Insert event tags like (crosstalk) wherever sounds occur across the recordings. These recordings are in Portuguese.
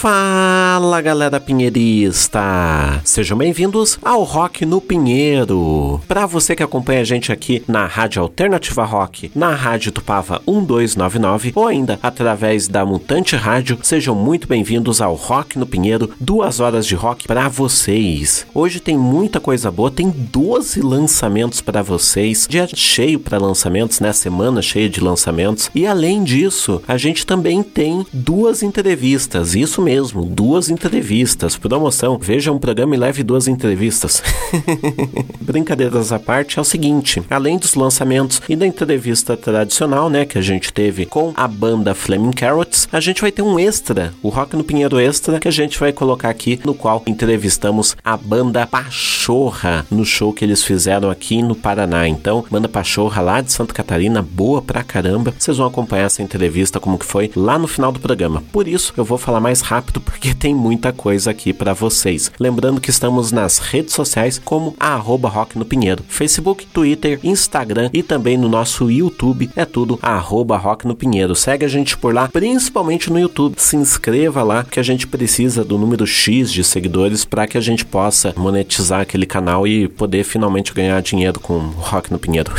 发 Fala galera pinheirista! Sejam bem-vindos ao Rock no Pinheiro. Para você que acompanha a gente aqui na Rádio Alternativa Rock, na Rádio Tupava 1299 ou ainda através da Mutante Rádio, sejam muito bem-vindos ao Rock no Pinheiro, duas horas de rock para vocês. Hoje tem muita coisa boa, tem 12 lançamentos para vocês, dia cheio para lançamentos, né? Semana cheia de lançamentos. E além disso, a gente também tem duas entrevistas, isso mesmo mesmo, duas entrevistas. Promoção, veja um programa e leve duas entrevistas. (laughs) Brincadeiras à parte, é o seguinte: além dos lançamentos e da entrevista tradicional, né, que a gente teve com a banda Flaming Carrots, a gente vai ter um extra, o Rock no Pinheiro Extra, que a gente vai colocar aqui, no qual entrevistamos a banda Pachorra no show que eles fizeram aqui no Paraná. Então, banda Pachorra lá de Santa Catarina, boa pra caramba. Vocês vão acompanhar essa entrevista como que foi lá no final do programa. Por isso, eu vou falar mais rápido porque (laughs) tem muita coisa aqui para vocês. Lembrando que estamos nas redes sociais como arroba Rock no Pinheiro, Facebook, Twitter, Instagram e também no nosso YouTube, é tudo arroba Rock no Pinheiro. Segue a gente por lá, principalmente no YouTube. Se inscreva lá que a gente precisa do número X de seguidores para que a gente possa monetizar aquele canal e poder finalmente ganhar dinheiro com o Rock no Pinheiro.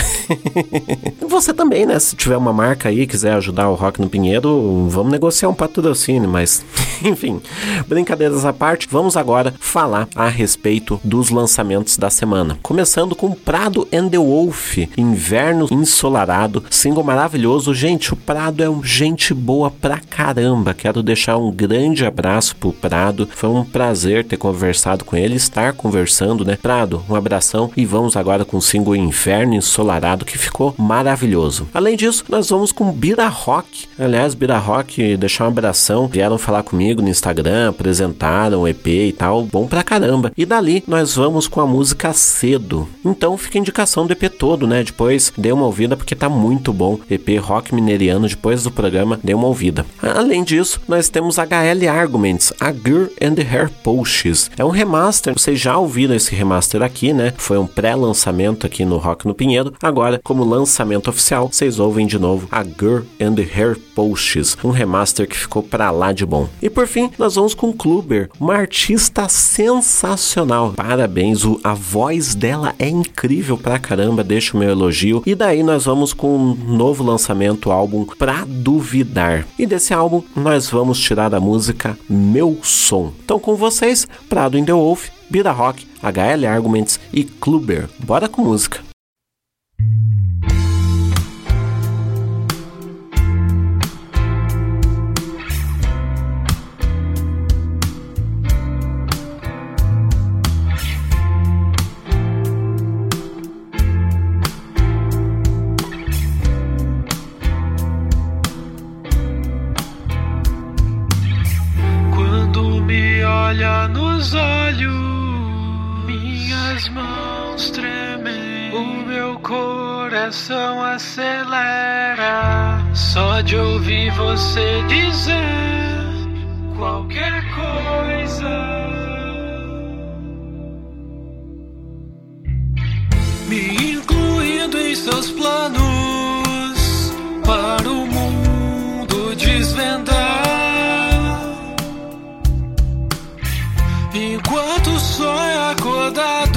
(laughs) Você também, né? Se tiver uma marca aí quiser ajudar o Rock no Pinheiro, vamos negociar um patrocínio, mas (laughs) Enfim, brincadeiras à parte, vamos agora falar a respeito dos lançamentos da semana. Começando com Prado and the Wolf, Inverno Ensolarado, single maravilhoso. Gente, o Prado é um gente boa pra caramba. Quero deixar um grande abraço pro Prado. Foi um prazer ter conversado com ele, estar conversando, né? Prado, um abração e vamos agora com o single Inverno Ensolarado que ficou maravilhoso. Além disso, nós vamos com Bira Rock. Aliás, Bira Rock, deixar um abração. Vieram falar comigo no Instagram, apresentaram o EP e tal, bom pra caramba. E dali nós vamos com a música Cedo. Então fica a indicação do EP todo, né? Depois dê uma ouvida porque tá muito bom. EP rock mineiriano, depois do programa, dê uma ouvida. Além disso, nós temos HL Arguments, A Girl and Hair Posts. É um remaster, vocês já ouviram esse remaster aqui, né? Foi um pré-lançamento aqui no Rock no Pinheiro. Agora, como lançamento oficial, vocês ouvem de novo A Girl and Hair Posts, um remaster que ficou pra lá de bom. E por fim, nós vamos com Kluber, uma artista sensacional. Parabéns, a voz dela é incrível pra caramba, deixa o meu elogio. E daí nós vamos com um novo lançamento, álbum Pra Duvidar. E desse álbum nós vamos tirar a música Meu Som. Então com vocês, Prado in the Wolf, Bira Rock, HL Arguments e Kluber. Bora com música. Coração acelera. Só de ouvir você dizer qualquer coisa. Me incluindo em seus planos Enquanto sonho acordado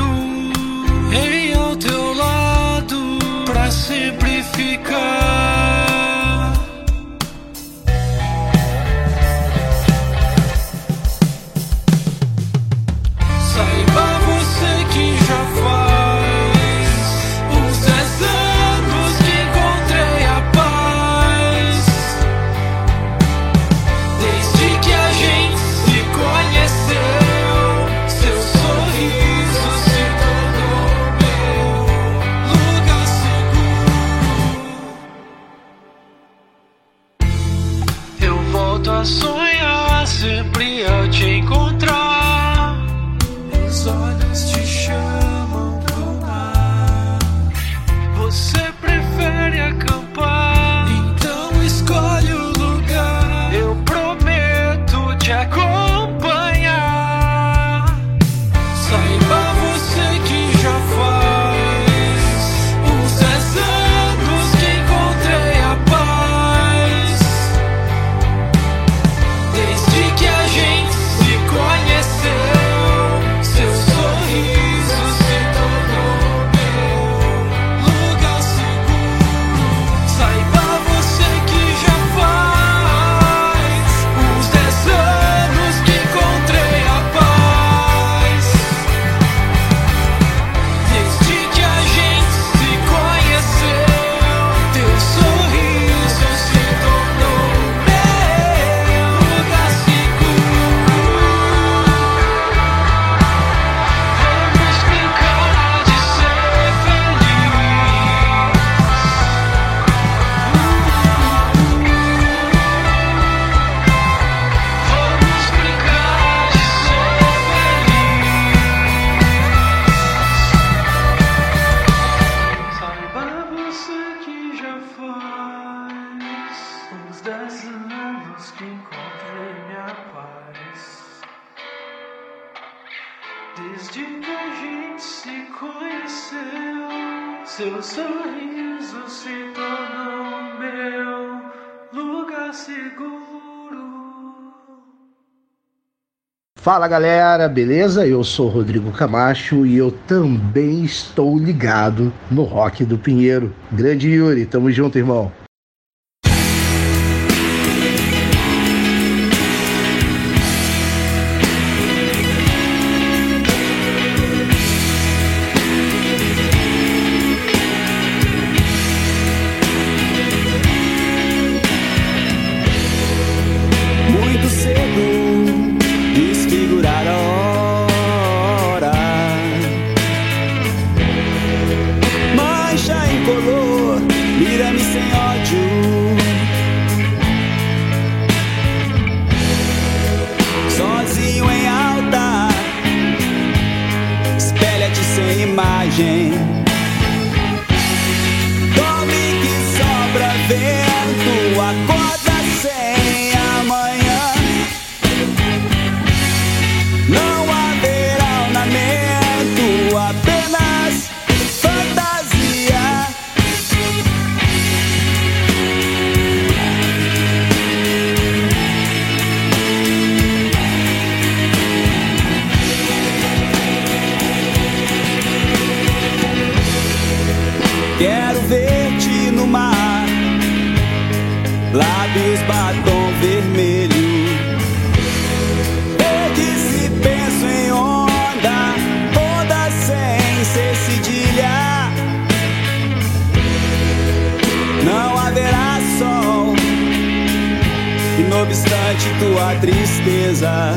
Fala galera, beleza? Eu sou Rodrigo Camacho e eu também estou ligado no Rock do Pinheiro. Grande Yuri, tamo junto, irmão. tua tristeza.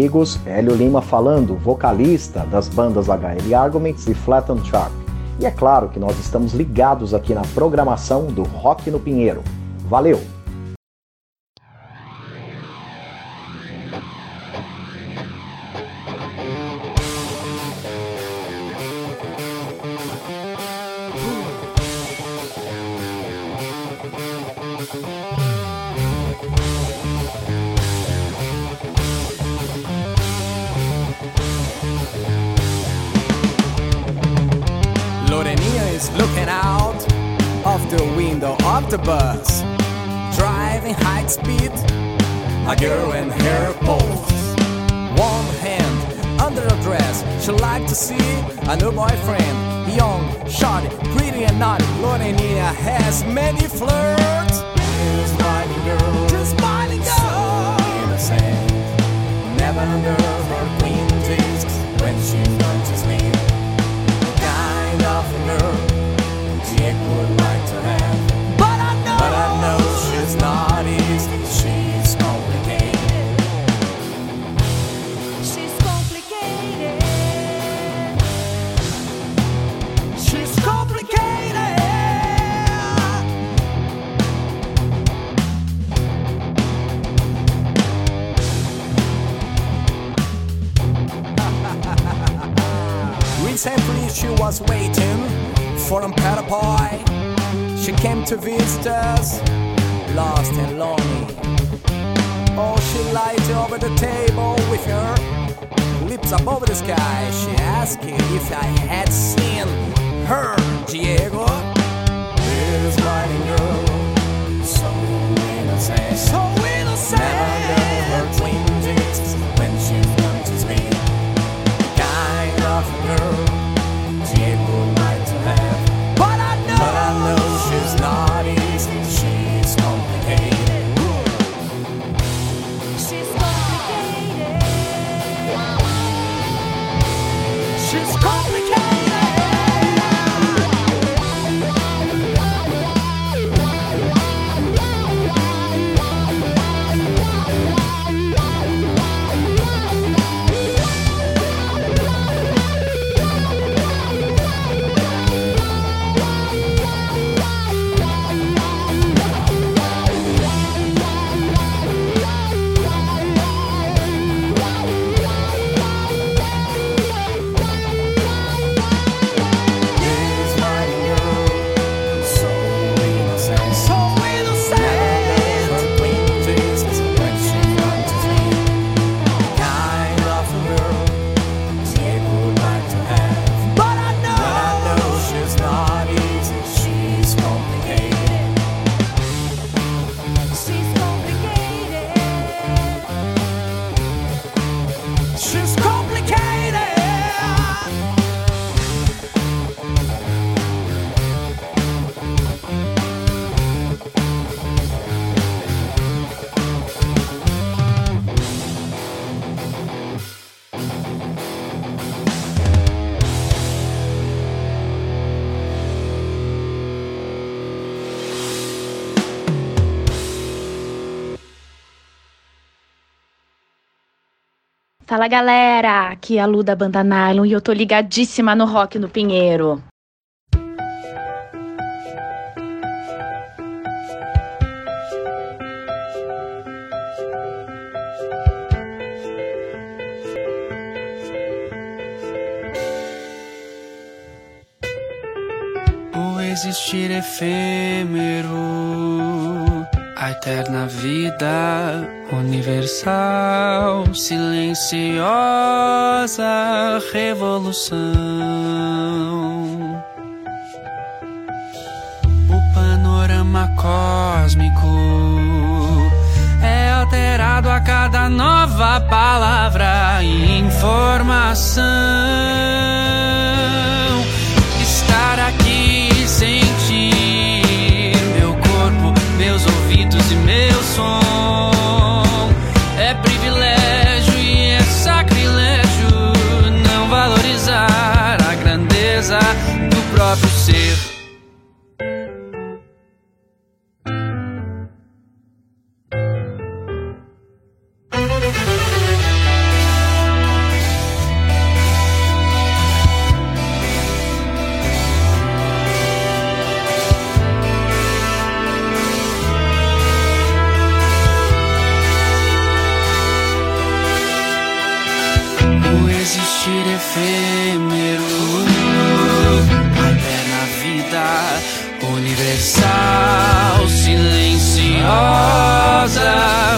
amigos, Hélio Lima falando, vocalista das bandas HL Arguments e Flattened Shark. E é claro que nós estamos ligados aqui na programação do Rock no Pinheiro. Valeu! Recently, she was waiting for a pet boy. She came to visit us, lost and lonely. Oh, she lied over the table with her lips above the sky. She asked if I had seen her, Diego. This smiling girl, so innocent, so innocent. Never her Fala galera, aqui é a Lu da Banda Nylon e eu tô ligadíssima no Rock no Pinheiro. O existir efêmero, eterna vida universal, silenciosa revolução. O panorama cósmico é alterado a cada nova palavra e informação. Estar aqui som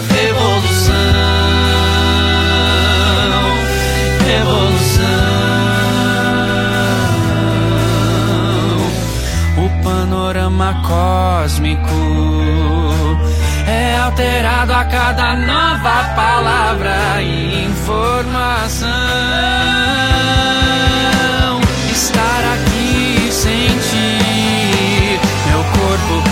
revolução, revolução. O panorama cósmico alterado a cada nova palavra e informação. Estar aqui, sentir meu corpo,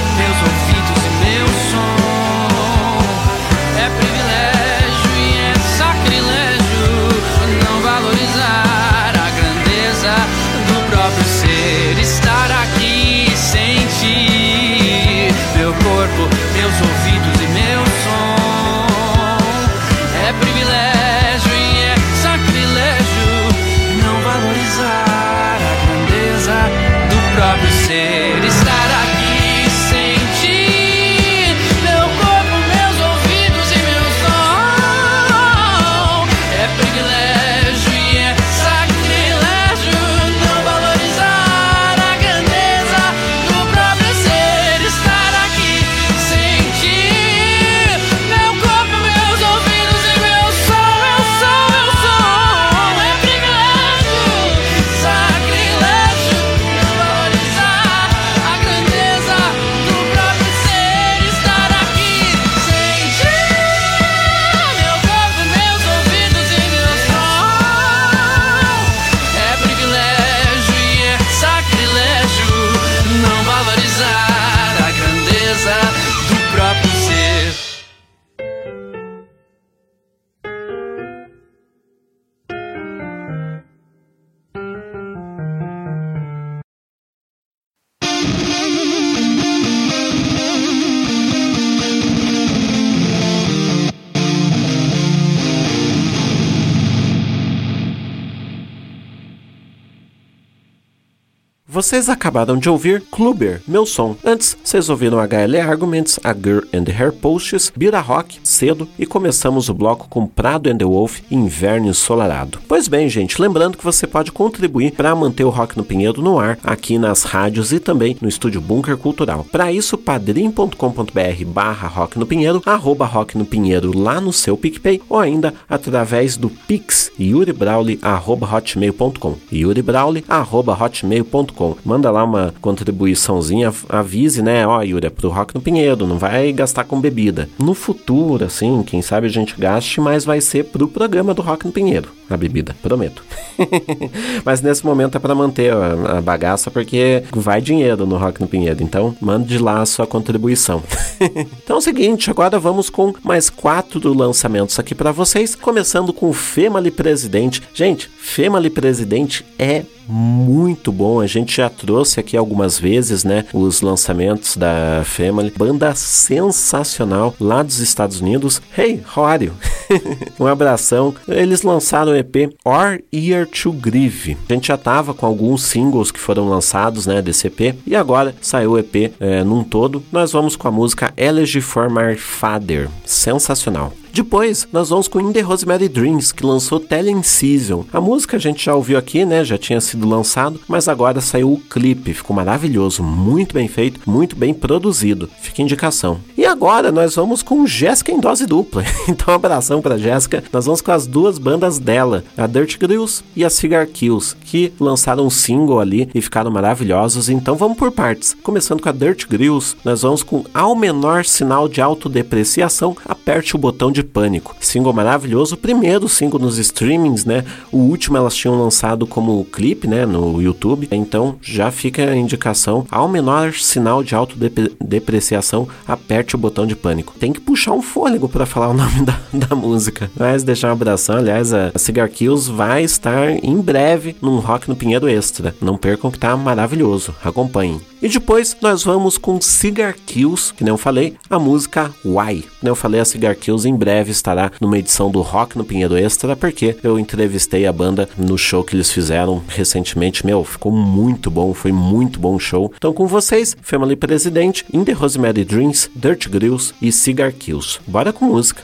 Vocês acabaram de ouvir Kluber, Meu Som. Antes, vocês ouviram HL Arguments, A Girl and Hair Posts, Bira Rock, Cedo e começamos o bloco com Prado and the Wolf, Inverno Ensolarado. Pois bem, gente, lembrando que você pode contribuir para manter o Rock no Pinheiro no ar, aqui nas rádios e também no Estúdio Bunker Cultural. Para isso, padrim.com.br barra Rock no Pinheiro, arroba Rock no Pinheiro lá no seu PicPay ou ainda através do Pix yuribrauli arroba Manda lá uma contribuiçãozinha, avise, né? Ó, Yuri, é pro Rock no Pinheiro, não vai gastar com bebida. No futuro, assim, quem sabe a gente gaste, mas vai ser pro programa do Rock no Pinheiro, a bebida, prometo. (laughs) mas nesse momento é para manter a, a bagaça, porque vai dinheiro no Rock no Pinheiro, então mande lá a sua contribuição. (laughs) então é o seguinte, agora vamos com mais quatro lançamentos aqui para vocês, começando com o Female Presidente. Gente, Female Presidente é muito bom. A gente já trouxe aqui algumas vezes, né, os lançamentos da Family. Banda sensacional lá dos Estados Unidos. Hey, how are you? (laughs) um abração. Eles lançaram o EP Or Year to Grieve. A gente já tava com alguns singles que foram lançados, né, desse EP. E agora saiu o EP é, num todo. Nós vamos com a música Elegy for My Father. Sensacional. Depois, nós vamos com In The Rosemary Dreams, que lançou Telling Season. A música a gente já ouviu aqui, né? Já tinha sido lançado, mas agora saiu o clipe. Ficou maravilhoso, muito bem feito, muito bem produzido. Fica indicação. E agora nós vamos com Jéssica em dose dupla. (laughs) Então, um abração pra Jéssica. Nós vamos com as duas bandas dela, a Dirt Grills e a Cigar Kills, que lançaram um single ali e ficaram maravilhosos. Então, vamos por partes. Começando com a Dirt Grills, nós vamos com Ao Menor Sinal de Autodepreciação, aperte o botão de pânico. Single maravilhoso, primeiro single nos streamings, né? O último elas tinham lançado como clipe, né, no YouTube. Então já fica a indicação: ao menor sinal de autodepreciação, aperte o botão de pânico. Tem que puxar um fôlego para falar o (laughs) nome da, da música. Mas deixar um abração, aliás, a Cigar Kills vai estar em breve num Rock no Pinheiro Extra. Não percam que tá maravilhoso. Acompanhem. E depois nós vamos com Cigar Kills, que nem eu falei, a música Why. Que nem eu falei, a Cigar Kills em breve estará numa edição do Rock no Pinheiro Extra, porque eu entrevistei a banda no show que eles fizeram recentemente. Meu, ficou muito bom, foi muito bom show. Então com vocês, Family President, In The Rosemary Dreams, Dirt Grills e Cigar Kills. Bora com música.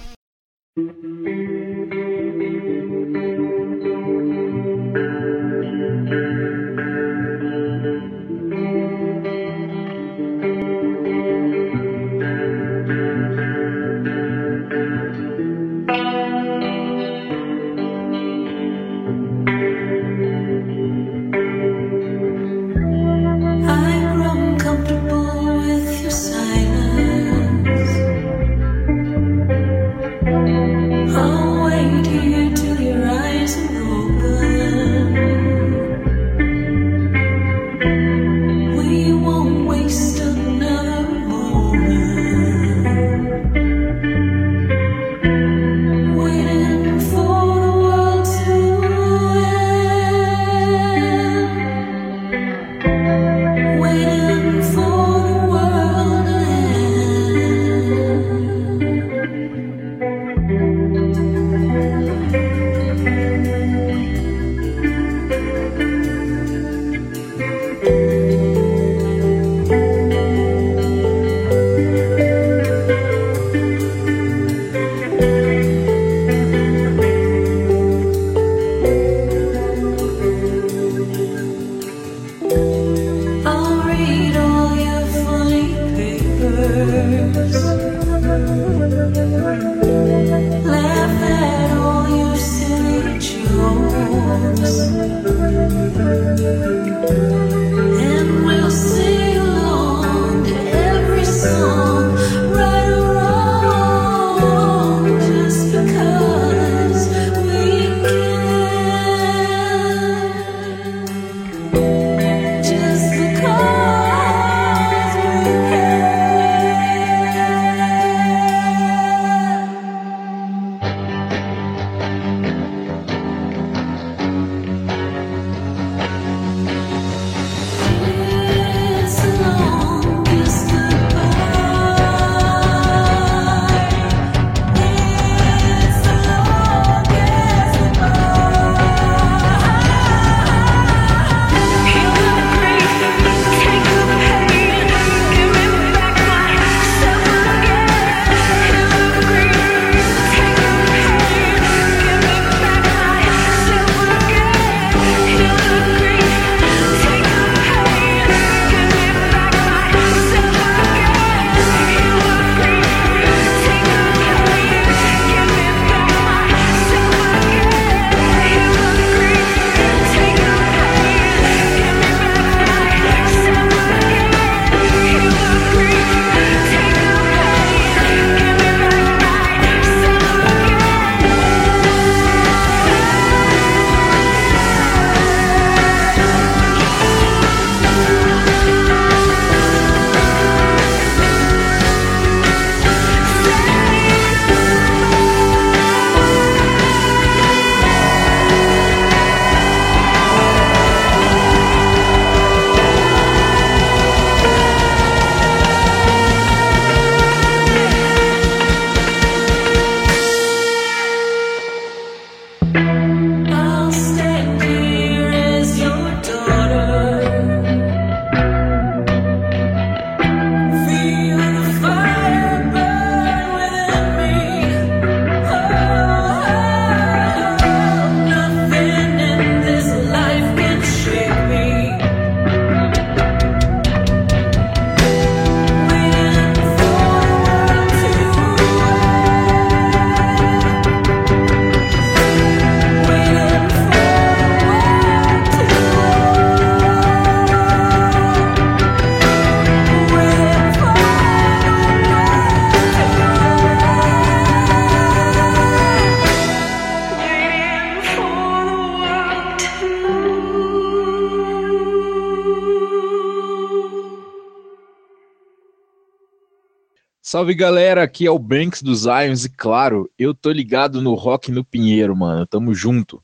Salve galera, aqui é o Banks dos Ions e claro, eu tô ligado no Rock no Pinheiro, mano. Tamo junto.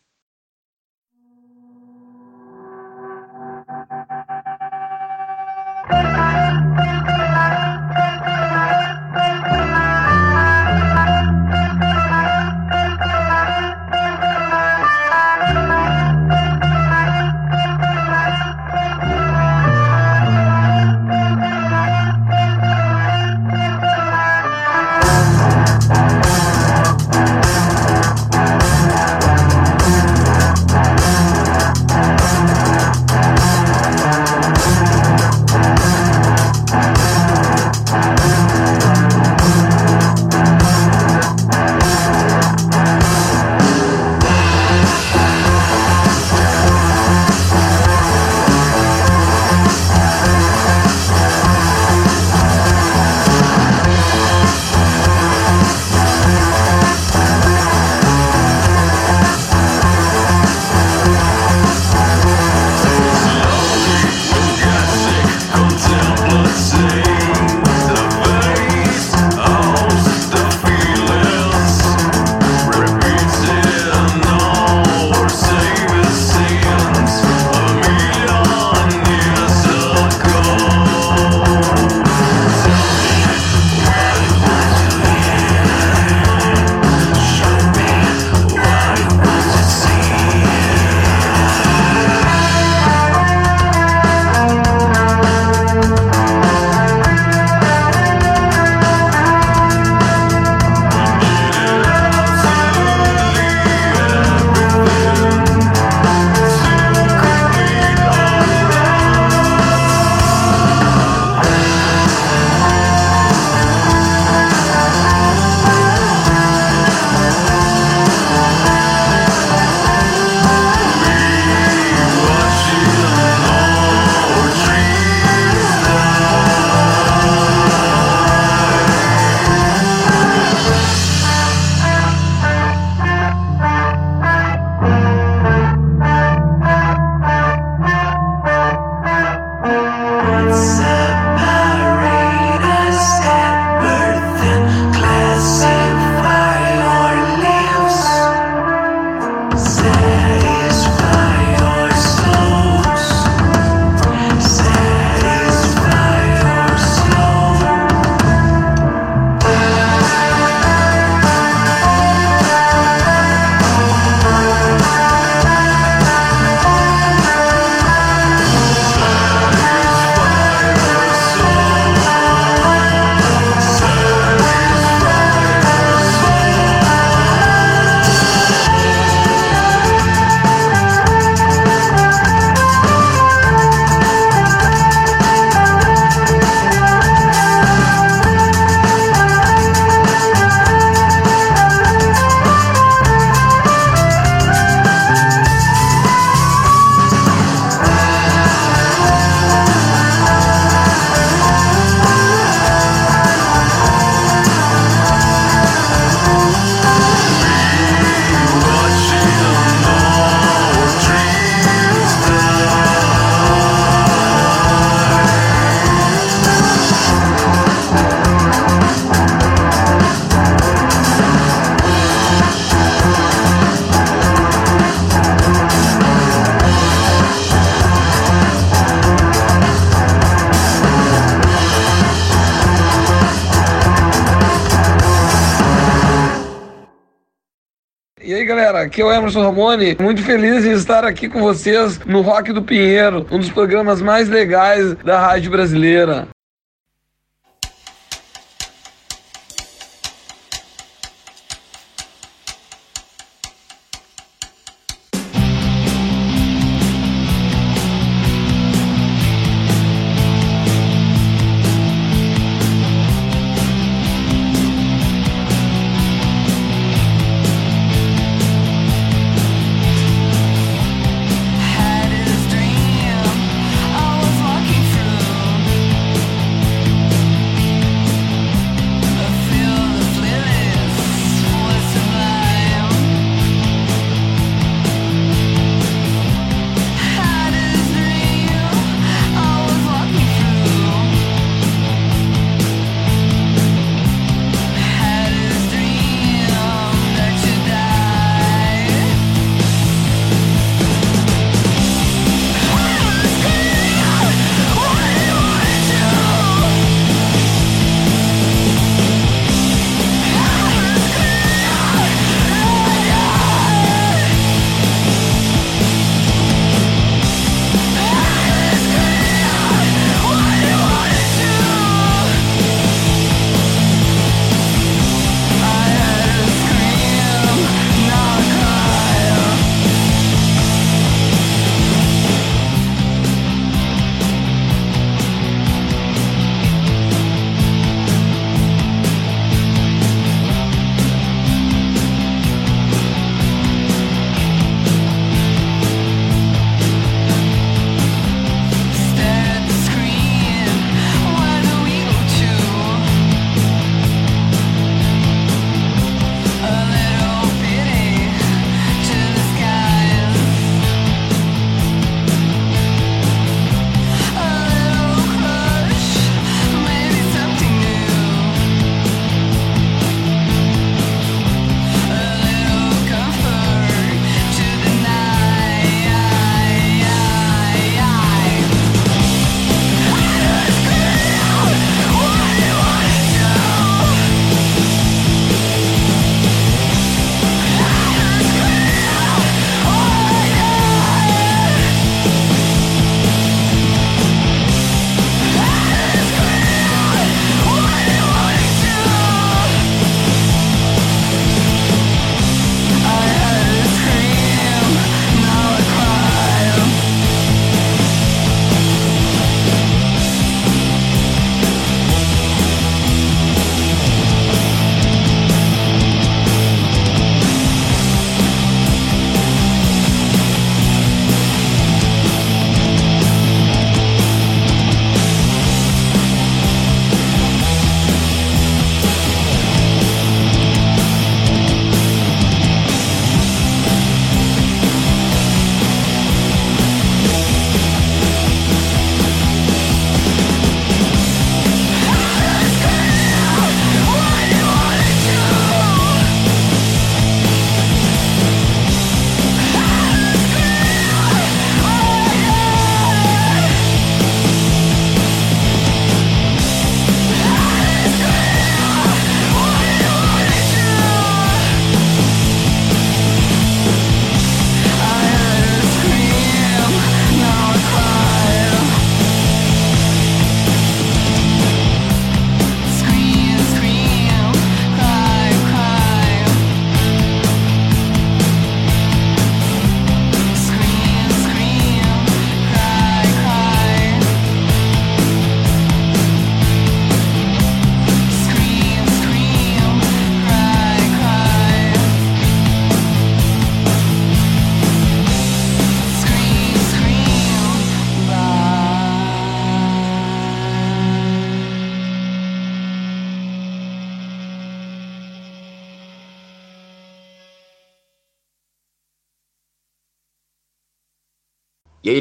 Aqui é o Emerson Ramone, muito feliz em estar aqui com vocês no Rock do Pinheiro, um dos programas mais legais da rádio brasileira.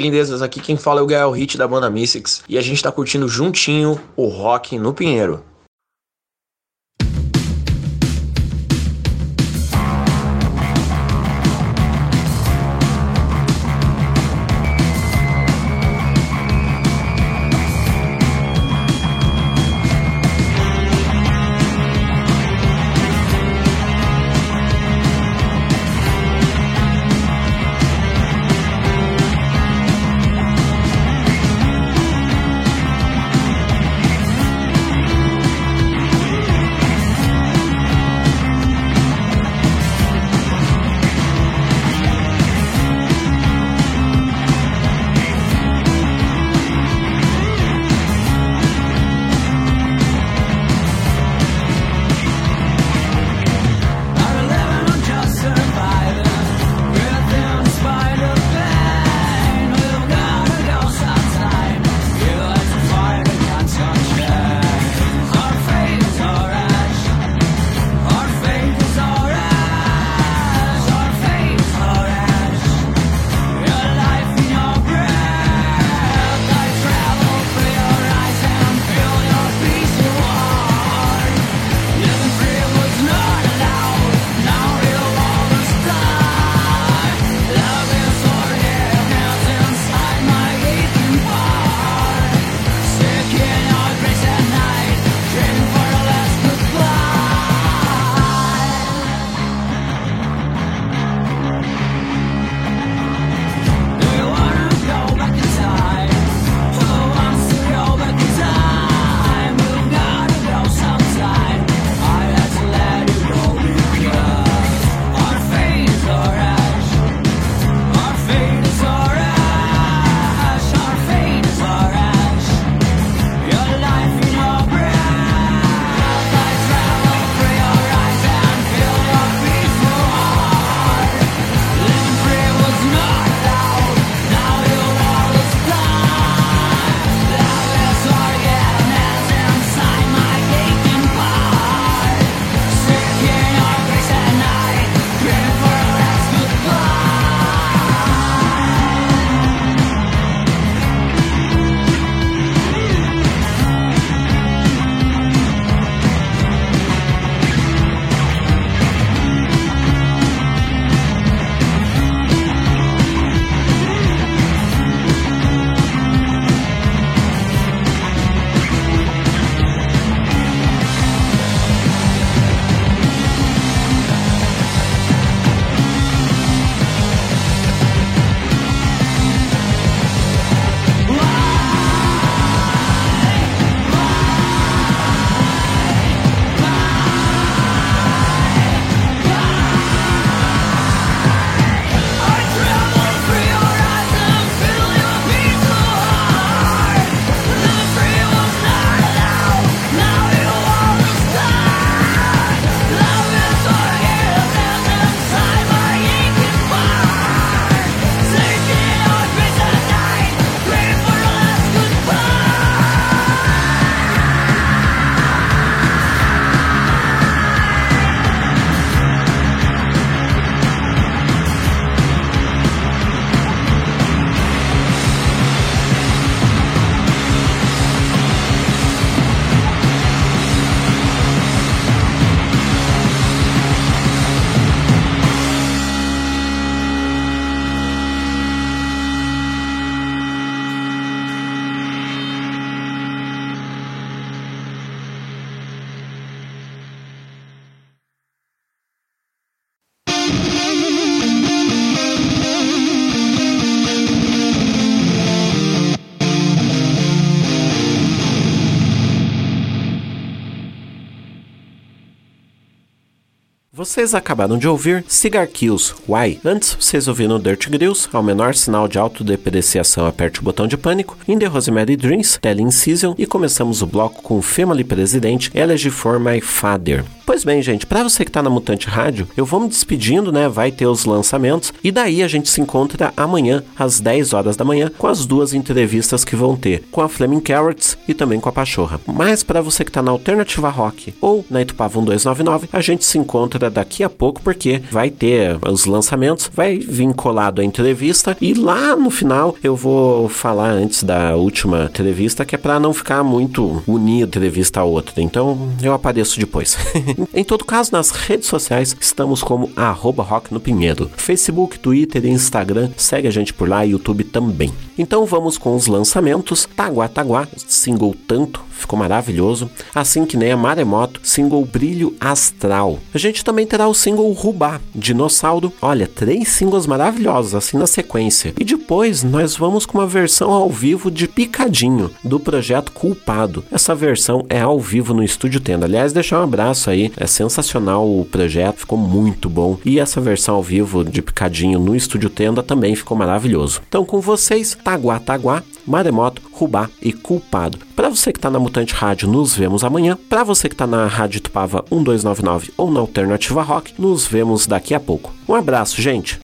Lindezas, aqui quem fala é o Gael Hit da banda Mystics e a gente tá curtindo juntinho o rock no Pinheiro. Vocês acabaram de ouvir Cigar Kills Why. Antes, vocês ouviram Dirt Grills, ao menor sinal de autodepreciação, aperte o botão de pânico, In The Rosemary Dreams, Telling Season e começamos o bloco com Family Presidente, Elegy for My Father. Pois bem, gente, para você que tá na Mutante Rádio, eu vou me despedindo, né? Vai ter os lançamentos e daí a gente se encontra amanhã às 10 horas da manhã com as duas entrevistas que vão ter, com a Fleming Carrots e também com a Pachorra. Mas para você que tá na Alternativa Rock ou na Itupava 1299, a gente se encontra daqui a pouco porque vai ter os lançamentos, vai vir colado a entrevista e lá no final eu vou falar antes da última entrevista que é para não ficar muito unir entrevista a outra. Então eu apareço depois. (laughs) em todo caso, nas redes sociais estamos como arroba Rock no Pinheiro. Facebook, Twitter e Instagram, segue a gente por lá, YouTube também. Então vamos com os lançamentos. Taguá Taguá, single Tanto, ficou maravilhoso. Assim que nem a Maremoto, single Brilho Astral. A gente também terá o single Rubá, Dinossauro. Olha, três singles maravilhosos, assim na sequência. E depois nós vamos com uma versão ao vivo de Picadinho, do projeto Culpado. Essa versão é ao vivo no Estúdio Tenda. Aliás, deixar um abraço aí, é sensacional o projeto, ficou muito bom. E essa versão ao vivo de Picadinho no Estúdio Tenda também ficou maravilhoso. Então com vocês, Taguá Taguá, Maremoto, Rubá e Culpado. Para você que está na Mutante Rádio, nos vemos amanhã. Para você que está na Rádio Tupava 1299 ou na Alternativa Rock, nos vemos daqui a pouco. Um abraço, gente!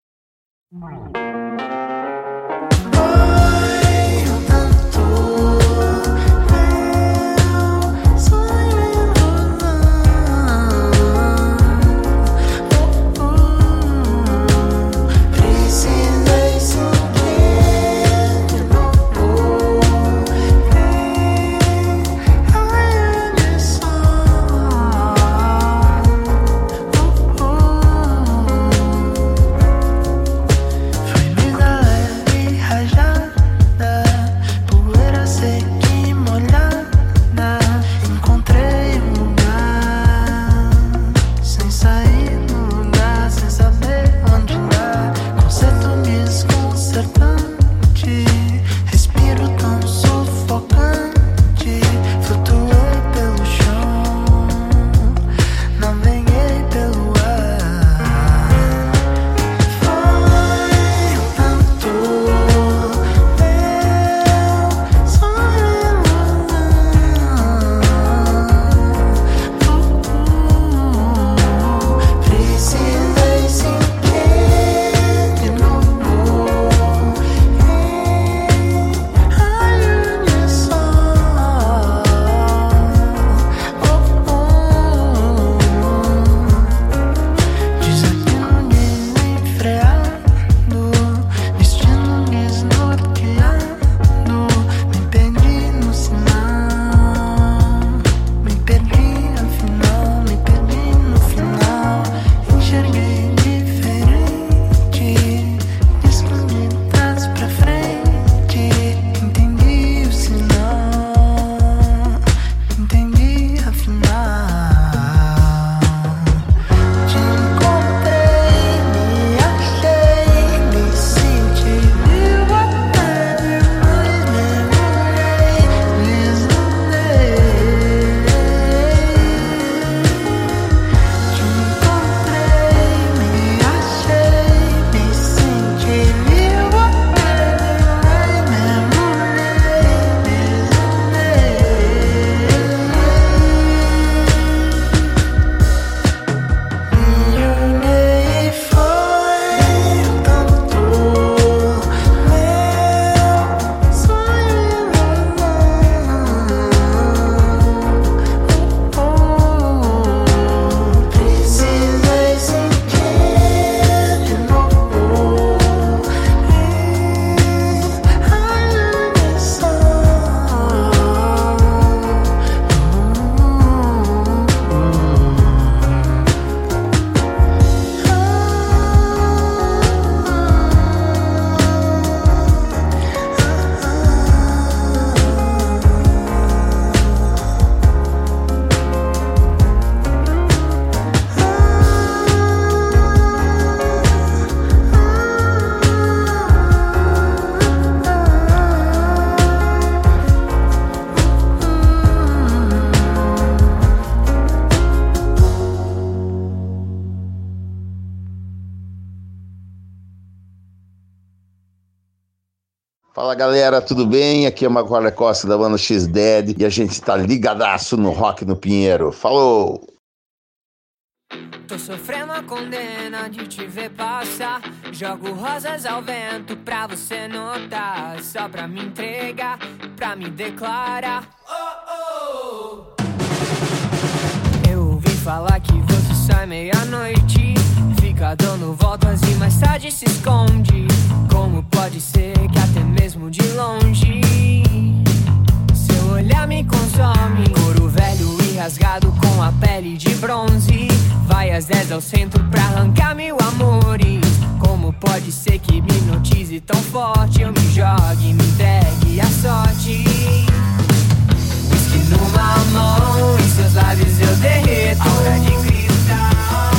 Galera, tudo bem? Aqui é o Macaulay Costa da banda X-Dead e a gente tá ligadaço no Rock no Pinheiro. Falou! Tô sofrendo a condena de te ver passar. Jogo rosas ao vento pra você notar. Só pra me entregar, pra me declarar. 10 ao centro pra arrancar mil amores. Como pode ser que me hipnotize tão forte? Eu me jogue, me entregue à sorte. Whisky numa mão, em seus lábios eu derreto. Aura de cristal,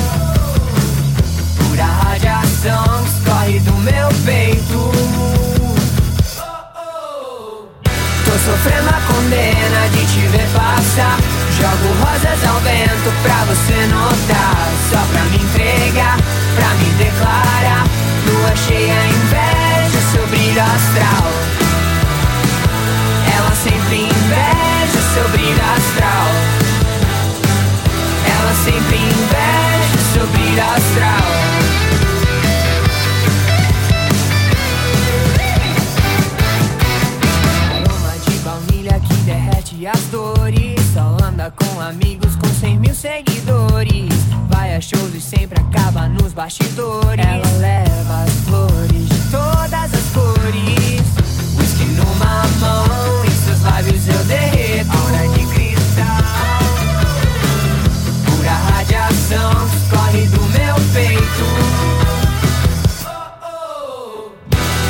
pura radiação que escorre do meu peito. Tô sofrendo a condena de te ver passar. Jogo rosas ao vento pra você notar. Só pra me entregar, pra me declarar. Lua cheia, inveja, seu brilho astral. Ela sempre inveja seu brilho astral. Ela sempre inveja seu brilho astral. Com amigos com 100 mil seguidores. Vai a shows e sempre acaba nos bastidores. Ela leva as flores de todas as cores. Whisky numa mão, em seus lábios eu derreto. Aura de cristal, pura radiação que escorre do meu peito.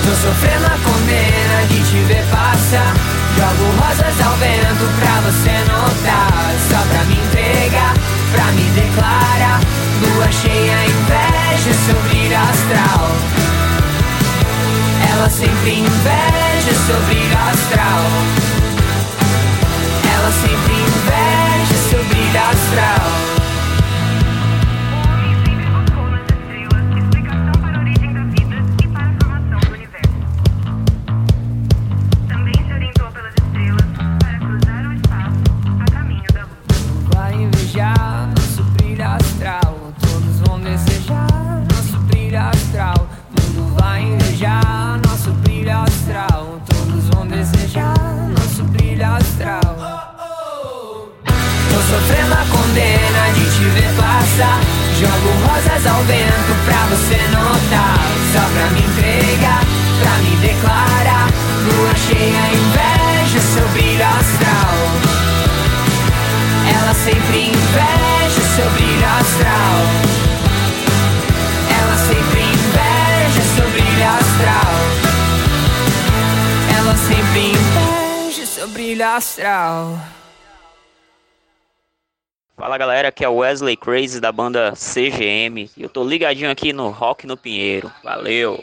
Tô sofrendo a condena de te ver passar. Jogo rosas ao vento pra você notar. Só pra me entregar, pra me declarar. Lua cheia, inveja, seu brilho astral. Ela sempre inveja seu brilho astral. Ela sempre inveja seu brilho astral. Fala galera, aqui é o Wesley Crazy da banda CGM e eu tô ligadinho aqui no Rock no Pinheiro. Valeu!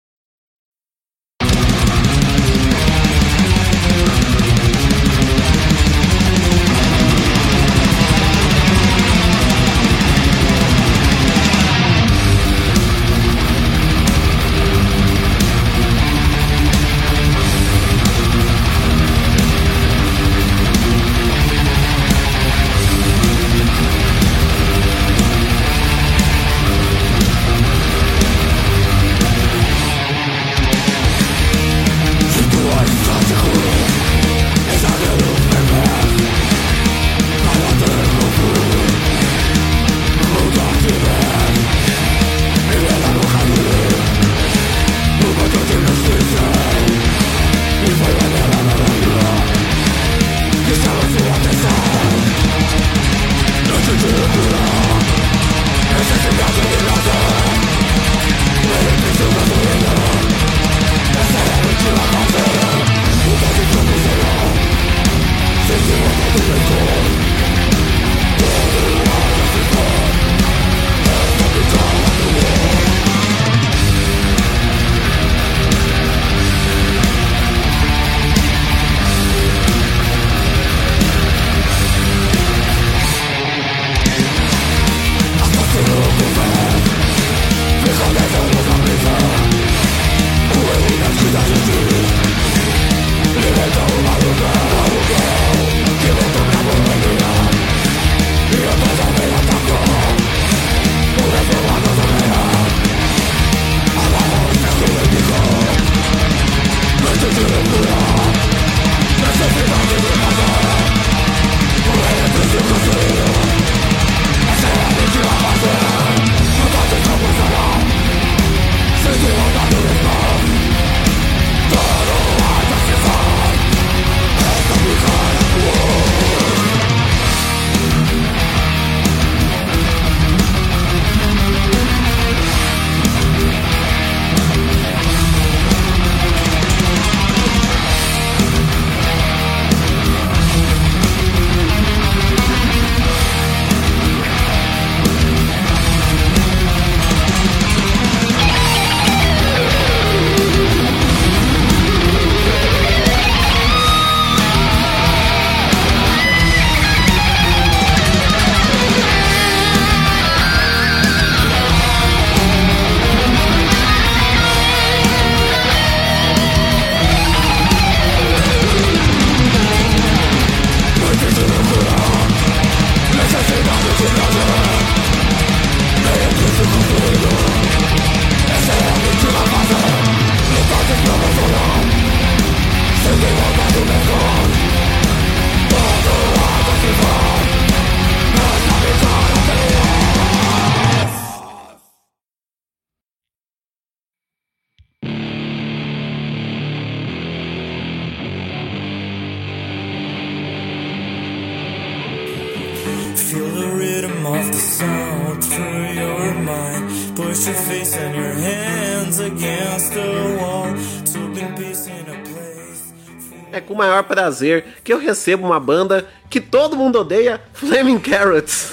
Prazer que eu recebo uma banda que todo mundo odeia, Flaming Carrots.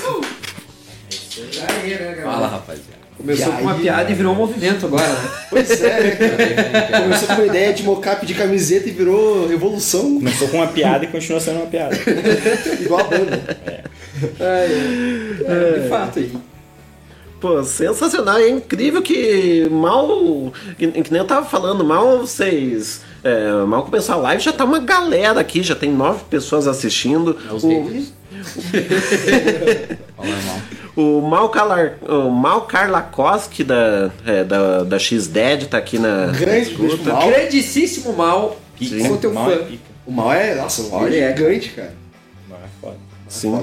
Fala, rapaziada. Começou com uma piada e virou um movimento agora, né? Pois é, cara. (laughs) Começou com uma ideia de mocap de camiseta e virou revolução. Começou com uma piada e continua sendo uma piada. (laughs) Igual a banda. É, de fato aí. Pô, sensacional, é incrível que mal. Que, que nem eu tava falando, mal vocês. É, mal começou a live, já tá uma galera aqui, já tem nove pessoas assistindo. o, (laughs) o Mal, Calar, o Mal Karlakoski da, é, da, da X-Dead tá aqui na. Grande, na mal. Grandíssimo mal. Sim. Sou teu Mal é fã. pica. O mal é. Nossa, o mal Ele é é. gigante, cara. Sim.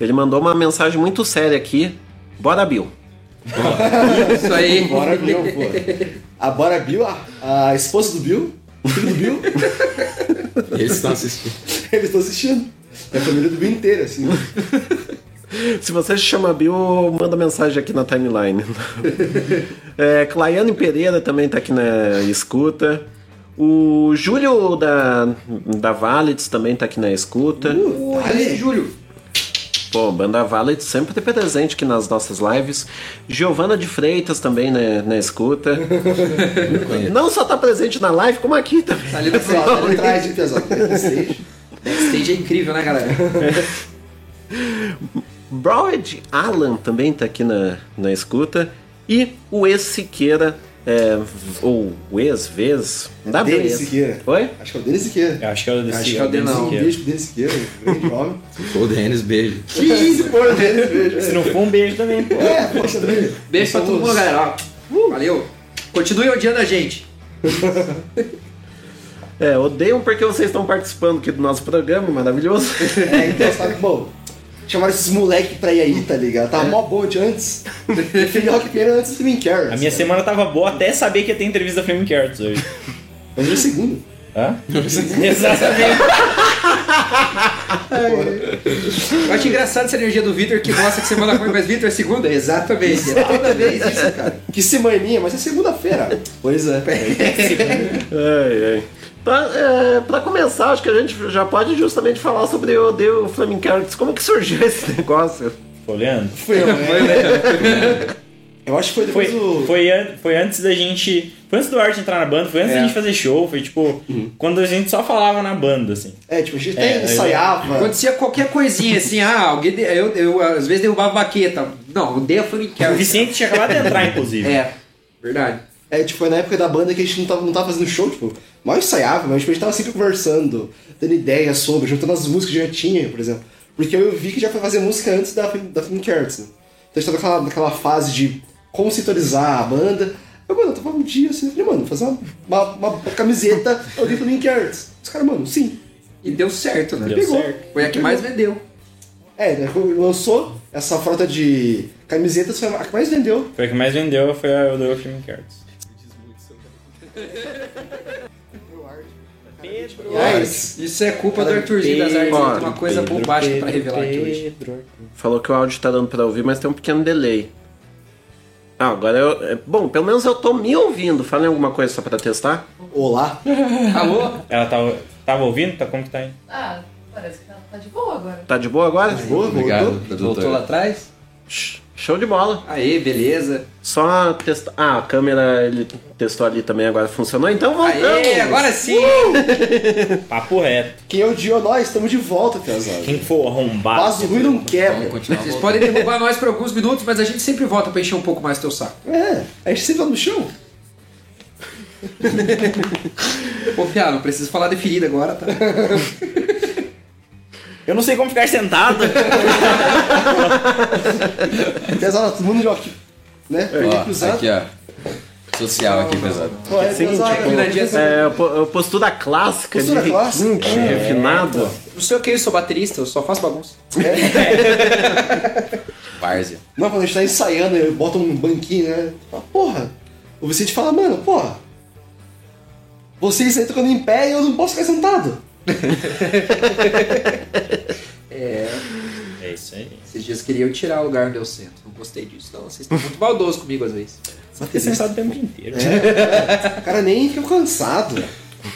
Ele mandou uma mensagem muito séria aqui. Bora, Bill. Isso aí. Bora Bill, pô. A Bora Bill, a, a esposa do Bill, o filho do Bill. (laughs) Eles estão assistindo. Eles estão assistindo. É a família do Bill inteira, assim. (laughs) Se você se chama Bill, manda mensagem aqui na timeline. (laughs) é, Claiane Pereira também tá aqui na escuta. O Júlio da, da Valids também tá aqui na escuta. Aí, Júlio. Pô, Banda Valid sempre presente aqui nas nossas lives. Giovana de Freitas também né, na escuta. (laughs) Não só tá presente na live, como aqui também. Tá ali no Pessoal, tá ali atrás, hein, pessoal? (laughs) Backstage. Backstage é incrível, né, galera? Broward Alan também tá aqui na, na escuta. E o ex Siqueira, é, ou o ex-vez. Dá pra Denis ex. Siqueira. Oi? Acho que é o Denis Siqueira. Eu acho que é o Denis Acho que é Siqueira. o Denis Denis Um Siqueira. beijo pro Denis Siqueira, grande homem. Ô, Denis, beijo. Que isso, pô, Denis, beijo. Se não for um beijo também, pô. É, poxa, Denis. Beijo pra todo mundo, galera. Valeu. Continue odiando a gente. (laughs) É, odeiam porque vocês estão participando aqui do nosso programa, maravilhoso. É, então, sabe, bom, chamaram esses moleque pra ir aí, tá ligado? Tava mó bom de antes. Defini Rock Piano antes do Flaming Carrots. A minha semana tava boa até saber que ia ter entrevista da Flaming Carrots hoje. Mas no segundo. Hã? Exatamente. Eu acho engraçado essa energia do Vitor que gosta que semana foi mais Vitor é segunda. Exatamente. É toda vez isso, cara. Que semaninha, mas é segunda-feira. Pois é. Ai, ai. Pra, é, pra começar, acho que a gente já pode justamente falar sobre o The Flaming Carrots. Como que surgiu (laughs) esse negócio? Foi olhando? Foi, né? Eu acho que foi Foi, depois do. foi, an- foi antes da gente. Foi antes do Art entrar na banda, foi antes É. da gente fazer show, foi tipo. Quando a gente só falava na banda, assim. É, tipo, a gente É, até ensaiava. Acontecia qualquer coisinha assim, ah, alguém. de- Eu, eu, às vezes derrubava baqueta. Não, o Dea foi O Vicente tinha acabado de entrar, inclusive. É, verdade. É, tipo, foi na época da banda que a gente não tava, não tava fazendo show, tipo, mal ensaiava, mas tipo, a gente tava sempre conversando, dando ideias sobre, juntando as músicas que já tinha, por exemplo. Porque eu vi que já foi fazer música antes da, da Film Carrots, né? Então a gente tava naquela, naquela fase de conceitualizar a banda. Eu, mano, eu tava um dia assim, eu falei, mano, fazer uma, uma, uma camiseta eu dei pro Film Carrots. Os caras, mano, sim. E deu certo, né? Deu Pegou. certo. Foi a que mais vendeu. É, né, lançou essa frota de camisetas, foi a que mais vendeu. Foi a que mais vendeu, foi a do Flaming Carrots. Mas isso é culpa do Arthurzinho das Artes. Ó, Tem uma coisa Pedro, bombástica pra Pedro, revelar aqui hoje. Falou que o áudio tá dando pra ouvir, mas tem um pequeno delay. Ah, agora eu. é, Bom, pelo menos eu tô me ouvindo. Falem alguma coisa só pra testar? Olá. (laughs) Alô? Ela tava, tava ouvindo? Tá, como que tá aí? Ah, parece que tá, tá de boa agora. Tá de boa agora? De boa, Obrigado, voltou. produtor. Voltou lá atrás? Show de bola. Aê, beleza. Só testar. Ah, a câmera ele testou ali também, agora funcionou. Então voltamos. Aê, agora sim! (laughs) Papo reto. Quem odiou nós, estamos de volta, Piazada. Quem for arrombado. Vaso ruim não quebra. Vocês podem derrubar nós por alguns minutos, mas a gente sempre volta pra encher um pouco mais teu saco. É, a gente sempre tá no chão. Ô, Piá, não precisa falar de ferida agora, tá? (laughs) Eu não sei como ficar sentado. (laughs) Piazada, todo mundo joga aqui. Né? Ó, cruzado. aqui, ó. Social aqui, pesado. Pô, é, Seguinte, Piazada, é, po- postura clássica, Postura de clássica. É, refinado. Não sei o que, eu sou baterista, eu só faço bagunça. (laughs) Várzea. Não, quando a gente tá ensaiando, eu boto um banquinho, né? Fala, Porra. O Vicente fala, mano, porra. Vocês aí tocando em pé e eu não posso ficar sentado. É. É isso aí. Esses dias queriam tirar o lugar onde eu sento. Não gostei disso, não. Vocês estão muito maldosos comigo às vezes. Fica sentado o tempo inteiro. É. O cara nem fica cansado.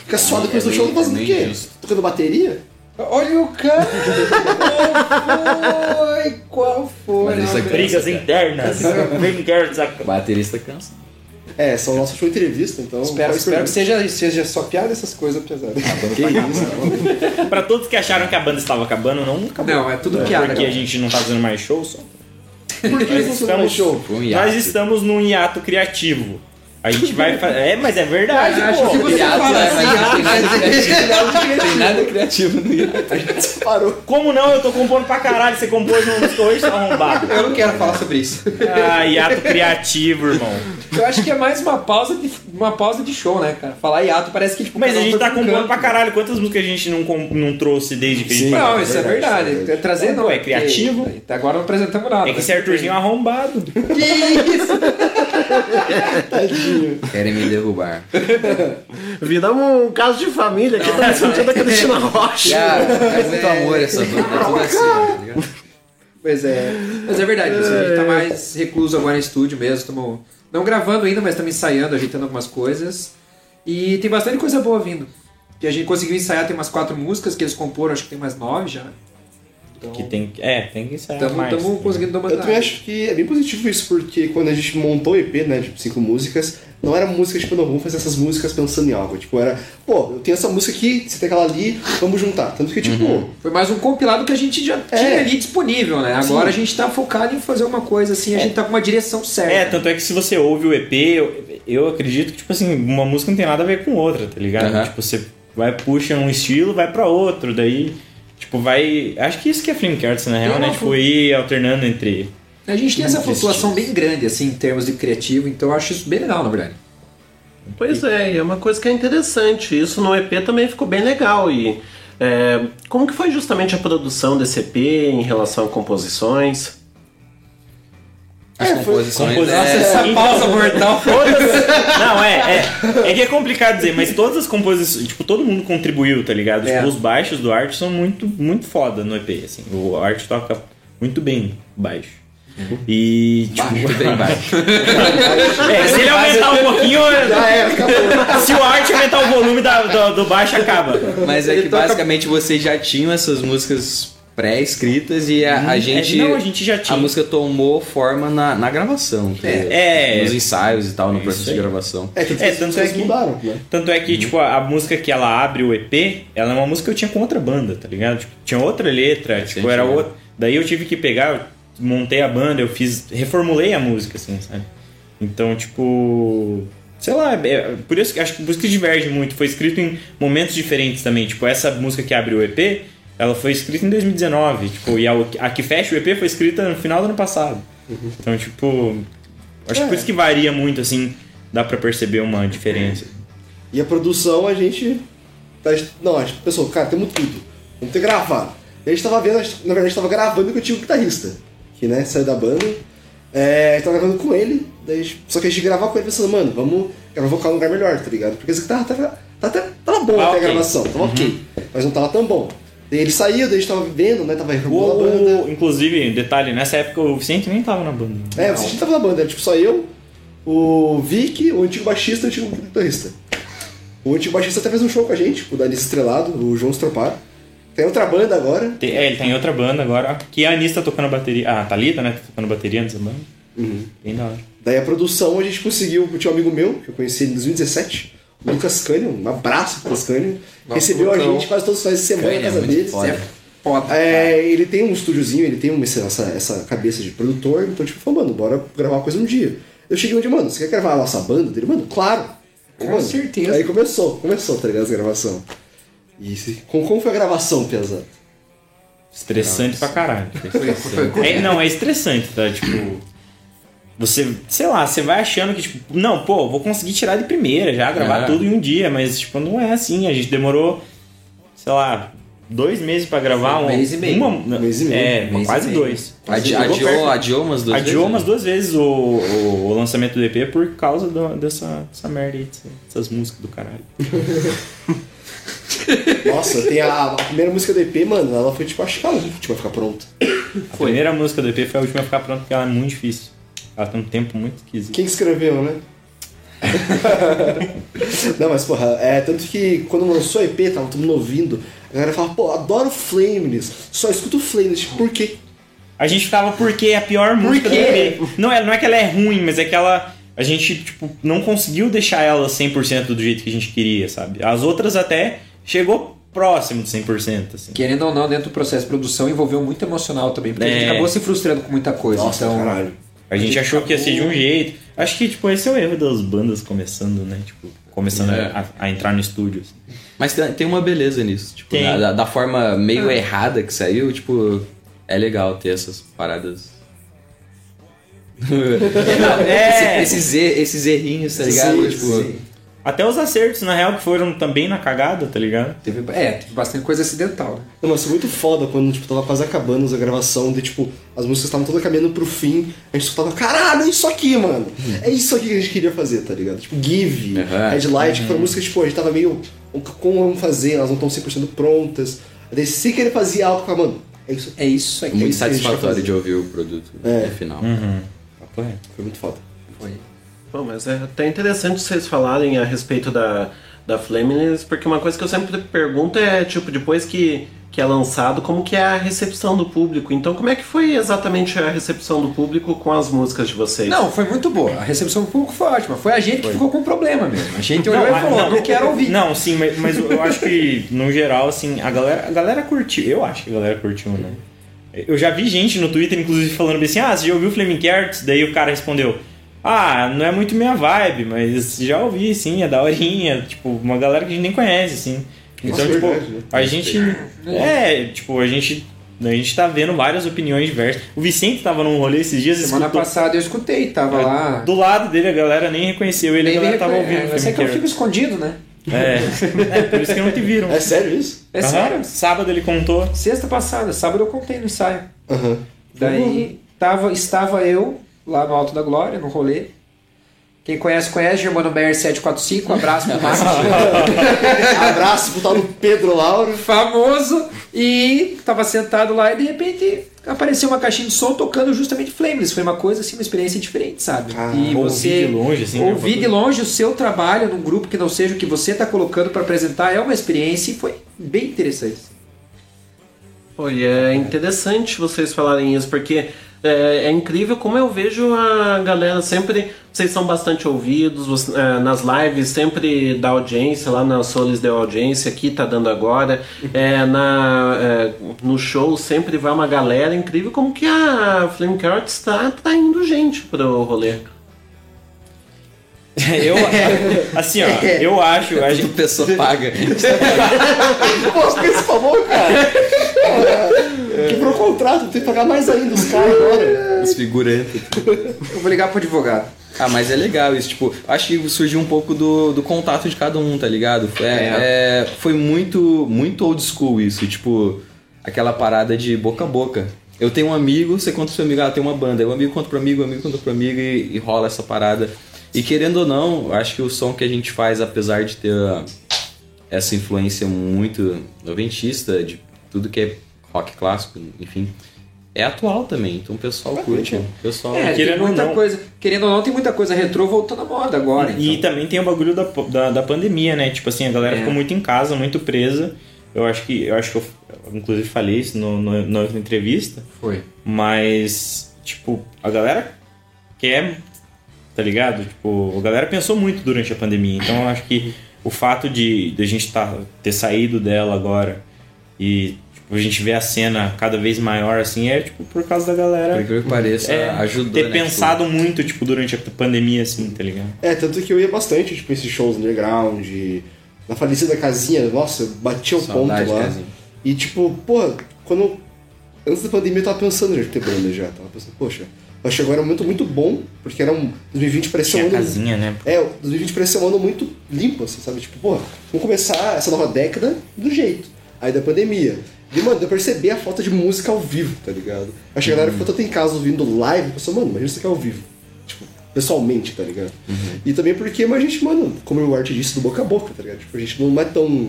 Fica suado depois é do show, meio- fazendo é o quê? Tocando bateria? Olha o cara! Qual foi? Qual foi? Não, Brigas internas. (laughs) A- Baterista cansa. É, são nosso show entrevista, então. Espero, espero que seja, seja só piada essas coisas, pesado. Que isso, Pra todos que acharam que a banda estava acabando, não acabou. Não, é tudo piada. Porque a galera. gente não tá fazendo mais show só. Por que Nós não foi mais show? Foi um hiato. Nós estamos num hiato criativo. A gente vai fazer. É, mas é verdade. Acho pô. que você fala né? assim, ah, tem nada criativo. Tem nada criativo no hiato. Parou. Como não? Eu tô compondo pra caralho. Você compôs no música hoje, tá arrombado. Eu não quero falar sobre isso. Ah, hiato criativo, irmão. Eu acho que é mais uma pausa de, uma pausa de show, né, cara? Falar hiato parece que tipo. Mas a um gente tá um compondo canto. pra caralho. Quantas músicas a gente não, não trouxe desde que a gente Sim. Não, isso é verdade. É Trazer Então, não. é criativo. Até agora não apresentamos nada. É que esse Arthurzinho é um arrombado. Que isso? (laughs) Tadinho. Querem me derrubar. Viramos um caso de família aqui, tá sentindo a Cristina Rocha. Cara, faz muito amor essa dúvida. É tudo assim, tá ligado? Pois é. Mas é verdade, a gente tá mais recluso agora em estúdio mesmo. Estamos não gravando ainda, mas estamos ensaiando, ajeitando algumas coisas. E tem bastante coisa boa vindo. Que a gente conseguiu ensaiar, tem umas quatro músicas que eles comporam, acho que tem mais nove já. Que tem, é, tem que ensaiar Tamo, mais. tamo conseguindo Eu também acho que é bem positivo isso, porque quando a gente montou o EP, né, de cinco músicas, não era música tipo, não, vamos fazer essas músicas pensando em algo. Tipo, era, pô, eu tenho essa música aqui, você tem aquela ali, vamos juntar. Tanto que, tipo, Foi mais um compilado que a gente já tinha ali disponível, né? Agora a gente tá focado em fazer uma coisa assim, a gente tá com uma direção certa. É, tanto é que se você ouve o EP, eu, eu acredito que, tipo assim, uma música não tem nada a ver com outra, tá ligado? Aham. Tipo, você vai, puxa um estilo, vai pra outro, daí, tipo, vai... Acho que isso que é Flimcast, na real, né? Tipo, ir alternando entre... A gente tem essa flutuação bem grande, assim, em termos de criativo, então eu acho isso bem legal, na verdade. Pois é, e é uma coisa que é interessante. Isso no EP também ficou bem legal. E é, como que foi justamente a produção desse EP em relação a composições? As composições. Composição- é- essa pausa mortal. Todas... (laughs) Não, é, é. É que é complicado dizer, mas todas as composições, tipo, todo mundo contribuiu, tá ligado? É. Tipo, os baixos do Art são muito, muito foda no EP, assim. O Art toca muito bem baixo. E, tipo... Baixo, bem baixo. (laughs) é, se ele aumentar um pouquinho... Já acabou. Se o Art aumentar o volume da- do, do baixo, acaba. Mas é que basicamente vocês já tinham essas músicas pré-escritas e a, a Hum, gente. é, não, a gente já tinha. A música tomou forma na, na gravação. que- É. Nos ensaios e tal, no É processo de gravação. É, tanto É, tanto é que- mudaram, né? Tanto é que, tipo, a, a música que ela abre o EP, ela é uma música que eu tinha com outra banda, tá ligado? Tipo, tinha outra letra, tipo, era outra. Daí eu tive que pegar, montei a banda, eu fiz. reformulei a música, assim, sabe? Então, tipo. Sei lá, é- por isso que acho que isso que diverge muito. Foi escrito em momentos diferentes também. Tipo, essa música que abre o EP, ela foi escrita em 2019. Tipo, e a, a que fecha o EP foi escrita no final do ano passado. Então, tipo. Acho que por isso que varia muito, assim, dá pra perceber uma diferença. E a produção a gente. tá- Não, a gente pensou, cara, temos tudo. Vamos ter gravar. E a gente tava vendo, gente- na verdade, a gente tava gravando que eu tinha um guitarrista, que né, saiu da banda. É, a gente tava gravando com ele, gente- só que a gente gravava com ele pensando, mano, vamos gravar vocal num lugar melhor, tá ligado? Porque essa guitarra tava, tava, até- tava bom Ah, até ok. a gravação, tava ok. Mas não tava tão bom. Ele saiu, daí a gente tava vendo, né? Tava O, reformulando a banda. o- inclusive, detalhe, nessa época o Vicente nem tava na banda. É, você tava na banda, era tipo só eu, o Vic, o antigo baixista e o antigo guitarrista. O antigo baixista até fez um show com a gente, o Danis Estrelado, o João Stropar. Tem outra banda agora. Tem- É, ele tá em outra banda agora, que a Anis tá tocando bateria. Ah, a Thalita, né? Tá tocando bateria nessa banda. Uhum. Bem da hora. Daí a produção a gente conseguiu, tinha um amigo meu, que eu conheci em 2017, o Lucas Cânio, um abraço pro Lucas Cânio, Nossa, recebeu a gente quase todos os finais de semana Cânio na é casa muito dele. foda. Foda, É, ele tem um estúdiozinho, ele tem uma, essa, essa cabeça de produtor, então tipo, falou, mano, bora gravar uma coisa um dia. Eu cheguei um dia, mano, você quer gravar a nossa banda? Dele, mano, claro. Com Mano, certeza. Aí começou, começou, tá ligado, a gravação. E se- como, como foi a gravação, Piazza? Estressante pra caralho. É, não, é estressante, tá? Tipo. Você, sei lá, você vai achando que, tipo, não, pô, vou conseguir tirar de primeira já, gravar É. tudo em um dia, mas, tipo, não é assim. A gente demorou, sei lá, dois meses pra gravar. Um mês e meio. Uma, Um mês e meio. É, Mês quase meio. dois. Adi- adiou- perto. adiou umas duas Adiou vezes, umas né? duas vezes o, o, o lançamento do EP por causa do- dessa, dessa merda aí, dessa- dessas músicas do caralho. (laughs) Nossa, tem a, a primeira música do EP, mano, ela foi tipo, acho que a última a ficar pronta. A primeira música do EP foi a última a ficar pronta porque ela é muito difícil. Ela tem um tempo muito esquisito. Quem que escreveu, né? (laughs) Não, mas porra, é tanto que quando lançou a EP, tava todo mundo ouvindo, a galera falava, pô, adoro Flameless, só escuto Flameless, por quê? A gente ficava porque é a pior música do quê? EP. Não é, não é que ela é ruim, mas é que ela. A gente, tipo, não conseguiu deixar ela 100% do jeito que a gente queria, sabe? As outras até chegou próximo de 100%, assim. Querendo ou não, dentro do processo de produção envolveu muito emocional também, porque a gente É. acabou se frustrando com muita coisa. Nossa, então, caralho. A gente achou que ia ser de um jeito. Acho que, tipo, esse é o erro das bandas começando, né? Tipo, começando É. a, a entrar no estúdio. assim. Mas tem, uma beleza nisso. Tipo, Tem. da, da forma meio É. errada que saiu, tipo, é legal ter essas paradas. (laughs) É. Esse- esses, er- esses errinhos, tá ligado? Sim, tipo, sim. Até os acertos, na real, que foram também na cagada, tá ligado? Teve, é, teve bastante coisa acidental, né? Não, mas foi muito foda quando, tipo, tava quase acabando a gravação, de, tipo, as músicas estavam todas caminhando pro fim, a gente escutava, caralho, é isso aqui, mano! É isso aqui que a gente queria fazer, tá ligado? Tipo, Give, Uhum. Headlight, que foram Uhum. músicas, tipo, a gente tava meio, como vamos fazer, elas não estão 100% prontas. Daí, se que ele fazia algo, ficava, mano, é isso É isso aqui. muito isso que a gente vai satisfatório de ouvir o produto É. no final. Uhum. Foi muito foda. Foi. Bom, mas é até interessante vocês falarem a respeito da, da Flamings, porque uma coisa que eu sempre pergunto é, tipo, depois que, que é lançado, como que é a recepção do público? Então, como é que foi exatamente a recepção do público com as músicas de vocês? Não, foi muito boa. A recepção do público foi ótima. Foi a gente que ficou com problema mesmo. A gente olhou Não, e falou, não, não, quero ouvir. Não, sim, mas, mas eu acho que, no geral, assim, a galera, a galera curtiu. Eu acho que a galera curtiu, né? Eu já vi gente no Twitter, inclusive, falando bem assim, ah, você já ouviu Flaming Carrots? Daí o cara respondeu, ah, não é muito minha vibe, mas já ouvi, sim, é daorinha. Tipo, uma galera que a gente nem conhece, assim. Então, Nossa, tipo, verdade, a gente... É, tipo, a gente... A gente tá vendo várias opiniões diversas. O Vicente tava num rolê esses dias. Semana escutou- passada eu escutei, tava É, lá. Do lado dele, a galera nem reconheceu ele, Nem a galera tava ouvindo. é, mas é que eu fico escondido, né? É, é, por isso que não te viram. É sério isso? É Aham. sério. Sábado ele contou. Sexta passada, sábado eu contei no ensaio. Aham. Daí tava, estava eu lá no Alto da Glória, no rolê. Quem conhece, conhece, Germano Meyer 745, abraço pro Márcio. (laughs) Abraço pro tal do Pedro Lauro. Famoso. E tava sentado lá e de repente apareceu uma caixinha de som tocando justamente Flameless. Foi uma coisa assim, uma experiência diferente, sabe? e ouvi você de longe, assim, né? ouvir de longe o seu trabalho num grupo que não seja o que você tá colocando para apresentar é uma experiência e foi bem interessante. E é interessante vocês falarem isso, porque é, é incrível como eu vejo a galera sempre. Vocês são bastante ouvidos, você- é, nas lives sempre dá audiência, lá na Solis deu audiência, aqui tá dando agora. (laughs) É, na, é, no show sempre vai uma galera incrível, como que a Flame Carrots está atraindo gente pro rolê. (laughs) Eu, assim, ó, eu acho. A gente... pessoa paga. Pô, que esse favor, cara. Porra, Quebrou o contrato, tem que pagar mais ainda os caras agora. Os figurantes. Eu vou ligar pro advogado. Ah, mas é legal isso, tipo, acho que surgiu um pouco do, do contato de cada um, tá ligado? É, é, foi muito, muito old school isso, tipo, aquela parada de boca a boca. Eu tenho um amigo, você conta pro seu amigo, ah, tem uma banda, aí o amigo conta pro amigo, o amigo conta pro amigo e, e rola essa parada. E querendo ou não, eu acho que o som que a gente faz, apesar de ter ah, essa influência muito noventista, de tudo que é rock clássico, enfim, é atual também, então o pessoal curte. O pessoal É, querendo ou muita não. coisa. Querendo ou não, tem muita coisa retrô voltando à moda agora. então. E também tem o bagulho da, da, da pandemia, né? Tipo assim, a galera É. ficou muito em casa, muito presa. Eu acho que eu acho que eu, eu, inclusive falei isso no, no, na outra entrevista. Foi. Mas, tipo, a galera quer, tá ligado? Tipo, a galera pensou muito durante a pandemia. Então eu acho que o fato de, de a gente tá, ter saído dela agora e tipo, a gente ver a cena cada vez maior assim é tipo por causa da galera. Por incrível que pareça, é, ajudou, Ter né, pensado muito, tipo, durante a pandemia, assim, tá ligado? É, tanto que eu ia bastante, tipo, esses shows underground, na falecida casinha, nossa, batia o ponto lá. casinha. E tipo, pô, quando. Antes da pandemia eu tava pensando em ter banda já. Tava pensando, poxa, que agora é um momento muito bom, porque era um. 2020 parecia um ano. casinha, né? É, 2020 parecia um ano muito limpo, assim, sabe? Tipo, pô, vamos começar essa nova década do jeito. Aí da pandemia. E, mano, eu percebi a falta de música ao vivo, tá ligado? Acho que a galera ficou tanto em casa ouvindo live, pensou, mano, imagina isso aqui ao vivo. Tipo, pessoalmente, tá ligado? E também porque, mas a gente, mano, como o Art disse, do boca a boca, tá ligado? Tipo, a gente não é tão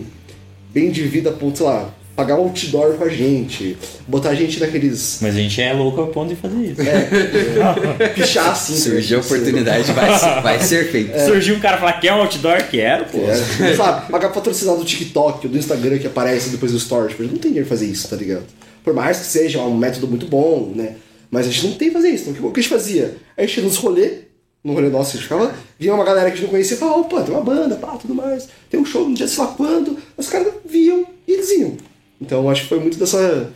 bem de vida, ponto, sei lá, pagar um outdoor com a gente, botar a gente naqueles. Mas a gente é louco a ponto de fazer isso. É, (laughs) pichar assim. Surgiu a oportunidade, vai ser- vai ser feito. Surgiu um cara falar, quer um outdoor? Quero, pô. É, sabe, pagar patrocinado do TikTok ou do Instagram que aparece depois do Story. Tipo, a gente não tem dinheiro pra fazer isso, tá ligado? Por mais que seja um método muito bom, né? Mas a gente não tem que fazer isso. Então, o que a gente fazia? A gente ia nos rolê, no rolê nosso, a gente ficava, via uma galera que a gente não conhecia e falava, opa, tem uma banda, pá, tudo mais. Tem um show no dia sei lá quando. Os caras viam e eles iam. Então, acho que foi muito dessa.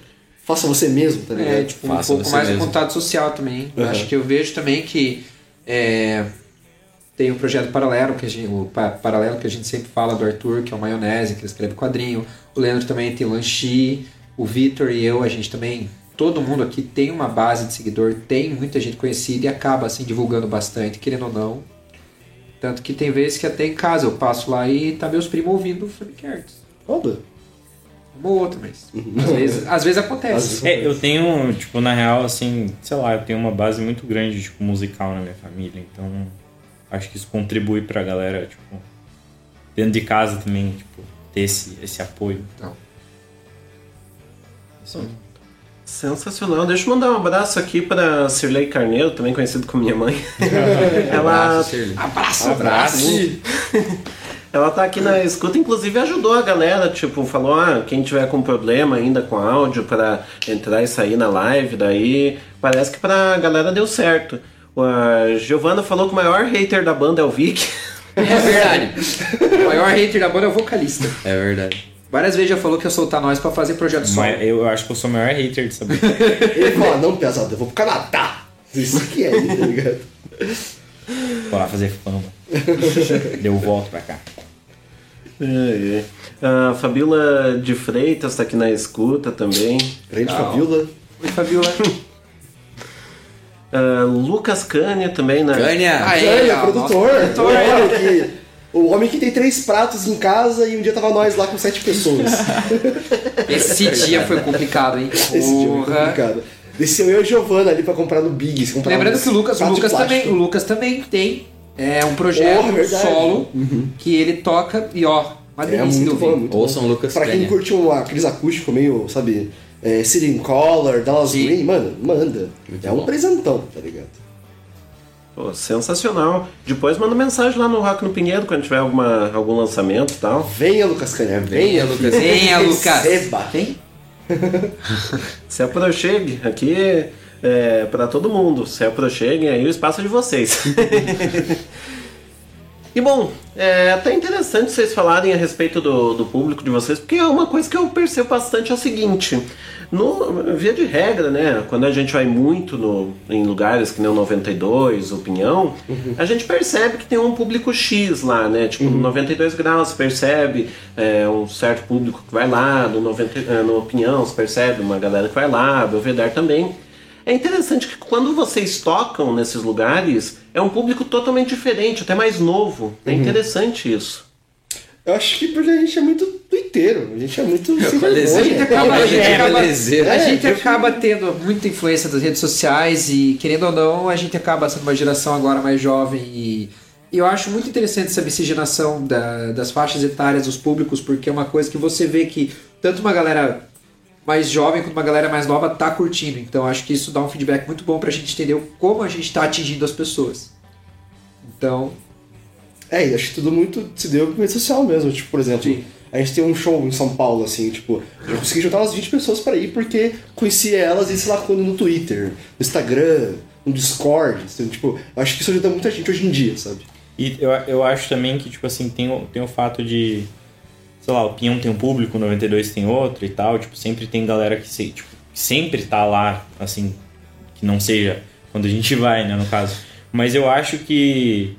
Faça você mesmo, tá ligado? É, tipo, um pouco mais o contato social também. Eu Uhum. Acho que eu vejo também que é, tem o projeto paralelo, que a gente, o pa- paralelo que a gente sempre fala do Arthur, que é o Maionese, que ele escreve quadrinho. O Leandro também tem o Lanchi, o Vitor e eu, a gente também. Todo mundo aqui tem uma base de seguidor, tem muita gente conhecida e acaba assim divulgando bastante, querendo ou não. Tanto que tem vezes que até em casa eu passo lá e tá meus primos ouvindo o Flamengo Arts. Foda. Uma ou outra, mas às vezes, às vezes acontece. É, eu tenho, tipo, na real, assim, sei lá, eu tenho uma base muito grande, tipo, musical na minha família, então acho que isso contribui pra galera, tipo, dentro de casa também, tipo, ter esse, esse apoio. Então. Isso. Sensacional. Deixa eu mandar um abraço aqui para Cirlei Carneiro, também conhecido como minha mãe. (laughs) Ela. Abraço, Cirlei. Abraço, Abraço. (laughs) Ela tá aqui na escuta, inclusive ajudou a galera, tipo, falou, ah, quem tiver com problema ainda com áudio para entrar e sair na live, daí parece que pra galera deu certo. A Giovanna falou que o maior hater da banda é o Vic. É verdade. O maior hater da banda é o vocalista. É verdade. Várias vezes já falou que ia soltar nós pra fazer projeto. Mas eu acho que eu sou o maior hater dessa banda. (laughs) Ele fala, não, pesado, eu vou pro Canadá. Isso que é, tá ligado? Vou lá fazer fama. Deu volta pra cá. É, é. A Fabiola de Freitas tá aqui na escuta também. Grande Fabiola. Oi, Fabiola. (laughs) Ah, Lucas Cânia também na. Cânia. Aê, Cânia, ó, produtor. produtor. O homem que- O homem que tem três pratos em casa e um dia tava nós lá com sete pessoas. (laughs) Esse dia foi complicado, hein? Esse dia foi complicado. Desceu eu e a Giovana ali pra comprar no Big. se comprar Lembrando que o Lucas, o Lucas também, o Lucas também tem é, um projeto Porra, verdade. solo que ele toca e ó, uma É delícia de muito bom, muito Ouçam bom. Lucas Pra quem Cânia. curte um, aqueles acústicos meio, sabe, é, Color, Dallas Green, mano, manda. é um presentão, tá ligado? Pô, sensacional. Depois manda mensagem lá no Rock no Pinheiro quando tiver alguma, algum lançamento e tal. Venha, Lucas Cânia, venha, Lucas. Venha, Lucas. Receba. Vem. (laughs) Se aproxegue, aqui é para todo mundo. Se aproxeguem aí o espaço é de vocês. (laughs) e bom, é até interessante vocês falarem a respeito do, do público de vocês, porque é uma coisa que eu percebo bastante é o seguinte. No, via de regra, né? Quando a gente vai muito no, em lugares que nem o 92, o Pinhão, a gente percebe que tem um público X lá, né? Tipo, no 92 graus, percebe é, um certo público que vai lá, no, 90, eh, no Pinhão, você percebe uma galera que vai lá, Belvedere também. É interessante que quando vocês tocam nesses lugares, é um público totalmente diferente, até mais novo. É Uhum. interessante isso. Eu acho que porque a gente é muito tuiteiro, a gente é muito sem A gente vergonha. acaba, a gente acaba, É, a gente acaba tendo muita influência das redes sociais e, querendo ou não, a gente acaba sendo uma geração agora mais jovem e, e eu acho muito interessante essa miscigenação da- das faixas etárias dos públicos, porque é uma coisa que você vê que tanto uma galera mais jovem quanto uma galera mais nova tá curtindo. Então acho que isso dá um feedback muito bom pra gente entender como a gente tá atingindo as pessoas. Então, É, e acho que tudo muito se deu com rede social mesmo. Tipo, por exemplo, a gente tem um show em São Paulo, assim, tipo, eu consegui juntar umas 20 pessoas pra ir porque conhecia elas e sei lá quando no Twitter, no Instagram, no Discord. Assim, tipo, eu acho que isso ajuda muita gente hoje em dia, sabe? E eu, eu acho também que, tipo assim, tem tem o fato de. Sei lá, o Pinhão tem um público, o 92 tem outro e tal. Tipo, sempre tem galera que, se, tipo, que sempre tá lá, assim, que não seja quando a gente (laughs) vai, né, no caso. Mas eu acho que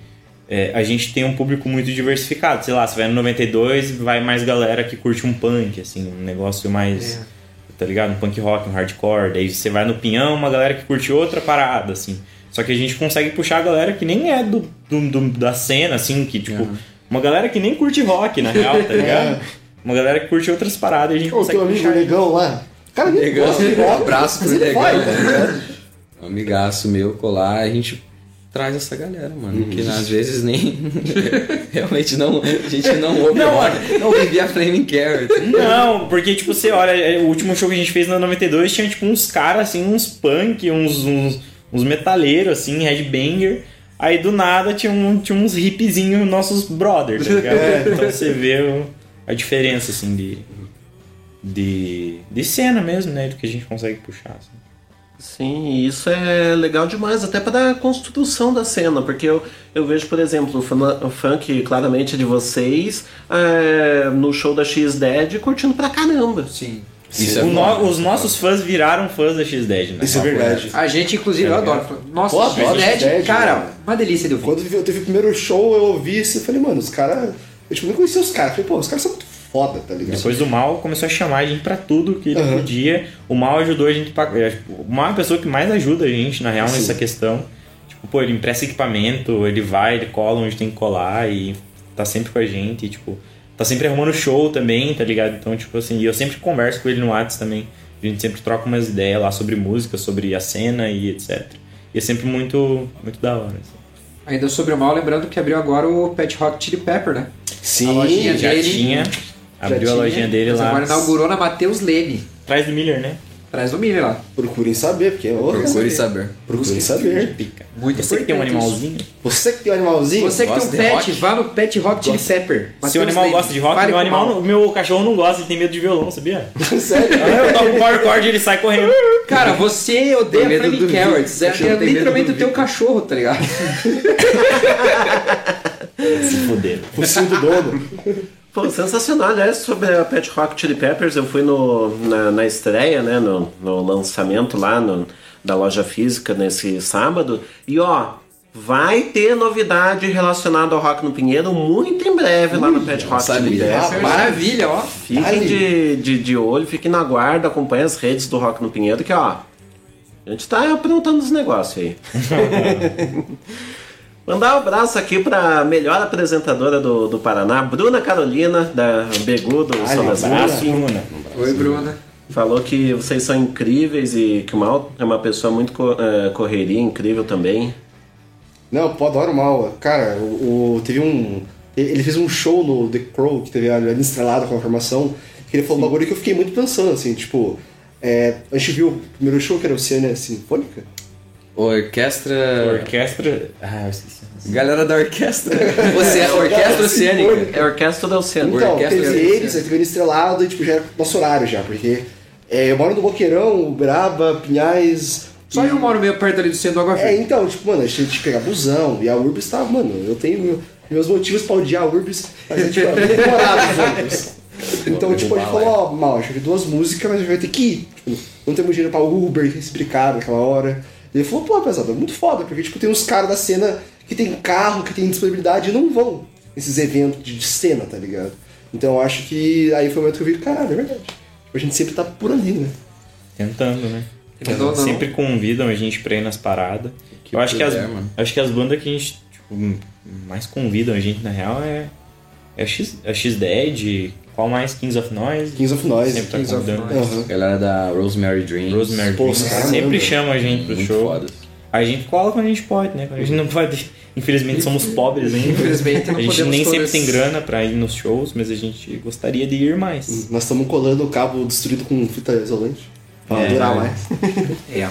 é, a gente tem um público muito diversificado. Sei lá, você vai no 92 vai mais galera que curte um punk, assim, um negócio mais. Tá ligado? Um punk rock, um hardcore. Daí você vai no Pinhão, uma galera que curte outra parada, assim. Só que a gente consegue puxar a galera que nem é do, do- do- da cena, assim, que tipo. Uma galera que nem curte rock, na real, tá (laughs) ligado? Uma galera que curte outras paradas e a gente Ô, consegue teu amigo. Negão lá, o cara Negão, um abraço pro Negão. tá ligado? Um amigaço meu colar, a gente traz essa galera, mano. Que às vezes nem. (laughs) realmente não. A gente não ouve Não, rock. Não ouvia Flaming Carrot. Não, porque, tipo, você olha, é, o último show que a gente fez na 92 tinha, tipo, uns caras, assim, uns punk, uns, uns, uns metaleiros, assim, headbanger. Aí, do nada, tinha, um, tinha uns hipzinhos nossos brothers, tá ligado? (laughs) É. Então você vê a diferença, assim, de, de, de cena mesmo, né? Do que a gente consegue puxar, assim. Sim, isso é legal demais, até para a construção da cena, porque eu, eu vejo, por exemplo, o fun- o funk claramente de vocês é, no show da X-Dead curtindo pra caramba. Sim. O no- os nossos fãs viraram fãs da X10, né? Isso é verdade. a gente, inclusive, eu adoro. Nossa, Pô, o adoro Dead, Dead, cara, mano. uma delícia de ouvir. Quando eu teve o primeiro show, eu ouvi isso e falei, mano, os caras. Eu tipo, nem conhecia os caras. Falei, pô, os caras são muito foda, tá ligado? Depois do mal começou a chamar a gente pra tudo que ele Aham. podia. O mal ajudou a gente pra. é, tipo, O mal é a pessoa que mais ajuda a gente, na real, Sim. nessa questão. Tipo, pô, ele empresta equipamento, ele vai, ele cola onde tem que colar e tá sempre com a gente. E, tipo, tá sempre arrumando show também, tá ligado? Então, tipo assim, e eu sempre converso com ele no WhatsApp também. A gente sempre troca umas ideias lá sobre música, sobre a cena e etc. E é sempre muito, muito da hora. assim. Ainda sobre o mal, lembrando que abriu agora o Pet Rock Chili Pepper, né? Sim, a lojinha já dele. tinha. Já Abriu a tinha, lojinha dele mas lá. Agora inaugurou na Mateus Leme. Atrás do Miller, né? Traz no milho lá. Procurem saber, porque é outra. Procure saber. Procurem saber. Muito Você que tem um animalzinho. Você que tem um animalzinho. Você que tem um pet, rock? vá no Pet Rock Chili Pepper. Se o animal gosta de rock, meu animal, meu cachorro não gosta, ele tem medo de violão, sabia? (laughs) Sério? Eu toco o power chord e ele sai correndo. Cara, você odeia Flaming do Carrots. É, literalmente do o teu cachorro, tá ligado? (laughs) Se fuder. Focinho do dono. Pô, sensacional, aliás, sobre a Pet Rock Chili Peppers, eu fui no, na, na estreia, né, no, no lançamento lá no- da loja física nesse sábado, e ó, vai ter novidade relacionada ao Rock no Pinheiro muito em breve lá no Pet Rock Chili. Peppers. Maravilha, ó. Fiquem de, de, de olho, fiquem na guarda, acompanhem as redes do Rock no Pinheiro, que ó, a gente tá aprontando os negócios aí. (laughs) Mandar um abraço aqui pra melhor apresentadora do, do Paraná, Bruna Carolina, da Begu do Ai, Solas Abraço, Bruna. Bruna. Oi, Bruna. Falou que vocês são incríveis e que o Mal é uma pessoa muito co- eh, correria, incrível também. Não, pô, adoro o mal. Cara, o, o- teve um. Ele fez um show no The Crow, que teve ali estrelado com a formação, que ele falou um bagulho que eu fiquei muito pensando, assim, tipo. é, a gente viu o primeiro show que era Oceania Sinfônica. Orquestra. Orquestra. Ah, eu esqueci. Galera da orquestra. (laughs) Você é orquestra oceânica. É a Orquestra da Oceano. Então, Orquestra teve Oceânica. eles, aí teve ele estrelado e tipo, já era nosso horário já, porque é, eu moro no Boqueirão, Uberaba, Pinhais. Só e- eu moro meio perto ali do centro do Água É, Fria. então, tipo, mano, a gente tinha que pegar busão, e a Urbis tava, mano, eu tenho meu- meus motivos pra odiar a Urbis, mas é tipo, é demorado os ônibus. Então, tipo, a gente falou, ó, mal, acho que duas músicas, mas a gente vai ter que ir. Tipo, não temos dinheiro pra Uber, explicar naquela hora. E ele falou, pô, pesado, é muito foda, porque, tipo, tem uns caras da cena que tem carro, que tem disponibilidade e não vão nesses eventos de cena, tá ligado? Então eu acho que aí foi o momento que eu vi, caralho, é verdade. Tipo, a gente sempre tá por ali, né? Tentando, né? Não. Sempre convidam a gente pra ir nas paradas. Que eu acho que, as, acho que as bandas que a gente tipo, mais convidam a gente, na real, é, é a X, a X-Dead, qual mais? Kings of Noise. Kings of Noise, Sempre tá Kings of convidando. Noise. Aham. Galera da Rosemary Dreams. Rosemary Pô, Dreams sempre chama a gente pro Muito show. foda. A gente cola quando a gente pode, né? Quando a gente não pode. Infelizmente somos pobres ainda. Infelizmente, não A gente nem sempre todas- tem grana pra ir nos shows, mas a gente gostaria de ir mais. Nós estamos colando o cabo destruído com fita isolante. Pra É, durar (laughs) é. mais. É.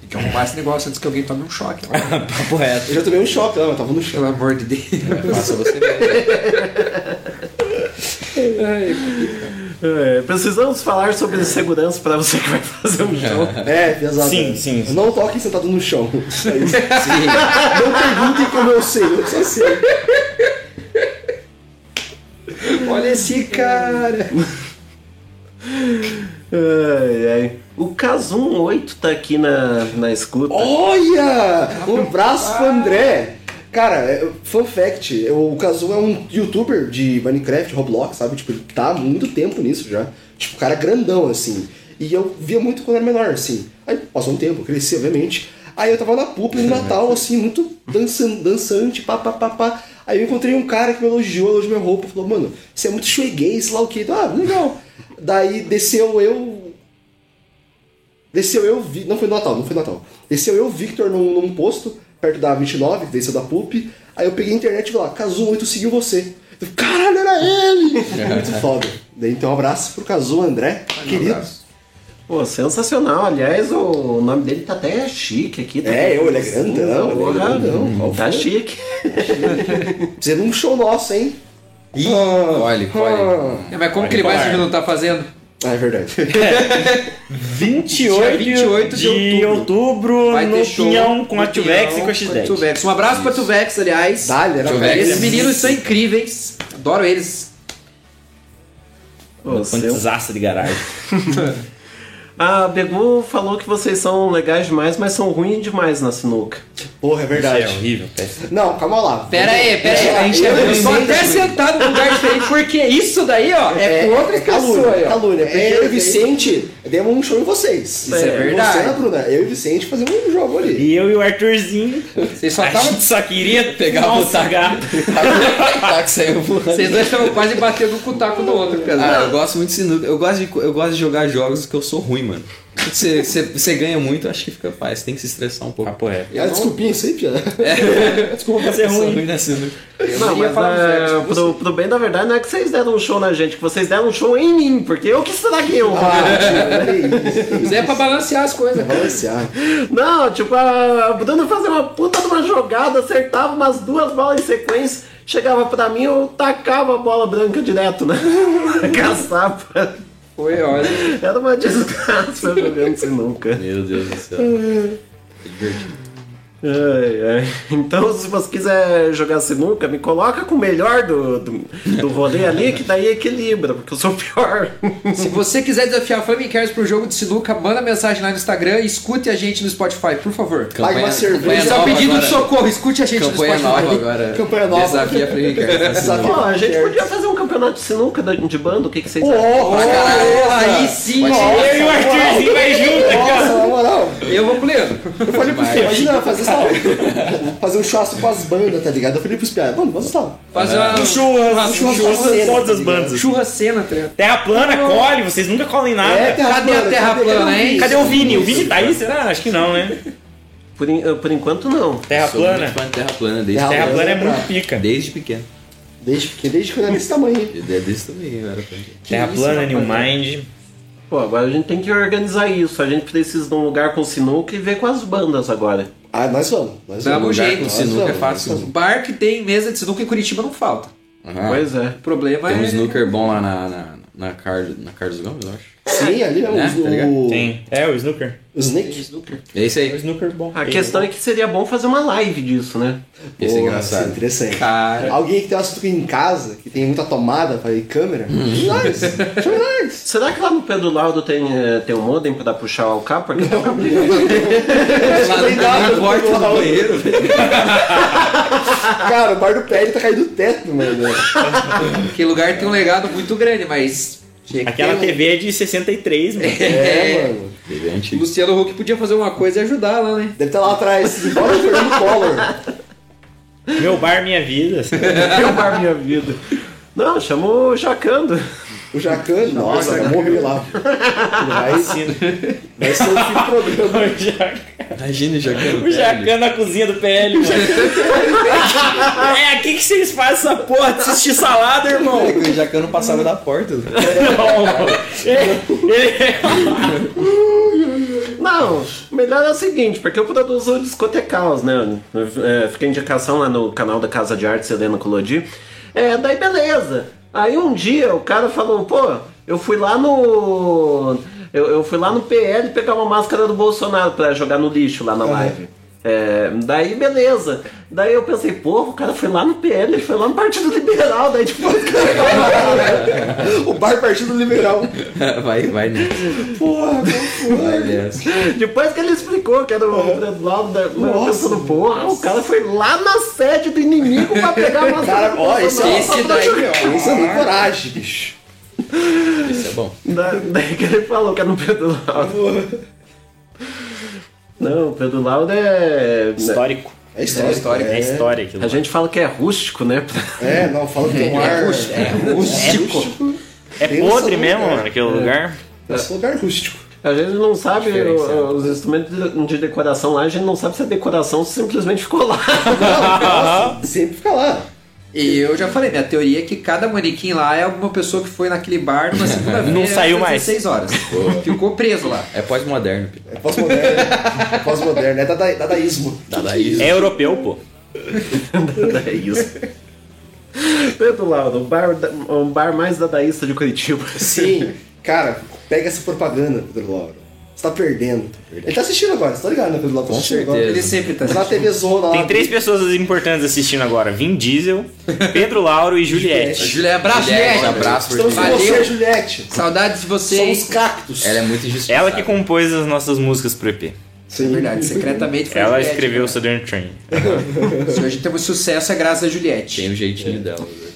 Tem que arrumar esse negócio antes que alguém tome um choque. lá. (laughs) Papo reto. Eu já tomei um choque lá, mas tava no chão. Pelo amor de Deus. Faça você mesmo. (laughs) É, precisamos falar sobre segurança pra você que vai fazer um show. (laughs) É, exato. Sim, sim, sim. Não toquem sentado no chão. (laughs) É isso. Não perguntem como eu sei, eu só sei. Olha esse cara. Ai, ai. O Kazum 8 tá aqui na, na escuta. Olha! Um abraço pro André. Cara, é, fun fact, o Kazu é um youtuber de Minecraft, Roblox, sabe? Tipo, ele tá há muito tempo nisso já. Tipo, cara é grandão, assim. E eu via muito quando era menor, assim. Aí passou um tempo, cresci, obviamente. Aí eu tava na pupa no Natal, assim, muito dançando, dançante, pá, pá, pá, pá. Aí eu encontrei um cara que me elogiou, elogiou minha roupa, falou, mano, você é muito shoegaze, sei lá o quê. Ah, legal. Daí desceu eu, Desceu eu, Vi- não foi no Natal, não foi no Natal. Desceu eu, Victor, num, num posto, perto da 29, que desceu da PUP. Aí eu peguei a internet e vi lá, Kazu 8 seguiu você. Eu, Caralho, era ele! (laughs) Muito foda. Daí então um abraço pro Kazu André, querido. Pô, sensacional. Aliás, o nome dele tá até chique aqui. Tá É, eu, ele é grandão, ele é grandão. Qual Tá foi? chique. Precisa de um show nosso, hein? Ih, Ah, olha, olha. É, mas como que ele vai se não tá fazendo? Ah, é verdade. (laughs) 28, Dia 28 de, de outubro, Vai no Pinhão com a Tuvex e com a X10. Tuvex. Um abraço pra Tuvex, aliás. Dale, era Tuvex. Esses meninos são incríveis. Adoro eles. Pô, seu- Quantizaça de garagem. (laughs) A Begu falou que vocês são legais demais, mas são ruins demais na sinuca. Porra, é Isso verdade. é horrível, péssimo. Não, calma lá. Pera aí, pera aí. A gente Eu- eu estou até sentado num lugar diferente, porque isso daí, ó, é, com outras calúnia, pessoas. aí, ó. calúnia. Porque É, eu e Vicente demos um show em vocês. Isso é verdade. Você, Bruna, eu e Vicente fazemos um jogo ali. E eu e o Arthurzinho, Vocês só estavam. só queria Pegar o o sagar. (laughs) Tá que saiu voando. Vocês dois estavam quase batendo com o taco no outro, Ah, pesado. eu gosto muito de sinuca. Eu gosto de, eu gosto de jogar jogos que eu sou ruim, mano. Você, você, você ganha muito, acho que fica paz. Tem que se estressar um pouco. Papo é. Ah, desculpinha isso aí, piada. (laughs) Desculpa Pra ser ruim. né, Sinuca? Não, mas é, pro, pro bem da verdade, não é que vocês deram um show na gente, que vocês deram um show em mim, porque eu que estraguei o Mas é pra balancear as coisas. Balancear. Não, tipo, a Bruna fazia uma puta de uma jogada, acertava umas duas bolas em sequência, chegava pra mim, eu tacava a bola branca direto, né? (laughs) Caçapa. Foi, olha. Era uma desgraça jogando sinuca. Meu Deus do céu. É divertido. Ai, ai. Então, se você quiser jogar sinuca, me coloca com o melhor do, do, do rolê ali, que daí equilibra, porque eu sou o pior. Se você quiser desafiar Flamingcast pro jogo de sinuca, manda mensagem lá no Instagram e escute a gente no Spotify, por favor. Pague uma cerveja. Nova pedindo agora. socorro, escute a gente Campanha no nova Spotify. agora. Campanha nova. Desafia. Desafia Pô, a gente podia fazer um campeonato de sinuca de bando, o que, que vocês acham? Pra caralho, aí sim, Pode ó. Eu e o Arthurzinho vai junto aqui, ó. Nossa, na moral. Eu vou pro Leandro. Eu falei pros piadas, imagina fazer essa fazer um churrasco com as bandas, tá ligado? Eu falei pros piadas, mano, vamos lá. Fazer uma Um churras, um churras churras, cena, todas as bandas. assim. churra cena, tá ligado? Terra plana, colhe, vocês nunca colhem nada. É, terra Cadê a terra plana, hein? Cadê o Vini? O Vini tá aí, será? Acho que não, né? Por, en- por enquanto, não. Terra Sou plana. muito fã de Terra plana desde, Terra Terra plana é plana, muito pica. desde pequeno. Desde pequeno, desde quando era desse tamanho. É desse também, eu era. Terra isso, plana, New? Mind. Pô, agora a gente tem que organizar isso. A gente precisa de um lugar com sinuca e ver com as bandas agora. Ah, nós vamos. Nós Dá vamos. um jeito. sinuca é vamos, fácil. nós vamos. Bar que tem mesa de sinuca em Curitiba não falta. Aham. Pois é. O problema Tem um é... snooker bom lá na, na, na, Carlos, na Carlos Gomes, eu acho. Sim, ali é Né? o, Tá ligado? o, Tem. É, o Snooker. o Snake. É isso O aí. Snooker bom. A questão é que seria bom fazer uma live disso, né? É Porra, engraçado. isso é interessante. Cara. Alguém que tem uma sinuca em casa, que tem muita tomada pra ir câmera, nós. Chama nós. Será que lá no Pedro Laudo tem, eh, tem um modem pra dar o cabo? Porque tá Lá na porta do banheiro, velho. (laughs) Cara, o bar do pé ele tá caindo do teto, mano. Aquele lugar tem um legado muito grande, mas... que Aquela ter um- TV é de 63, mano. É, mano. Ele é O antigo. Luciano Huck podia fazer uma coisa e ajudar lá, né? Deve estar lá atrás. (laughs) Bora Fernando Collor. Meu bar, minha vida. (laughs) Meu bar, minha vida. Não, chama o Jacando. O Jacan, nossa, vai morrer lá. Vai, vai ser o fim do programa. O Jacan- Imagina o Jacan. O Jacan na cozinha do PL, mano. é aqui que vocês fazem essa porra de assistir salada, irmão. É que o Jacan não passava da porta. (laughs) Não, o melhor é o seguinte, porque eu produzo discotecaus, né? É, fica a indicação lá no canal da Casa de Artes Helena Colodi. É, daí beleza. Aí um dia o cara falou, pô, eu fui lá no. Eu, eu fui lá no PL pegar uma máscara do Bolsonaro pra jogar no lixo lá na live. É, daí beleza. Daí eu pensei, porra, o cara foi lá no PL, ele foi lá no Partido Liberal, daí tipo, (laughs) O bar Partido Liberal. (laughs) Vai, vai nessa. Porra, Vai nessa. Depois que ele explicou que era o Fred Laudo, eu Nossa, pensando, porra, o cara foi lá na sede do inimigo pra pegar a máscara Cara, ó, esse, Bolsonaro esse daí, ó. Esse é coragem, bicho. Isso é bom. Da- Daí que ele falou que era no Pedro Laudo. Não, o Pedro Laudo é. Histórico. É história. É história aquilo. A gente fala que é rústico, né? É, não, fala que tem um ar. É rústico. É Tem podre noção, mesmo, né? mano, aquele lugar. Esse lugar é rústico. A gente não sabe o- os instrumentos de- de decoração lá, a gente não sabe se a decoração simplesmente ficou lá. Nossa, (laughs) sempre fica lá. E eu já falei, minha teoria é que cada manequim lá é alguma pessoa que foi naquele bar numa segunda-feira. Não saiu mais. 16 horas. Ficou preso lá. É pós-moderno. É pós-moderno. É pós-moderno. É dada- dadaísmo. Dadaísmo. É europeu, pô. isso. Pedro Laudo, o bar, o bar mais dadaísta de Curitiba. Sim. Cara, pega essa propaganda, Pedro Lauro. Você tá perdendo. Ele tá assistindo agora, você tá ligado, né, Pedro Lauro? Tá Com assistindo certeza. agora. Ele sempre tá Tá na TV Zona lá. Tem três pessoas importantes assistindo agora: Vin Diesel, Pedro Lauro e Juliette. Juliette, abraço, Juliette, abraço por Estamos com Valeu. você, Juliette. Saudades de vocês. Somos cactos. Ela é muito injustiçada. Ela que compôs as nossas músicas pro EP. É verdade, secretamente foi a Ela Juliette, escreveu cara. Southern Train. (laughs) Se hoje temos sucesso é graças a Juliette. Tem o jeitinho dela. velho.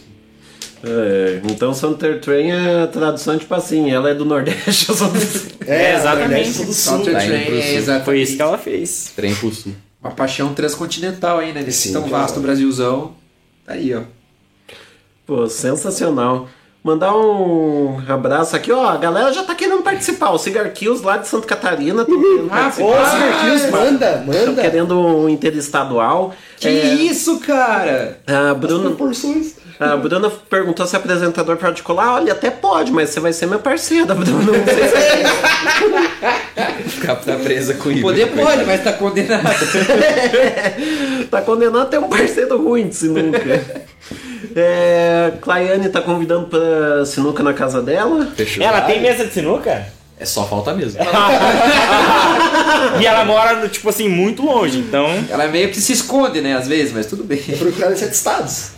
É, então Sunter Train é tradução tipo assim, ela é do Nordeste, eu sou do (laughs) É, exatamente. Nordeste, sou do Sul. Tá indo Train pro é sul. exatamente. Foi isso que ela fez. Trem pro sul. Uma paixão transcontinental aí, né? Nesse Sim, tão vasto Brasilzão. Tá aí, ó. Pô, sensacional. Mandar um abraço aqui, ó. A galera já tá querendo participar. O Cigar Kills lá de Santa Catarina. Querendo Ah, participar. pô, Cigar Kills, manda, Tô manda. querendo um interestadual. Que É, isso, cara? A Bruna, a Bruna perguntou se é apresentador pode colar. Olha, até pode, mas você vai ser meu parceiro, Bruna. Não sei se (laughs) Ficar tá presa com isso. Poder pode, mas tá condenado. (laughs) tá condenado a ter um parceiro ruim de sinuca. É, Claiane tá convidando pra sinuca na casa dela. Fechou. Ela tem mesa de sinuca? É só falta mesmo. (laughs) e ela mora, tipo assim, muito longe, então. Ela meio que se esconde, né, às vezes, mas tudo bem. Procurar em sete estados.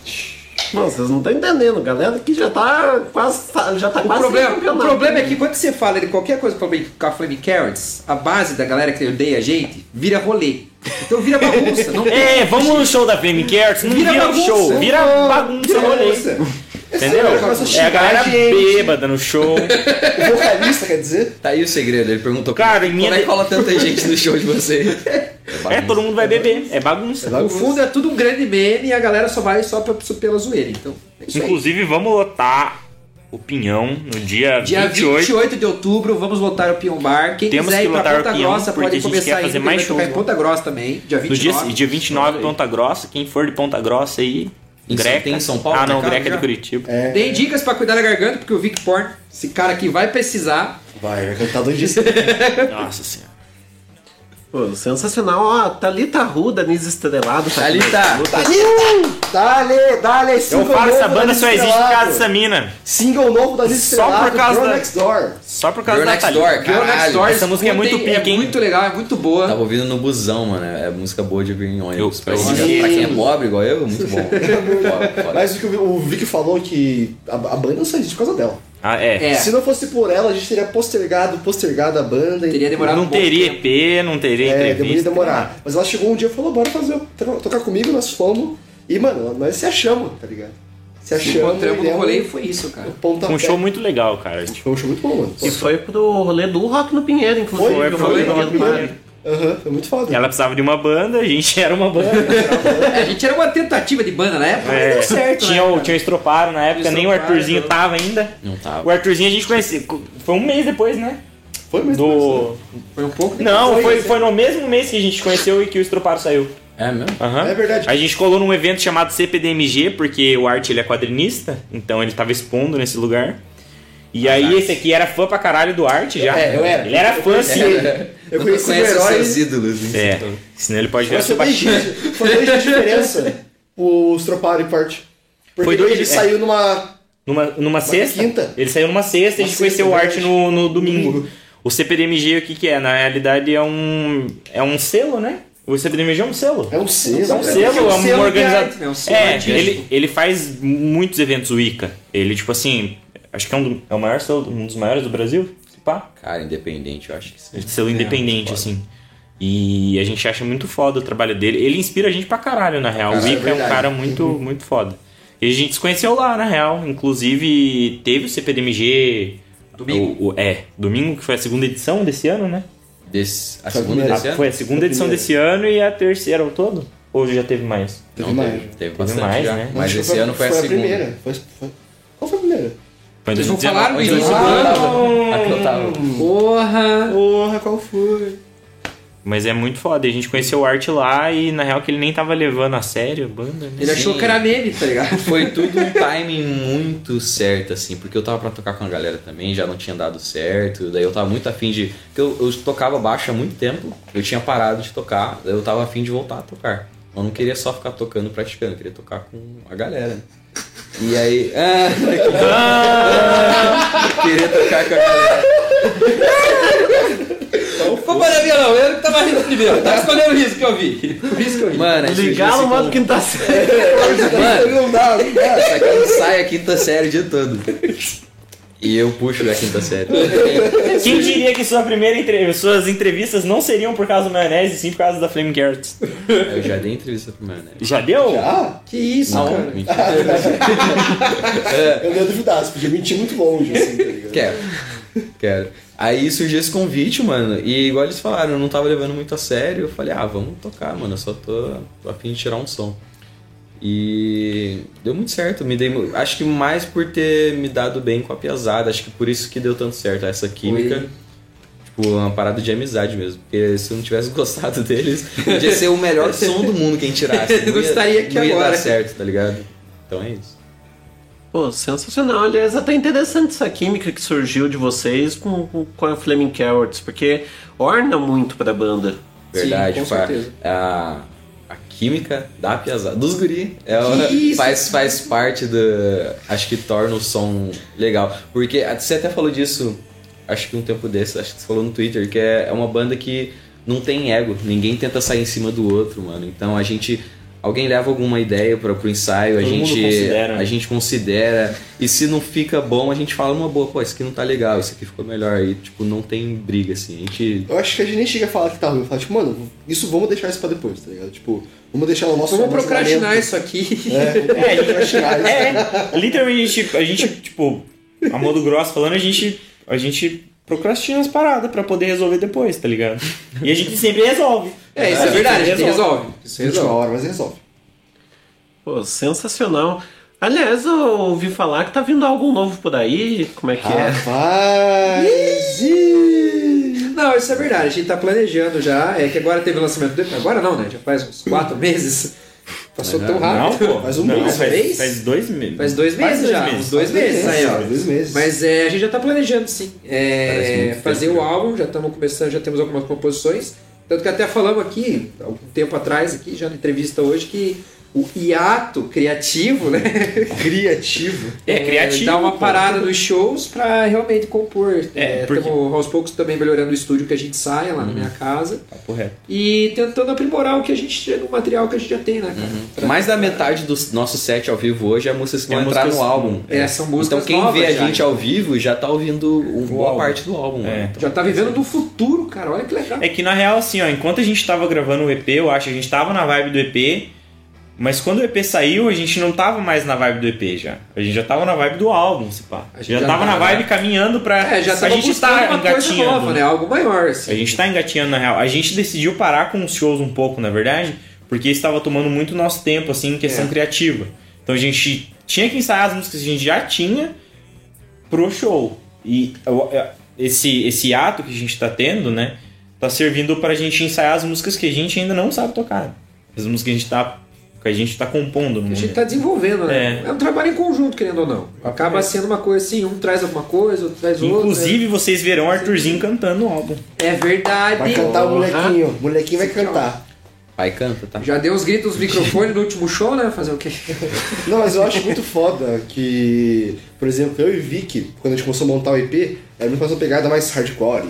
Não, vocês não estão entendendo, galera que já tá quase. Já tá O quase problema, o problema é que quando você fala de qualquer coisa com a Flame- com a Flame Carrots, a base da galera que odeia a gente vira rolê. Então vira bagunça. Não (laughs) É, vamos no show da Flame Carrots, não Vira vira, bagunça. show, vira bagunça Vira rolê. bagunça. Entendeu? É a galera bêbada no show. O vocalista, quer dizer? Tá aí o segredo, ele perguntou Cara, em minha como é que rola tanta gente no show de você. É, todo mundo vai beber, é bagunça. No fundo é tudo um grande meme e a galera só vai só pra- pela zoeira. Então, é isso aí. Inclusive, vamos lotar o Pinhão no dia, Dia 28. 28. de outubro, vamos lotar o Pion Bar. Quem Temos quiser que ir pra lotar o Ponta Pião, Grossa porque pode a gente começar quer indo, fazer mais shows em. Ponta Grossa também, dia No dia, 29. dia 29, Ponta Grossa. Quem for de Ponta Grossa aí, Em Greca. tem em São Paulo, Ah, não, mercado Greca é já? de Curitiba. Deem dicas pra cuidar da garganta, porque o Vic Porn, esse cara aqui vai precisar. Vai, vai cantar doidíssimo. (laughs) Nossa senhora. Pô, sensacional. Ó, Thalita Ruda, Nis Estrelado. Tá Thalita. escuta. Dale, dale, Eu single falo, essa novo banda da só existe por causa dessa mina. Single novo da Liz Só por Estrelado, causa Girl da- Next Door. Só por causa Girl da Next Thalita. Door, Girl Next caralho. Door, Essa música é muito pica, É hein? muito legal, é muito boa. Tava ouvindo no busão, mano. É música boa de ouvir em ônibus. Eu- Pra, eu quem- pra é pobre igual eu, muito (laughs) bom. Foda. Mas o que o Vic falou que a, a banda só existe por causa dela. Ah, é. É. Se não fosse por ela, a gente teria postergado, postergado a banda. e- Teria demorado Não um teria tempo. EP, não teria É, entrevista. demorar. Mas ela chegou um dia e falou, bora fazer, to- tocar comigo, nós fomos. E, mano, nós se achamos, tá ligado? Se achamos. encontramos no rolê e foi isso, cara. Um show muito legal, cara. Foi um show muito bom, mano. E foi pro rolê do Rock no Pinheiro, inclusive. Foi, o foi, rolê do foi, Rock no. Pinheiro. Aham, foi muito foda. Ela precisava de uma banda, a gente (laughs) era uma banda. É, a gente era uma tentativa de banda na época, mas É, deu certo, tinha, né? o, tinha o Estroparo na época, nem o Arthurzinho então. tava ainda. Não tava. O Arthurzinho a gente conhecia. Foi um mês depois, né? Foi mesmo. Do. Foi um pouco Não, Foi, foi, no mesmo mês que a gente conheceu e que o Estroparo saiu. É mesmo? Aham. É verdade. A gente colou num evento chamado CPDMG, porque o Art ele é quadrinista, então ele tava expondo nesse lugar. E aí esse aqui era fã pra caralho do Art já. É, eu era. Ele era fã sim. Conheci- Eu conheci o Conhece os herói. seus ídolos. hein? É, senão ele pode ver a Mas foi dois dias, foi dois dias de diferença os troparam em parte. Porque Foi dois ele é. saiu numa. Numa, numa sexta? quinta. Ele saiu numa sexta e a gente conheceu o Art no, no domingo. Domingo. O CPDMG o que que é? Na realidade é um é um selo, né? O CPDMG é um selo. É um selo. É um né? selo, é um um organizador. arte, né? Um selo É, ele, ele faz muitos eventos Wicca. Ele, tipo assim, acho que é um, do- é o maior selo, um dos maiores do Brasil. Pá. Cara, independente, eu acho que sim. Selo independente, assim. E a gente acha muito foda o trabalho dele. Ele inspira a gente pra caralho, na real. Cara, o é Wicca é, um cara muito, muito foda. E a gente se conheceu lá, na real. Inclusive, teve o CPDMG. Domingo. o- o- é, domingo, que foi a segunda edição desse ano, né? Desse, a Foi a segunda desse ano? foi a segunda Foi a edição desse ano e a terceira ao todo? Ou já teve mais? Teve Não, mais. teve, teve Teve bastante mais, já. né? Mas que esse ano foi, a segunda. primeira. Foi, foi- Foi Vocês vão 2019. falar tava. Porra! Porra, qual foi? Mas é muito foda. A gente conheceu o Art lá e na real que ele nem tava levando a sério a banda, né? Ele achou Sim. que era meme, tá ligado? (laughs) Foi tudo um timing muito certo, assim, porque eu tava pra tocar com a galera também, já não tinha dado certo, daí eu tava muito afim de. Porque eu, eu tocava baixo há muito tempo, eu tinha parado de tocar, daí eu tava afim de voltar a tocar. Eu não queria só ficar tocando praticando, eu queria tocar com a galera. E aí. Ah, queria tocar com a galera. É minha não, eu que tava rindo primeiro. Tava escolhendo o risco que eu vi. O risco que eu vi. Mano, Ligar no modo quinta série. Mano, Não dá, não dá. Isso aqui não sai a quinta série o dia todo. E eu puxo a quinta série. (laughs) Quem diria que sua primeira entre... suas entrevistas não seriam por causa do maionese, e sim por causa da Flame Carrots? Eu já dei entrevista pro né? Já deu? Ah, Que isso, Não, cara. mentira. (laughs) eu ia duvidar, você podia mentir muito longe, assim, tá ligado? Quero. Quero. Aí surgiu esse convite, mano. E igual eles falaram, eu não tava levando muito a sério. Eu falei, ah, vamos tocar, mano. Eu só tô, tô a fim de tirar um som. E deu muito certo. Me dei, acho que mais por ter me dado bem com a piazada. Acho que por isso que deu tanto certo. Essa química. Foi. Tipo, uma parada de amizade mesmo. Porque se eu não tivesse (laughs) gostado deles, podia ser o melhor (laughs) som do mundo quem tirasse. Eu gostaria aqui não ia agora. dar certo, tá ligado? Então é isso. Pô, sensacional. Aliás, até interessante essa química que surgiu de vocês com, com- com a Flaming Cowards, porque orna muito pra banda. Verdade, com tipo, a- certeza. A química da piazada, dos guri, é, faz, faz parte do. Acho que torna o som legal. Porque você até falou disso, acho que um tempo desse, acho que você falou no Twitter, que é uma banda que não tem ego, ninguém tenta sair em cima do outro, mano. Então a gente. Alguém leva alguma ideia para pro ensaio, a Todo mundo gente, considera, né? a gente considera. E se não fica bom, a gente fala uma boa, pô, isso aqui não tá legal, isso aqui ficou melhor. E, tipo, não tem briga, assim. A gente. Eu acho que a gente nem chega a falar que tá ruim. Fala, tipo, mano, isso vamos deixar isso pra depois, tá ligado? Tipo, vamos deixar o nosso. Vamos procrastinar isso aqui. É, (laughs) É, procrastinar isso. É, literalmente, a gente, a gente, tipo, a modo grosso falando, a gente, a gente procrastina as paradas pra poder resolver depois, tá ligado? E a gente sempre resolve. É, isso é verdade, a gente resolve. Isso Última resolve. hora, mas resolve. Pô, sensacional. Aliás, eu ouvi falar que tá vindo algo novo por aí. Como é que é? Rapaz! ih! Não, isso é verdade, a gente tá planejando já. É que agora teve o lançamento do EP. Agora não, né? Já faz uns quatro meses. Passou Mas tão não, rápido. Não, pô. Faz um não, mês, faz, faz dois meses. Faz dois Faz meses já, uns dois Faz meses aí, ó. faz dois meses. Mas é, a gente já tá planejando, sim. É, fazer tempo, o né? álbum, já estamos começando, já temos algumas composições. Tanto que até falamos aqui, algum tempo atrás, aqui, já na entrevista hoje, que o hiato criativo, né? (laughs) Criativo. É, criativo, Dá uma pô. parada nos shows pra realmente compor. É, É, porque- aos poucos também melhorando o estúdio que a gente saia lá na minha casa. Papo reto. E tentando aprimorar o que a gente, no material que a gente já tem, né, cara? Pra- Mais da metade do nosso set ao vivo hoje é músicas que É vão entrar músicas- no álbum. É, são músicas Então quem novas vê a já, gente ao vivo já tá ouvindo uma boa álbum. parte do álbum. É. né? Já tá vivendo do futuro, cara. Olha que legal. É que na real, assim, ó, enquanto a gente tava gravando o EP, eu acho que a gente tava na vibe do EP, mas quando o EP saiu, a gente não tava mais na vibe do EP já. A gente já tava na vibe do álbum, se pá. A gente Já, já tava na vibe caminhando pra. É, já a tava gente buscando tá uma coisa engatinhando. nova, né? Algo maior, assim. A gente tá engatinhando na real. A gente decidiu parar com os shows um pouco, na verdade, porque estava tomando muito nosso tempo, assim, em questão É. criativa. Então a gente tinha que ensaiar as músicas que a gente já tinha pro show. E esse, esse ato que a gente tá tendo, né, tá servindo pra gente ensaiar as músicas que a gente ainda não sabe tocar. As músicas que a gente tá, que a gente tá compondo no A gente momento. tá desenvolvendo, né? É. É. um trabalho em conjunto, querendo ou não. Acaba sendo uma coisa assim, um traz alguma coisa, outro traz outra. Inclusive, vocês verão o Arthurzinho cantando no álbum. É verdade. Vai cantar o molequinho. O molequinho vai cantar. Pai canta, tá? Já deu uns gritos no microfone no último show, né? Fazer o quê? (laughs) Não, mas eu acho muito foda que, por exemplo, eu e Vicky, quando a gente começou a montar o EP, era muito mais uma pegada mais hardcore,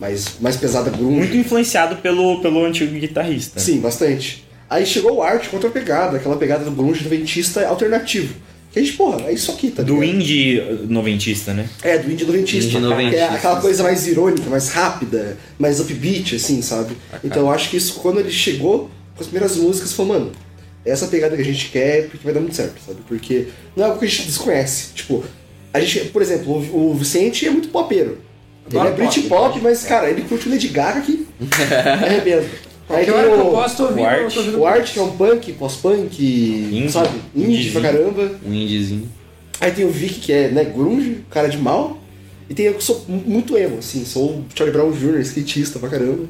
mais, mais pesada grunge. Muito influenciado pelo, pelo antigo guitarrista. Sim, bastante. Aí chegou o Art com outra pegada, aquela pegada do grunge noventista alternativo. Que a gente, porra, é isso aqui, tá Do ligado? indie noventista, né? É, do indie noventista. Indie Que é noventista, aquela coisa mais irônica, mais rápida, mais upbeat, assim, sabe? Então eu acho que isso, quando ele chegou com as primeiras músicas, falou, mano, essa é a pegada que a gente quer porque vai dar muito certo, sabe? Porque não é algo que a gente desconhece. Tipo, a gente, por exemplo, o, o Vicente é muito popeiro. Ele Adoro é Britpop, pop, mas, cara, ele curte o Lady Gaga que (laughs) arrebenta. Aí tem hora que eu o, posso, ouvindo, o Art. ouvindo o Art, que é um punk, pós-punk, sabe? Indie pra caramba. Um indiezinho. Aí tem o Vic, que é, né, grunge, cara de mal. E tem eu que sou mu- muito emo, assim, sou o Charlie Brown Jr., skatista pra caramba.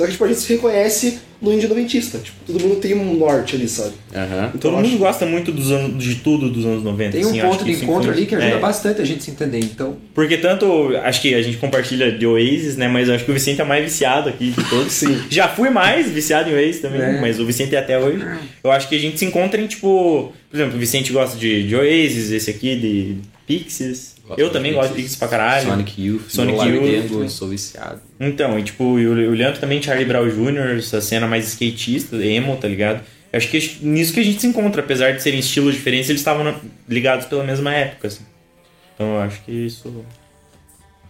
Só que, tipo, a gente se reconhece no indie noventista. Tipo, todo mundo tem um norte ali, sabe? Aham. Então, Todo mundo acho- gosta muito dos anos, de tudo dos anos 90. Tem um assim, ponto de encontro ali que ajuda é. bastante a gente se entender, então. Porque tanto, acho que a gente compartilha de Oasis, né? Mas eu acho que o Vicente é mais viciado aqui de todos. (laughs) Sim. Já fui mais viciado em Oasis também, É. mas o Vicente é até hoje. Eu acho que a gente se encontra em, tipo... Por exemplo, o Vicente gosta de, de Oasis, esse aqui de Pixies. Gosto eu também gosto de Pixies pra caralho. Sonic Youth, Sonic Sonic Youth. Youth. Eu sou viciado. Então, e tipo, e o o Leandro também, Charlie Brown Jr., essa cena mais skatista, emo, tá ligado? Eu acho que nisso que a gente se encontra, apesar de serem estilos diferentes, eles estavam ligados pela mesma época, assim. Então eu acho que isso.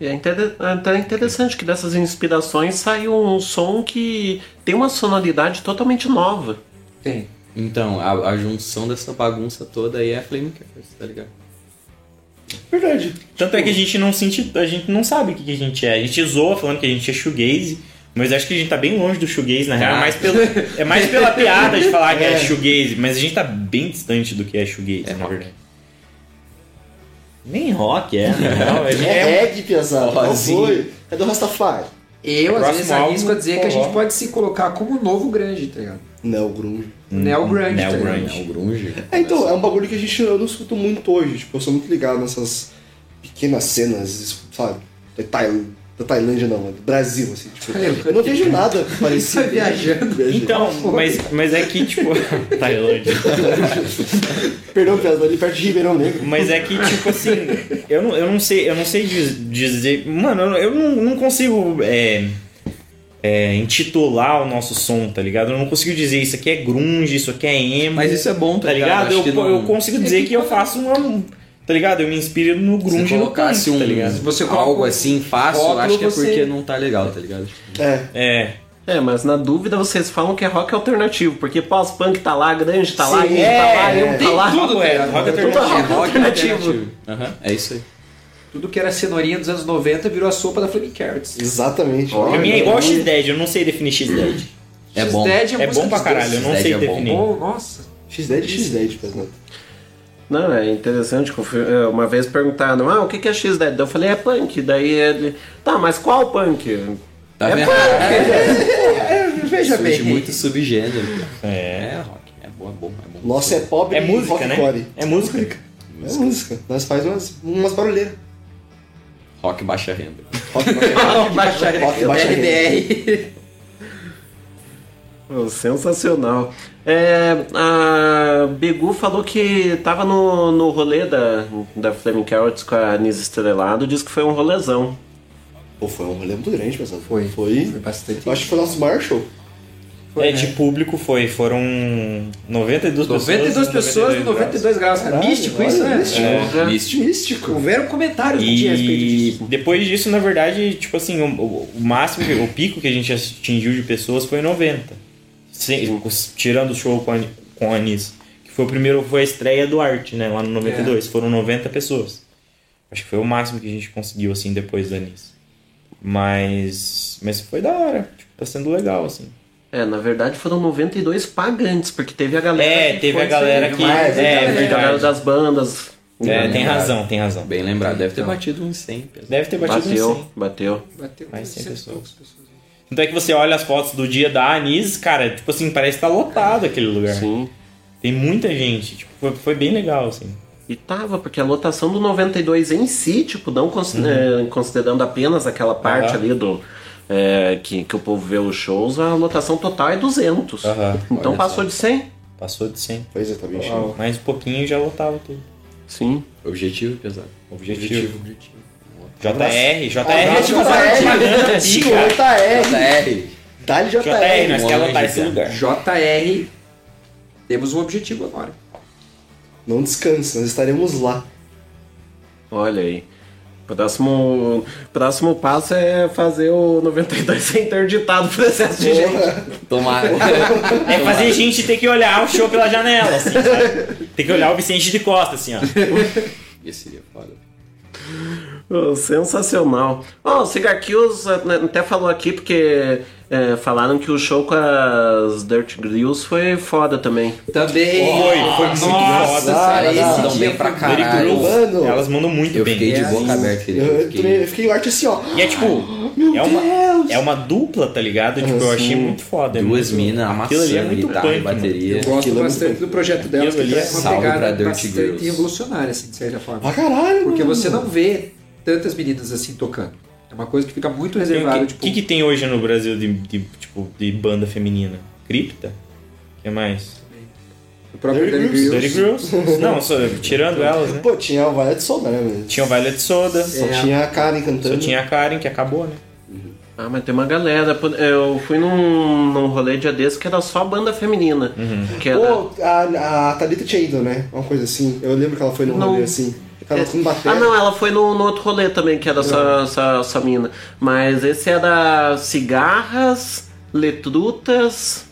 E é até interessante que dessas inspirações saiu um som que tem uma sonoridade totalmente nova. Tem. Então, a, a junção dessa bagunça toda aí é a Flame Curse, tá ligado? Verdade. Tanto é que a gente não sente, a gente não sabe o que, que a gente é. A gente zoa falando que a gente é shoegaze, Mas acho que a gente tá bem longe do shoegaze, na real. Tá. É mais, pelo, é mais pela (laughs) piada de falar que é, É. shoegaze. Mas a gente tá bem distante do que é shoegaze, na verdade. Nem rock é, na real. (laughs) É, É, é, reggae, pesado. Qual Rosinho. foi? É do Rastafari. Eu, às vezes, arrisco a dizer que a gente pode se colocar como novo grunge, tá ligado? Neo Grunge. Neo grunge, Neo tá ligado? grunge. É o grunge. É, então, é um bagulho que a gente eu não escuto muito hoje. Tipo, eu sou muito ligado nessas pequenas cenas, sabe? Tail- da Tailândia não, é do Brasil, assim. Tipo, (laughs) eu não vejo nada parecido. Tá viajando. Então, mas, mas é que, tipo. (laughs) Tailândia. (laughs) Perdão, Pedro, ali perto de Ribeirão Negro. Mas é que, tipo assim, eu não, eu não sei, eu não sei diz- dizer. Mano, eu, eu não, não consigo é, é, intitular o nosso som, tá ligado? Eu não consigo dizer isso aqui é grunge, isso aqui é emo. Mas isso é bom, tá tá ligado? Eu, que não- eu consigo dizer que eu faço uma. Tá ligado? Eu me inspiro no grunge Se no punk, um, tá ligado? você coloca algo assim fácil, rótulo, acho que é você- porque não tá legal, tá ligado? É. É. É, mas na dúvida vocês falam que é rock alternativo, porque pós-punk tá lá, grande tá lá, Sim, indie é, tá lá, tem tá lá. tudo, é, rock Tudo alternativo. rock Rock alternativo. Aham, é isso aí. Tudo que era cenourinha dos anos 90 virou a sopa da Flaming Carrots. Exatamente. Pra mim é igual X-Dead, eu não sei definir X-Dead. É bom. X-Dead É música bom pra caralho, eu não X-Dead sei é definir. Nossa. X10 e X10, pesado. Não, é interessante. é, Uma vez perguntaram, ah, o que é X-Dead? Eu falei, é punk. Daí ele, tá, mas qual punk? Tá é punk. É, veja Surge bem. muito subgênero. É. É rock. É bom, é bom, é bom. Nossa, é pobre É e música, né? rockcore. É música. É música. Nós faz umas, umas barulheiras. Rock baixa renda. Rock baixa Rock baixa renda. RBR. Pô, Sensacional. É, a Begu falou que tava no, no rolê da, da Flaming Carrots com a Anis Estrelado, disse que foi um rolezão. Pô, foi um rolê muito grande, pesado. Foi. Foi. Foi bastante. Eu acho que foi o nosso maior show. Foi, é, né? de público foi, foram 92 pessoas. 92 pessoas no 92 graus. Caralho, Místico isso, né? místico. É. Místico. Místico. Houveram comentários no dia a respeito E disso. depois disso, na verdade, tipo assim, o, o- máximo, o pico que a gente atingiu de pessoas foi 90. Sem- tirando o show com a, com a Anis. Que foi o primeiro, foi a estreia do Arte, né? Lá no 92. Foram 90 pessoas. Acho que foi o máximo que a gente conseguiu, assim, depois da Anis. Mas. Mas foi da hora. Tipo, tá sendo legal, assim. É, na verdade foram 92 pagantes, porque teve a galera. É, que teve foi a galera que- mais, é, a galera das bandas. É, tem razão, tem razão. Bem lembrado. Deve ter Então. batido uns 100. pesado. Deve ter batido uns 100. Bateu, bateu. Bateu Mais 100 cento e pessoas. poucas pessoas. Tanto é que você olha as fotos do dia da Anis, cara, tipo assim, parece que tá lotado aquele lugar. Sim. Tem muita gente. Tipo, foi, foi bem legal, assim. E tava, porque a lotação do 92 em si, tipo, não cons- é, considerando apenas aquela parte Aham. ali do. é, que, que o povo vê os shows, a lotação total é 200. Aham. Então Olha passou de 100? Passou de 100. Pois é, tá bem cheio. Mais um pouquinho já lotava tudo. Sim. Objetivo, pesado. Objetivo. Objetivo. JR, JR, Abraço, tipo, JR. JR. JR. Dá-lhe JR, JR. nós queremos lotar esse cara. lugar. JR. Temos um objetivo agora. Não descanse, nós estaremos lá. Olha aí. Próximo, próximo passo é fazer o 92 ser interditado pro excesso de gente. Tomara. É fazer gente ter que olhar o show pela janela, assim, sabe? Tem que olhar o Vicente de Costa, assim, ó. (laughs) Esse seria foda. Oh, sensacional. Ó, o Cigar Kills até falou aqui porque eh, falaram que o show com as Dirt Grills foi foda também. Também. Foi, foi muito Nossa, foda. cara, Elas mandam bem pra caralho. Mano. Elas mandam muito Eu bem. fiquei de É, boca assim, aberta, querido. Eu, Eu eu, fiquei... eu fiquei assim, ó. E é tipo, Meu é uma, Deus! é uma dupla, tá ligado? Tipo, eu achei muito foda. é Duas muito- minas ali é amassando muito guitarra e punk, mano. bateria. Eu gosto Aquilo é bastante muito- do projeto delas, que é uma pra pegada bastante revolucionária, assim, de certa forma. Ah, caralho, Porque você não vê tantas meninas assim tocando. É uma coisa que fica muito Tem o reservada, que, tipo... que, que tem hoje no Brasil de, de, tipo, de banda feminina? Cripta? O que mais? o próprio Dirty Girls. Dirty? (laughs) Não, só, tirando elas, né? Pô, tinha o Violet Soda, né? Mas Tinha o Violet Soda, Só É. tinha a Karen cantando. só tinha a Karen, que acabou, né? Ah, mas tem uma galera. Eu fui num, num rolê dia desse que era só banda feminina. Que era... Pô, a, a Thalita tinha ido, né? Uma coisa assim. Eu lembro que ela foi num Não. rolê assim. Ela bateria. Ah, não, ela foi no, no outro rolê também, que era essa, essa, essa mina. Mas esse era cigarras, letrutas.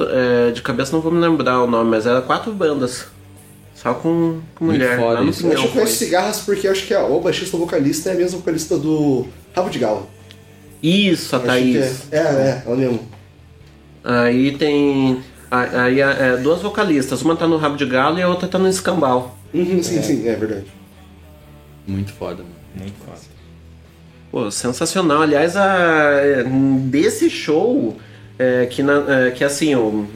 é, de cabeça não vou me lembrar o nome, mas era quatro bandas. Só com, com Muito mulher. foda no isso. Eu acho que eu conheço cigarras porque eu acho que a, o baixista vocalista é a mesma vocalista do Rabo de Galo. Isso, a Acho Thaís. que É, é, é, ela mesmo. Aí tem. a- Aí é, duas vocalistas, uma tá no Rabo de Galo e a outra tá no Escambau. Uhum, sim, sim, é verdade. Muito foda, mano. Muito foda. Pô, sensacional. Aliás, a, desse show. É, que, na- é, que assim, eu,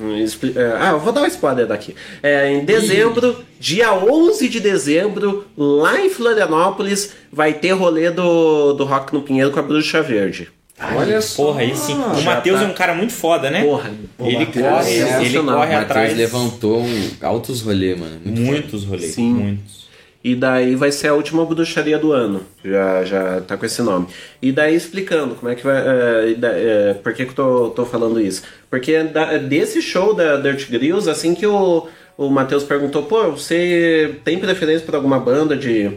é, ah, eu vou dar um spoiler daqui. É, em dezembro, dia 11 de dezembro, lá em Florianópolis, vai ter rolê do, do Rock no Pinheiro com a Bruxa Verde. Olha só. Porra, aí sim. O Matheus tá- é um cara muito foda, né? Porra. ele Matheus corre, é ele corre atrás. levantou um altos rolês, mano. Muito Muitos rolês. Sim. Muitos. E daí vai ser a última bruxaria do ano. Já, já tá com esse nome. E daí explicando como é que vai. é, é, por que, que eu tô, tô falando isso? Porque da- desse show da Dirt Grills, assim que o, o Matheus perguntou, pô, você tem preferência por alguma banda de,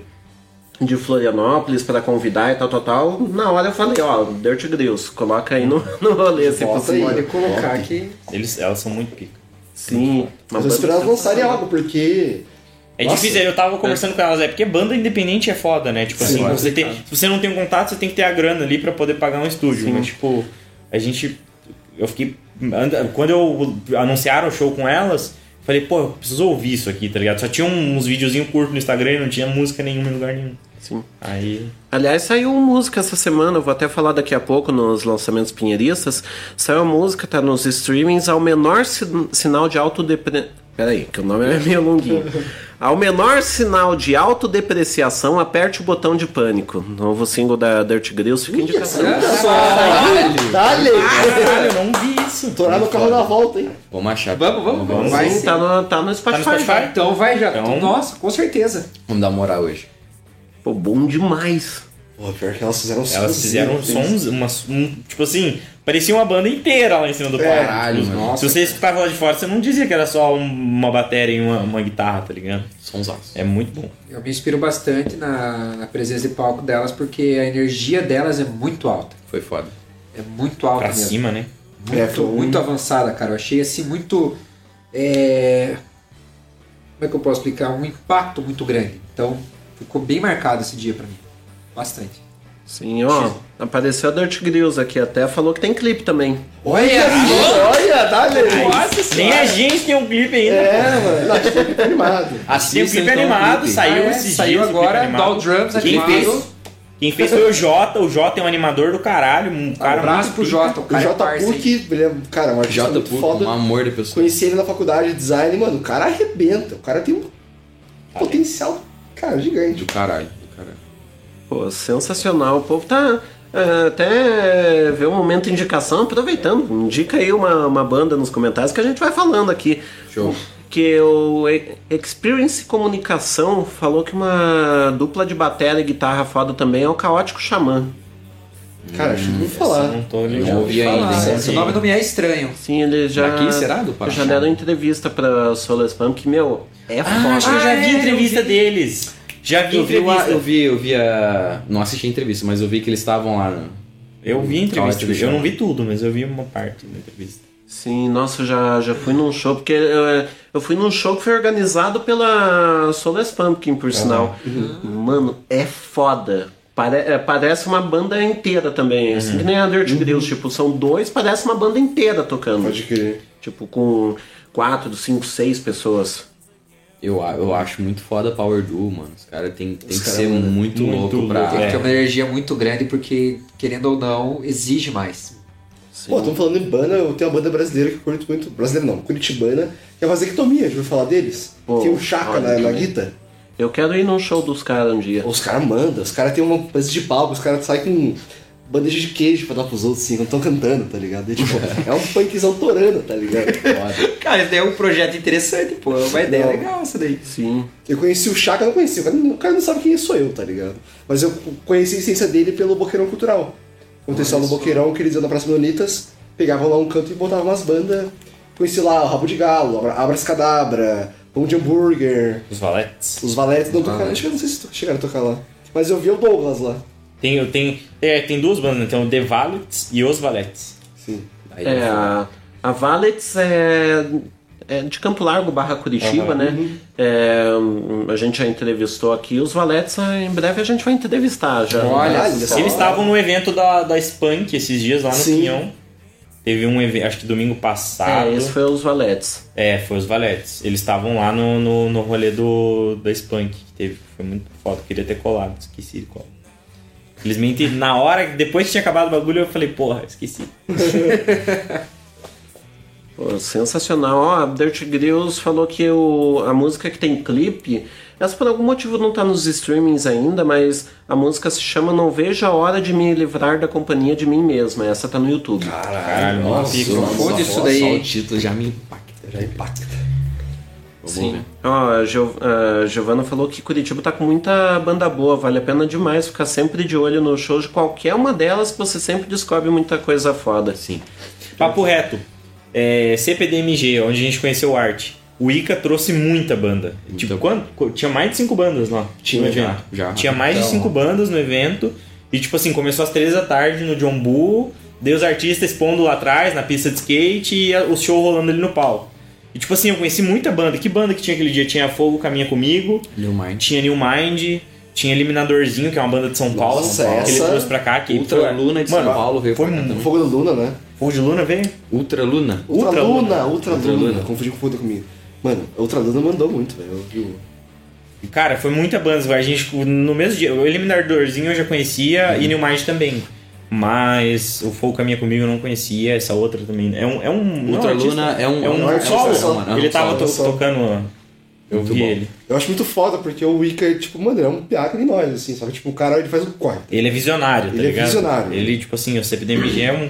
de Florianópolis para convidar e tal, tal, tal? Na hora eu falei, ó, Dirt Grills, coloca aí no, (laughs) no rolê se Bota possível. pode colocar aqui. Eles, elas são muito pica. Sim. Mas eu esperava lançarem algo, porque. É Nossa. difícil, eu tava conversando com elas, é porque banda independente é foda, né? Tipo Sim, assim, é você tem, se você não tem um contato, você tem que ter a grana ali pra poder pagar um estúdio. Sim. Mas, tipo, a gente. Eu fiquei. Quando eu anunciaram o show com elas, falei, pô, eu preciso ouvir isso aqui, tá ligado? Só tinha uns videozinhos curtos no Instagram e não tinha música nenhuma em lugar nenhum. Sim. Aí. Aliás, saiu música essa semana, eu vou até falar daqui a pouco nos lançamentos pinheiristas. Saiu a música, tá nos streamings, ao menor sin- sinal de autodepre... Peraí, que o nome é meio longuinho. (laughs) Ao menor sinal de autodepreciação, aperte o botão de pânico. Novo single da Dirt Grills, fica indicação. Dale! Caralho, eu não vi isso. Torar no carro na volta, hein? Vamos achar. Vamos, vamos, vamos. Vai sim, tá no, tá no Spotify. Spotify? já. Então vai já. Então- Nossa, com certeza. Vamos dar moral hoje. Pô, bom demais. Pô, pior que elas fizeram Elas fizeram sons, umas, um, tipo assim, parecia uma banda inteira lá em cima do palco. Caralho, Tipo, mano. Se você escutava lá de fora, você não dizia que era só um- uma bateria e uma, uma guitarra, tá ligado? Sonsaço. É muito bom. Eu me inspiro bastante na, na presença de palco delas, porque a energia delas é muito alta. Foi foda. É muito alta Pra mesmo. cima, né? Muito, É, foi muito avançada, cara. Eu achei assim muito. é, Como é que eu posso explicar? Um impacto muito grande. Então, ficou bem marcado esse dia pra mim. Bastante. Sim, ó. Apareceu a Dirt Grills aqui até, falou que tem clipe também. Olha! Olha, dale! Nem a gente tem um clipe ainda. É, mano. Acho que é animado. Um Assista, clipe então, animado, clipe. saiu esses saiu o clipe agora. Doll Drums Quem animado. fez, quem fez foi o Jota. O Jota é um animador do caralho. Um cara abraço muito pro. Jota, o O cara é J. parça, hein? Puck, ele é, cara, um artista muito Puck, foda. um amor de pessoa. Conheci ele na faculdade de design, mano, o cara arrebenta. O cara tem um potencial, cara, gigante. Do caralho, do caralho. Pô, sensacional. O povo tá. é, até ver o momento de indicação, aproveitando. Indica aí uma, uma banda nos comentários que a gente vai falando aqui. Show. Que o Experience Comunicação falou que uma dupla de bateria e guitarra foda também é o Caótico Xamã. Cara, acho que vou Essa falar. eu Não tô ligado. ouvi ainda. Esse nome não me é estranho. Sim, ele já. Daqui, será, do Paraná? Já deram entrevista pra Solar Spam que, meu, é Ah, foda. acho que eu já vi Ah, é, entrevista deles. Já vi Eu vi, entrevista. eu vi, eu vi a. Não assisti a entrevista, mas eu vi que eles estavam lá. No... Eu vi a entrevista. Eu não vi tudo, mas eu vi uma parte da entrevista. Sim, nossa, eu já, já fui num show, porque eu, eu fui num show que foi organizado pela Solas Pumpkin, por sinal. Mano, é foda. Pare- é, parece uma banda inteira também, assim que nem a Dirt Grills, tipo, são dois, parece uma banda inteira tocando. Pode crer. Tipo, com quatro, cinco, seis pessoas. Eu, eu acho muito foda Power Duo, mano. Os caras tem, tem Os que ser mandam muito, muito louco pra. Tem que É. ter uma energia muito grande, porque, querendo ou não, exige mais. Sim. Pô, estamos falando em banda, eu tenho uma banda brasileira que eu curto muito. Brasileira não, Curitibana, que é a Vasectomia, já ouviu falar deles? Pô, tem um Chaka na, na guita. Eu quero ir num show dos caras um dia. Os caras mandam, os caras têm uma coisa de palco, os caras saem com bandeja de queijo pra dar pros outros, assim, não estão cantando, tá ligado? E, tipo, (laughs) é um punkzão torando, tá ligado? (laughs) Cara, isso daí é um projeto interessante, pô. É uma ideia Não. legal essa daí. Sim. Eu conheci o Chaka, eu não conheci, o cara, o cara não sabe quem sou eu, tá ligado? Mas eu conheci a essência dele pelo Boqueirão Cultural. Aconteceu no Boqueirão que eles iam na Praça Bonitas, pegavam lá um canto e botavam umas bandas. Conheci lá o Rabo de Galo, Abra- Abras Cadabra, Pão de Hambúrguer, Os valetes. os Valetes não tocaram, acho que eu não sei se chegaram a tocar lá. Mas eu vi o Douglas lá. Tem, tem, é, tem duas bandas, né? Tem o The Valets e Os Valetes. Sim. Aí É, a, a Valets é. É de Campo Largo barra Curitiba, Aham. né? É, a gente já entrevistou aqui os Valetes, ah, em breve a gente vai entrevistar já. Eles estavam no evento da, da Spunk esses dias lá no Pinhão. Teve um evento, acho que domingo passado. É, esse foi os Valetes. É, foi os Valetes. Eles estavam lá no, no, no rolê do, da Spunk, que teve. Foi muito foda. Queria ter colado, esqueci de colar. Infelizmente, na hora, depois que tinha acabado o bagulho, eu falei, porra, esqueci. (laughs) Pô, sensacional. Ó, a Dirt Grills falou que o, a música que tem clipe, essa por algum motivo não tá nos streamings ainda, mas a música se chama Não Vejo a Hora de Me Livrar da Companhia de Mim Mesma. Essa tá no YouTube. Caralho, nossa, pica. foda isso daí, Só o título já me impacta. Já impacta. Sim. Ó, a, Gio- a Giovana falou que Curitiba tá com muita banda boa, vale a pena demais ficar sempre de olho no show de qualquer uma delas, que você sempre descobre muita coisa foda. Sim. Papo reto. É, CPDMG, onde a gente conheceu o Art. O Ica trouxe muita banda. Tipo, quando, qu- tinha mais de cinco bandas lá. Tinha, no evento. já, já. Tinha mais de Então. cinco bandas no evento. E tipo assim, começou às três da tarde no John Bull. Daí os artistas expondo lá atrás, na pista de skate, e o show rolando ali no palco. E tipo assim, eu conheci muita banda. Que banda que tinha aquele dia? Tinha Fogo Caminha Comigo. New Mind. Tinha New Mind. Tinha Eliminadorzinho, que é uma banda de São Paulo. Nossa, que ele trouxe pra cá. Que Ultra foi- Luna de Mano, São Paulo veio foi pra cá. Fogo da Luna, né? Fogo de Luna veio? Ultra Luna? Ultra, Luna, Luna. Ultra, Luna. Luna. Confundi com Fogo comigo. Mano, a Ultra Luna mandou muito, velho. Eu vi o- Cara, foi muita banda. A gente, no mesmo dia, o Eliminadorzinho eu já conhecia e New Mind também. Mas o Fogo Caminha Comigo eu não conhecia, essa outra também. É um. É um Ultra não, Luna é um- é um, é um artista solo. mano, é um Ele tava solo, to- solo. tocando. Eu Muito vi bom. ele. Eu acho muito foda, porque o Wicca, tipo, mano, ele é um que nem nós, assim, só que, tipo, o cara, ele faz o corre. Ele é visionário, tá Ele é ligado? visionário. Ele, tipo assim, o CPDMG é um.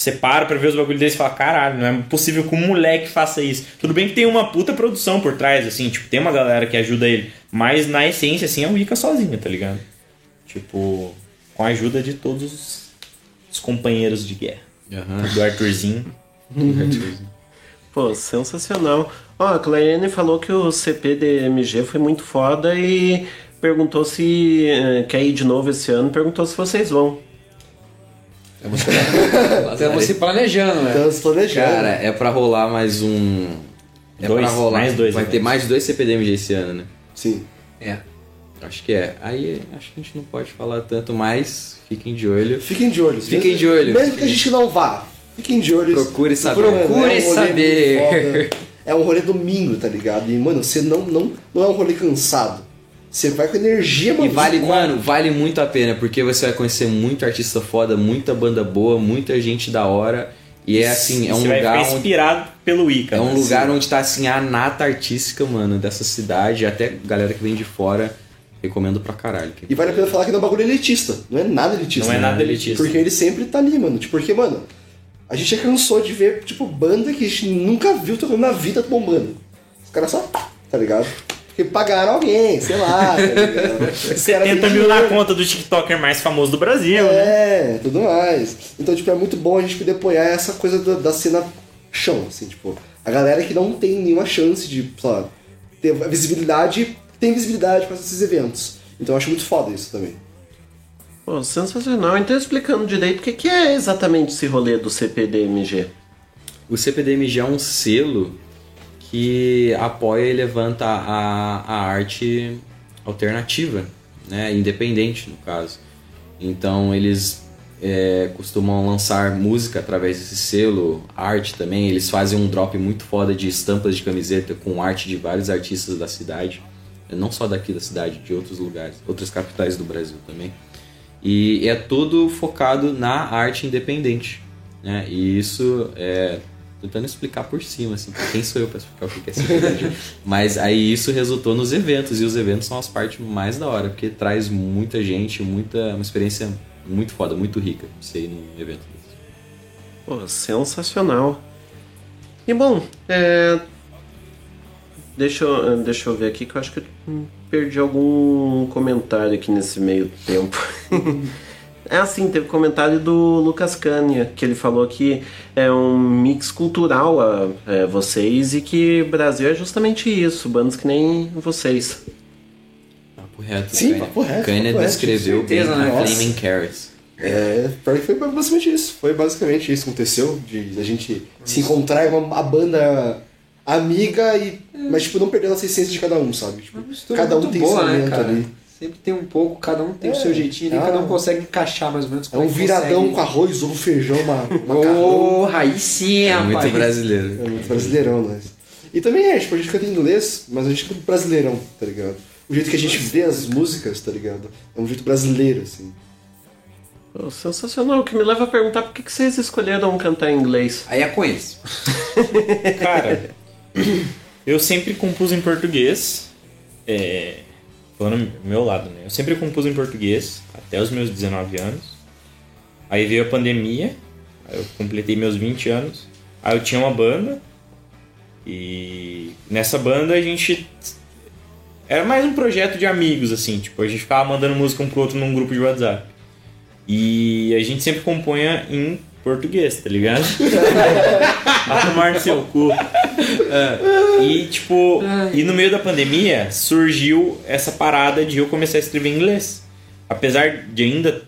Você para pra ver os bagulhos deles e fala, caralho, não é possível que um moleque faça isso. Tudo bem que tem uma puta produção por trás, assim, tipo, tem uma galera que ajuda ele. Mas na essência, assim, é o Ica sozinho, tá ligado? Tipo, com a ajuda de todos os, os companheiros de guerra. Do Arthurzinho. Pô, sensacional. Ó, a Clariane falou que o CPDMG foi muito foda e perguntou se eh, quer ir de novo esse ano, perguntou se vocês vão. Estamos se planejando, né? Estamos planejando. Cara, é pra rolar mais um. É Dois, pra rolar. mais dois Vai eventos. ter mais dois CPDMG esse ano, né? Sim. É. Acho que é. Aí acho que a gente não pode falar tanto, mas fiquem de olho. Fiquem de olho. Fiquem Mesmo- de olho. Mesmo que a gente não vá, fiquem de olho. Procure saber. Procure um rolê saber. É um rolê domingo, tá ligado? E, mano, você não, não, não é um rolê cansado. Você vai com energia, mano. E vale, mano, vale muito a pena, porque você vai conhecer muito artista foda, muita banda boa, muita gente da hora. E é assim, é um Você vai lugar onde. inspirado pelo Ica. É um né? lugar onde tá assim a nata artística, mano, dessa cidade, até galera que vem de fora, recomendo pra caralho. E vale a pena falar que não é um bagulho elitista. Não é nada elitista. Não é nada elitista. Porque ele sempre tá ali, mano. Tipo, porque, mano, a gente já cansou de ver, tipo, banda que a gente nunca viu tocando na vida bombando. Os caras só, tá ligado? Porque pagaram alguém, sei lá, tá ligado? Os caras 70 têm mil na conta do TikToker mais famoso do Brasil, né? É, tudo mais. Então, tipo, é muito bom a gente poder apoiar essa coisa da, da cena chão, assim, tipo, a galera que não tem nenhuma chance de, sei lá, ter visibilidade, tem visibilidade com esses eventos. Então eu acho muito foda isso também. Pô, sensacional. Então explicando direito o que, que é exatamente esse rolê do CPDMG. O CPDMG é um selo que apoia e levanta a, a arte alternativa, né? independente no caso. Então eles é, costumam lançar música através desse selo, arte também. Eles fazem um drop muito foda de estampas de camiseta com arte de vários artistas da cidade, não só daqui da cidade, de outros lugares, outras capitais do Brasil também. E é tudo focado na arte independente. Né? E isso é. Tentando explicar por cima, assim, quem sou eu pra explicar o que é CPDMG? Mas aí isso resultou nos eventos, e os eventos são as partes mais da hora, porque traz muita gente, muita, uma experiência muito foda, muito rica você ir num evento desse. Pô, sensacional. E bom, é... deixa, eu, deixa eu ver aqui que eu acho que eu perdi algum comentário aqui nesse meio tempo. (laughs) é assim, teve comentário do Lucas Cânia, que ele falou que é um mix cultural a é, vocês e que Brasil é justamente isso, bandas que nem vocês. Papo reto, Sim, Kanye. papo reto, Kanye papo reto, descreveu bem né? a. Flaming Carrots. É, pior que foi basicamente isso. Foi basicamente isso que aconteceu, de a gente se encontrar em uma, a banda amiga e. Mas, tipo, não perdendo essa essência de cada um, sabe? Tipo, cada um tem boa, seu né, momento cara? ali. Sempre tem um pouco, cada um tem o É, seu jeitinho, ah. cada um consegue encaixar mais ou menos. É como um viradão consegue. com arroz, ovo, feijão, uma, (laughs) Ô, aí sim, É rapaz. muito brasileiro. É muito brasileirão, né? E também é, tipo, a gente canta em inglês, mas a gente canta brasileirão, tá ligado? O jeito que a gente vê as músicas, tá ligado? É um jeito brasileiro, assim. Pô, sensacional, o que me leva a perguntar por que, que vocês escolheram cantar em inglês. Aí é com eles. (laughs) Cara, eu sempre compus em português. É, falando do meu lado, né? Eu sempre compus em português até os meus 19 anos. Aí veio a pandemia, aí eu completei meus 20 anos. Aí eu tinha uma banda. E nessa banda a gente. Era mais um projeto de amigos, assim. Tipo, a gente ficava mandando música um pro outro num grupo de WhatsApp. E a gente sempre compunha em português, tá ligado? (laughs) a tomar no seu cu. É. E, tipo, e no meio da pandemia surgiu essa parada de eu começar a escrever em inglês. Apesar de ainda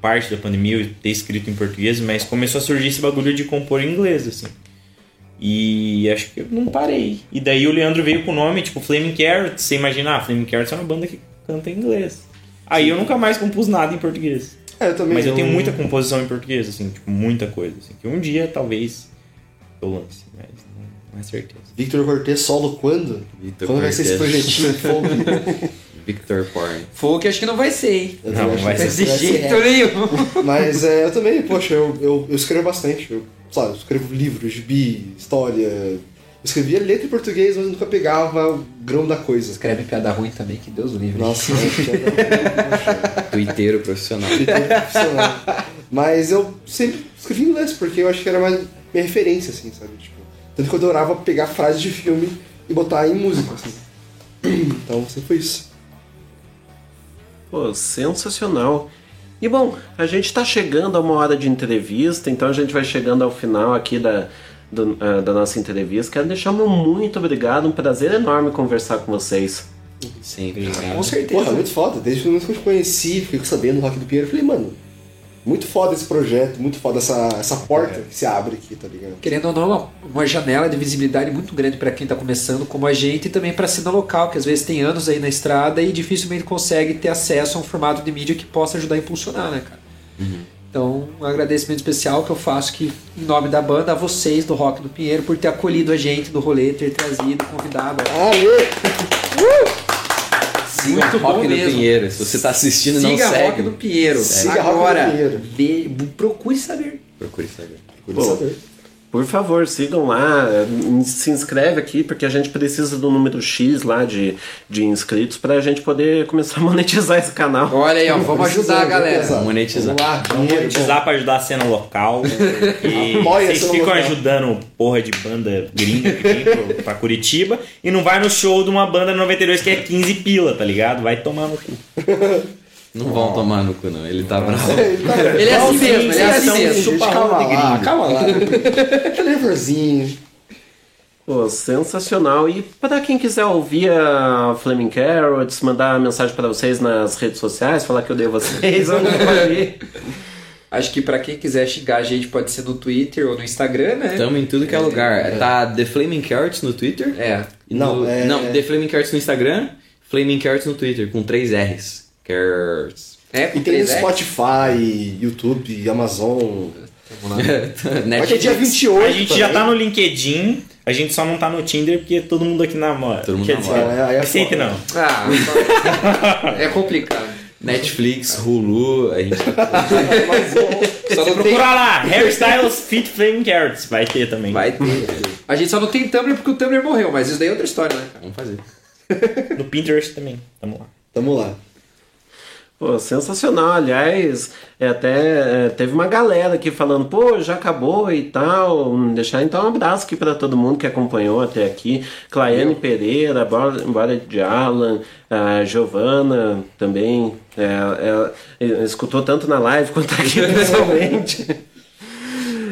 parte da pandemia eu ter escrito em português, mas começou a surgir esse bagulho de compor em inglês, assim. E acho que eu não parei. E daí o Leandro veio com o nome, tipo, Flaming Carrots. Você imagina, ah, Flaming Carrots é uma banda que canta em inglês. Aí eu nunca mais compus nada em português. É, eu também Mas eu não- tenho muita composição em português, assim, tipo, muita coisa. Assim, que um dia talvez eu lance, mas não, não é certeza. Victor Cortez solo quando? Victor quando vai ser esse Cortez. projetinho folk? (laughs) Victor Porn. Folk acho que não vai ser, hein? Eu que Desse vai ser jeito nenhum. (laughs) Mas é, eu também, poxa, eu, eu, eu escrevo bastante. Eu, sabe, eu escrevo livros, gibi, história. Eu escrevia letra em português, mas nunca pegava o grão da coisa. Escreve piada ruim também, que Deus o livre. Nossa, piada (laughs) Twitteiro profissional. Twitter profissional. Mas eu sempre escrevi em inglês, porque eu acho que era mais minha referência, assim, sabe? Tipo, tanto que eu adorava pegar frases de filme e botar em música, assim. Então sempre foi isso. Pô, sensacional. E bom, a gente tá chegando a uma hora de entrevista, então a gente vai chegando ao final aqui da, do- ah, da nossa entrevista. Quero deixar meu muito obrigado, um prazer enorme conversar com vocês. Sempre. Com certeza. Porra, muito foda. Desde o momento que eu te conheci, fiquei sabendo no Rock do Pinheiro, eu falei, mano, muito foda esse projeto, muito foda essa, essa porta que se abre aqui, tá ligado? Querendo ou não, uma, uma janela de visibilidade muito grande para quem tá começando como a gente e também para a cena local, que às vezes tem anos aí na estrada e dificilmente consegue ter acesso a um formato de mídia que possa ajudar a impulsionar, né, cara? Então, um agradecimento especial que eu faço aqui em nome da banda a vocês do Rock do Pinheiro por ter acolhido a gente do rolê, ter trazido, convidado. Siga Muito Rock bom no mesmo. Pinheiro. Se você tá assistindo, não Siga segue. Rock do Pinheiro. Segue. Agora, vê- procure saber. Procure saber. Pô, por favor, sigam lá, eh, se inscreve aqui, porque a gente precisa do número X lá de, de inscritos pra gente poder começar a (laughs) monetizar esse canal. Olha aí, ó, vamos ajudar a galera. Monetizar. Vamos lá, Vamos monetizar pra ajudar a cena local. (laughs) E Apoia a vocês ficam local. ajudando porra de banda gringa que vem pro- pra Curitiba e não vai no show de uma banda 92 que é 15 pila, tá ligado? Vai tomar no cu. (laughs) Não vão tomar no cu, não. Ele tá bravo. Ele é assim mesmo, ele é assim mesmo. Calma lá, calma lá. Aquele (laughs) nervosinho. Pô, sensacional. E para quem quiser ouvir a Flaming Carrots, mandar mensagem para vocês nas redes sociais, falar que eu dei vocês, onde pode ir? Acho que pra quem quiser xingar a gente pode ser no Twitter ou no Instagram, né? Tamo em tudo que é lugar. Tá The Flaming Carrots no Twitter. É. E Não, no- é- não, The Flaming Carrots no Instagram, Flaming Carrots no Twitter, com três R's. Carrots. É, E tem no Spotify, YouTube, Amazon. (laughs) Vai ter dia 28. A gente já tá no LinkedIn, a gente só não tá no Tinder porque todo mundo aqui namora. Todo mundo Quer namora. dizer, É, é sempre não. Ah, (laughs) é complicado. Netflix, Hulu, a gente tá... (laughs) Só não tem- lá, Hairstyles Fit Flame Carrots, vai ter também. Vai ter. A gente só não tem Tumblr porque o Tumblr morreu, mas isso daí é outra história, né? Vamos fazer. No Pinterest também, tamo lá. Tamo lá. Pô, sensacional. Aliás, é, até é, teve uma galera aqui falando, pô, já acabou e tal. Hum, Deixar então um abraço aqui para todo mundo que acompanhou até aqui. Claiane Pereira, Bora Bora de Alan, a Giovana também. É, é, escutou tanto na live (laughs) quanto aqui pessoalmente.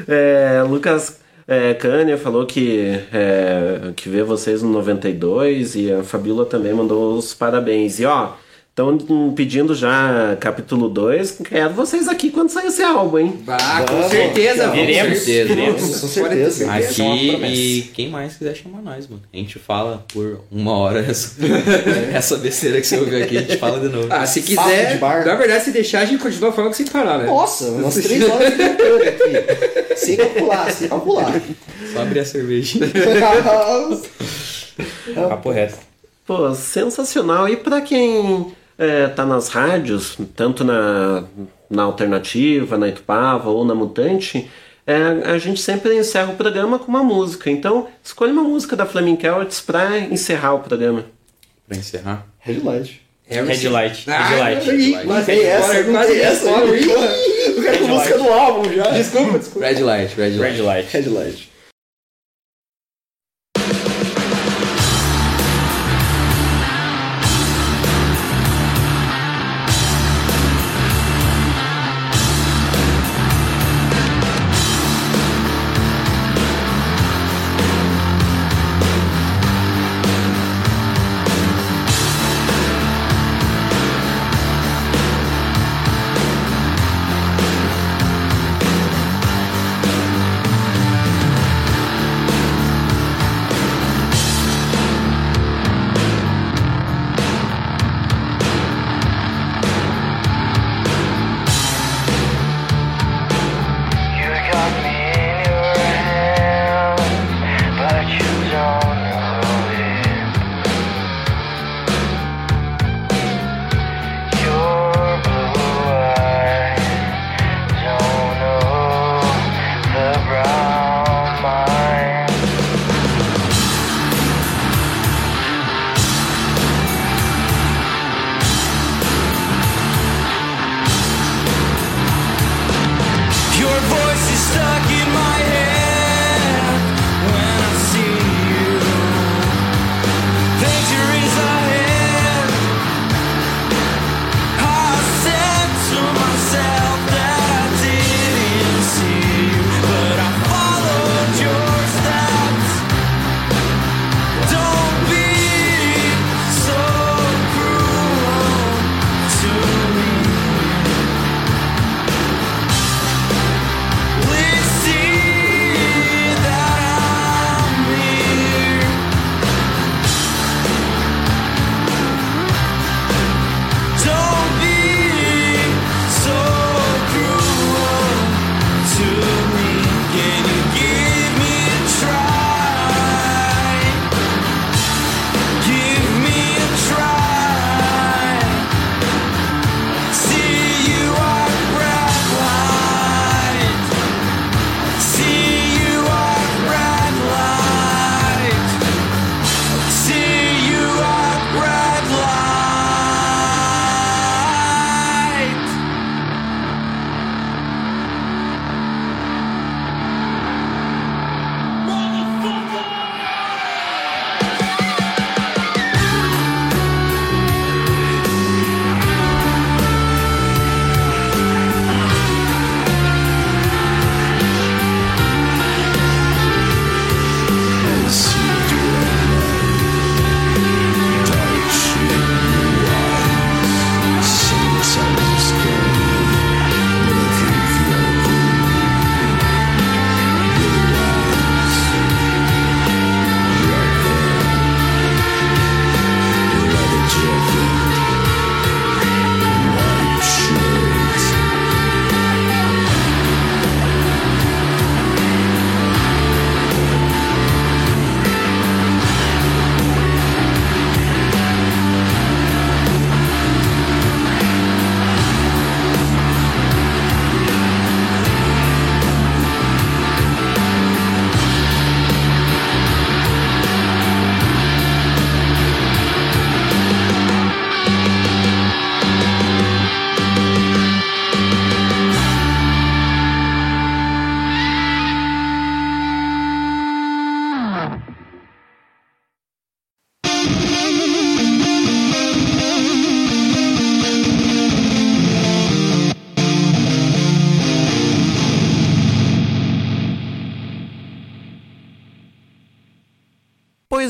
É, Lucas é, Cânia falou que, é, que vê vocês no 92 e a Fabíola também mandou os parabéns. E ó, Estão pedindo já capítulo 2. Quero vocês aqui quando sair esse álbum, hein? Ah, com certeza, vamos. Viremos, certeza. Com certeza. Aqui é promessa. e quem mais quiser chamar nós, mano. A gente fala por uma hora (laughs) essa, essa besteira que você ouviu aqui, a gente fala de novo. Ah, se quiser, na verdade, se deixar, a gente continua falando sem parar, né? Nossa, umas três horas de conteúdo aqui. (laughs) Sem calcular, sem calcular. Só abrir a cerveja. (laughs) Papo reto. Pô, sensacional. E pra quem é, tá nas rádios, tanto na, na Alternativa, na Itupava ou na Mutante, é, a gente sempre encerra o programa com uma música. Então, escolha uma música da Flaming Celtics pra encerrar o programa. Pra encerrar? Red Light. Red Light. Ah, Red Light. Red Não Light. tem essa, não quase tem essa. Eu quero com música do álbum já. Desculpa, desculpa. Red Light, Red Light. Red Light. Red Light.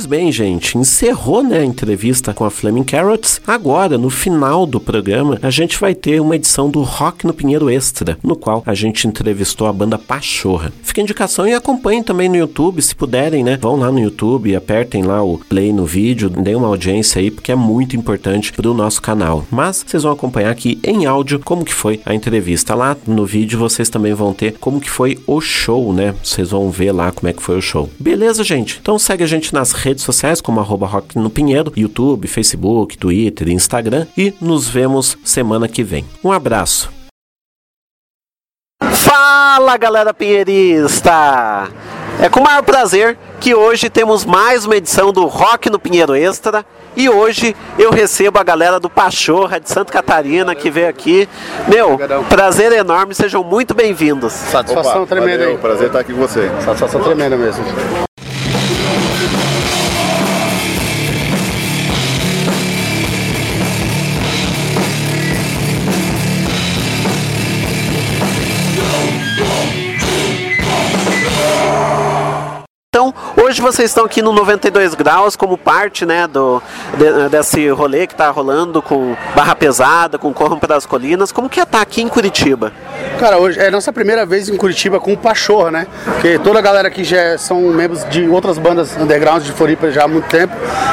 Bem, gente, encerrou né, a entrevista com a Flaming Carrots. Agora, no final do programa, a gente vai ter uma edição do Rock no Pinheiro Extra, no qual a gente entrevistou a banda Pachorra. Fica a indicação e acompanhem também no YouTube, se puderem, né? Vão lá no YouTube, apertem lá o play no vídeo, deem uma audiência aí, porque é muito importante pro nosso canal. Mas vocês vão acompanhar aqui em áudio como que foi a entrevista. Lá no vídeo vocês também vão ter como que foi o show, né? Vocês vão ver lá como é que foi o show. Beleza, gente? Então segue a gente nas redes sociais como arroba Rock no Pinheiro, YouTube, Facebook, Twitter, Instagram e nos vemos semana que vem. Um abraço. Fala galera pinheirista! É com o maior prazer que hoje temos mais uma edição do Rock no Pinheiro Extra e hoje eu recebo a galera do Pachorra de Santa Catarina que veio aqui. Meu, prazer enorme, sejam muito bem-vindos. Satisfação Opa, tremenda valeu, aí. Prazer estar aqui com você. Satisfação tremenda mesmo. Então, hoje vocês estão aqui no 92 graus como parte, né, do de- desse rolê que tá rolando com Barra Pesada, com Corram das Colinas. Como que é estar aqui em Curitiba? Cara, hoje é nossa primeira vez em Curitiba com o Pachorra, né? Porque toda a galera aqui já são membros de outras bandas underground de Floripa já há muito tempo,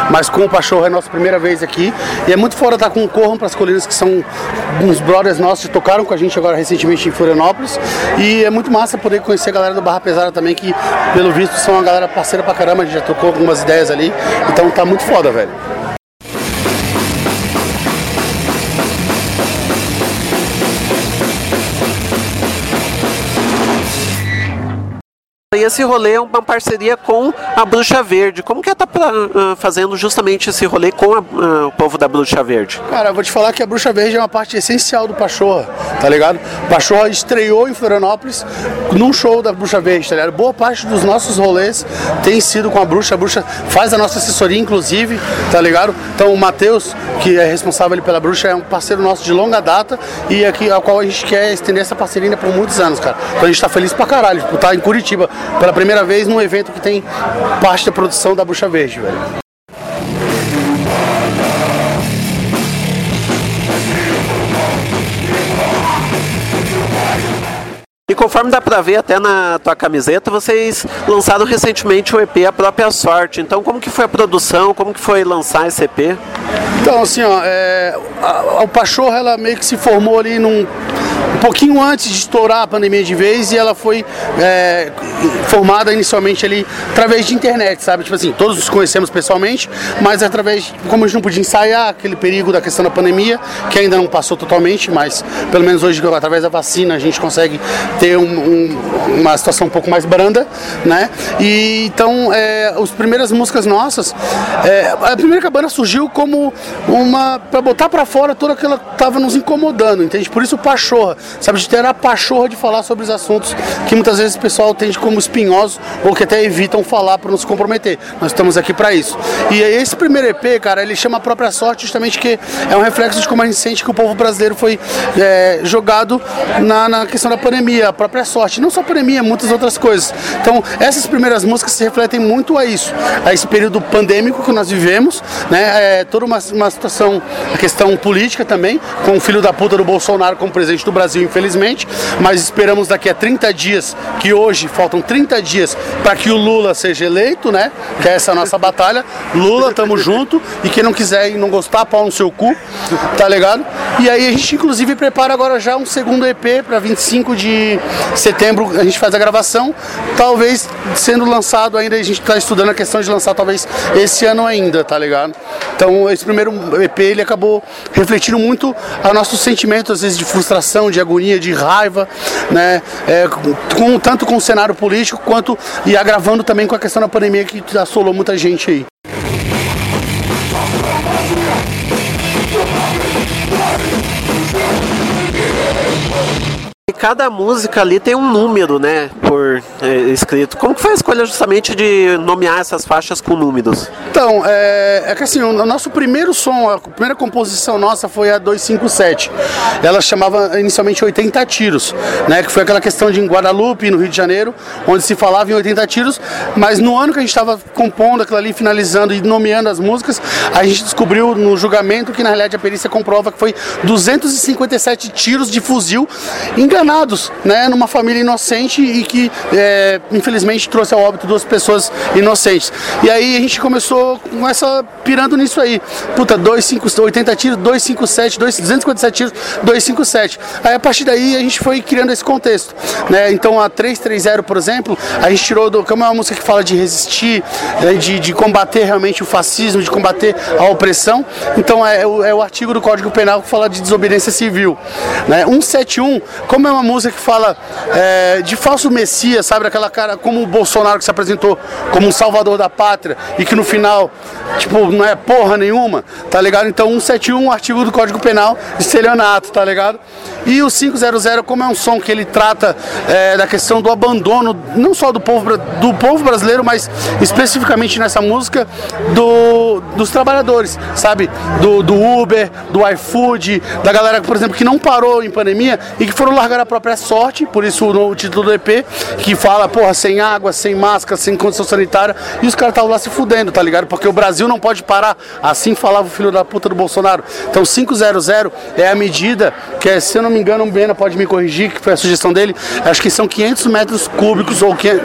mas com o Pachorra é nossa primeira vez aqui. E é muito fora estar com o Corram para as Colinas, que são uns brothers nossos que tocaram com a gente agora recentemente em Florianópolis. E é muito massa poder conhecer a galera do Barra Pesada também, que pelo visto são uma galera parceira pra caramba, a gente já trocou algumas ideias ali. Então tá muito foda, velho. E esse rolê é uma parceria com a Bruxa Verde. Como que é tá ah, fazendo justamente esse rolê com a- ah, o povo da Bruxa Verde? Cara, eu vou te falar que a Bruxa Verde é uma parte essencial do Pachorra, tá ligado? Pachorra estreou em Florianópolis num show da Bruxa Verde, tá ligado? Boa parte dos nossos rolês tem sido com a Bruxa. A Bruxa faz a nossa assessoria, inclusive, tá ligado? Então o Matheus, que é responsável pela Bruxa, é um parceiro nosso de longa data e aqui ao qual a gente quer estender essa parceria ainda por muitos anos, cara. Então a gente tá feliz pra caralho por estar em Curitiba pela primeira vez num evento que tem parte da produção da Bruxa Verde, velho. E conforme dá pra ver até na tua camiseta, vocês lançaram recentemente o EP A Própria Sorte. Então como que foi a produção, como que foi lançar esse EP? Então, assim, ó, é, a, a Pachorra, ela meio que se formou ali num. Um pouquinho antes de estourar a pandemia de vez e ela foi é, formada inicialmente ali através de internet, sabe? Tipo assim, todos nos conhecemos pessoalmente, mas através, como a gente não podia ensaiar aquele perigo da questão da pandemia, que ainda não passou totalmente, mas pelo menos hoje, através da vacina, a gente consegue ter um- um- uma situação um pouco mais branda, né? E então, é, as primeiras músicas nossas, é, a primeira cabana surgiu como uma para botar para fora toda aquela que tava nos incomodando, entende? Por isso o pachorra, sabe? De ter a pachorra de falar sobre os assuntos que muitas vezes o pessoal entende como espinhosos ou que até evitam falar para não se comprometer. Nós estamos aqui para isso. E esse primeiro EP, cara, ele chama a própria sorte justamente que é um reflexo de como a gente sente que o povo brasileiro foi é, jogado na, na questão da pandemia, a própria sorte. Não só a pandemia, muitas outras coisas. Então, essas primeiras músicas se refletem muito a isso, a esse período pandêmico que nós vivemos, né? É, toda uma, uma situação, a questão política também, com o filho da puta do Bolsonaro como presidente do Brasil, infelizmente, mas esperamos daqui a 30 dias, que hoje faltam 30 dias para que o Lula seja eleito, né? Que é essa nossa batalha. Lula, tamo junto, e quem não quiser e não gostar, pau no seu cu, tá ligado? E aí a gente inclusive prepara agora já um segundo EP para 25 de setembro, a gente faz a gravação, talvez sendo lançado ainda, a gente tá estudando a questão de lançar talvez esse ano ainda, tá ligado? Então esse primeiro EP ele acabou refletindo muito a nossos sentimentos, às vezes de frustração, de agonia, de raiva, né? É, com, tanto com o cenário político quanto e agravando também com a questão da pandemia que assolou muita gente aí. Cada música ali tem um número, né? Por é, escrito. Como que foi a escolha justamente de nomear essas faixas com números? Então, é, é que assim, o nosso primeiro som, a primeira composição nossa foi a 257. Ela chamava inicialmente 80 tiros, né? Que foi aquela questão de em Guadalupe, no Rio de Janeiro, onde se falava em 80 tiros, mas no ano que a gente estava compondo aquilo ali, finalizando e nomeando as músicas, a gente descobriu no julgamento que na realidade a perícia comprova que foi 257 tiros de fuzil enganados, né? Numa família inocente e que é, infelizmente trouxe ao óbito duas pessoas inocentes. E aí a gente começou com essa pirando nisso aí. Puta, 2, 80 tiros, 257, 2, 257 tiros, 257. Aí a partir daí a gente foi criando esse contexto. Né? Então a 330, por exemplo, a gente tirou do. Como é uma música que fala de resistir, né? de, de combater realmente o fascismo, de combater a opressão. Então é, o, é o artigo do Código Penal que fala de desobediência civil. Né? 171, como é uma música que fala é, de falso messias, sabe? Aquela cara como o Bolsonaro que se apresentou como um salvador da pátria e que no final, tipo, não é porra nenhuma, tá ligado? Então 171, artigo do Código Penal, estelionato, tá ligado? E o 500, como é um som que ele trata é, da questão do abandono, não só do povo, do povo brasileiro, mas especificamente nessa música, do, dos trabalhadores, sabe? Do, do Uber, do iFood, da galera, por exemplo, que não parou em pandemia e que foram largar a própria sorte, por isso o título do EP, que fala, porra, sem água, sem máscara, sem condição sanitária, e os caras estavam lá se fudendo, tá ligado? Porque o Brasil não pode parar, assim falava o filho da puta do Bolsonaro. Então 500 é a medida que, é, se eu não me engano, o Bena pode me corrigir, que foi a sugestão dele, acho que são 500 metros cúbicos ou 500...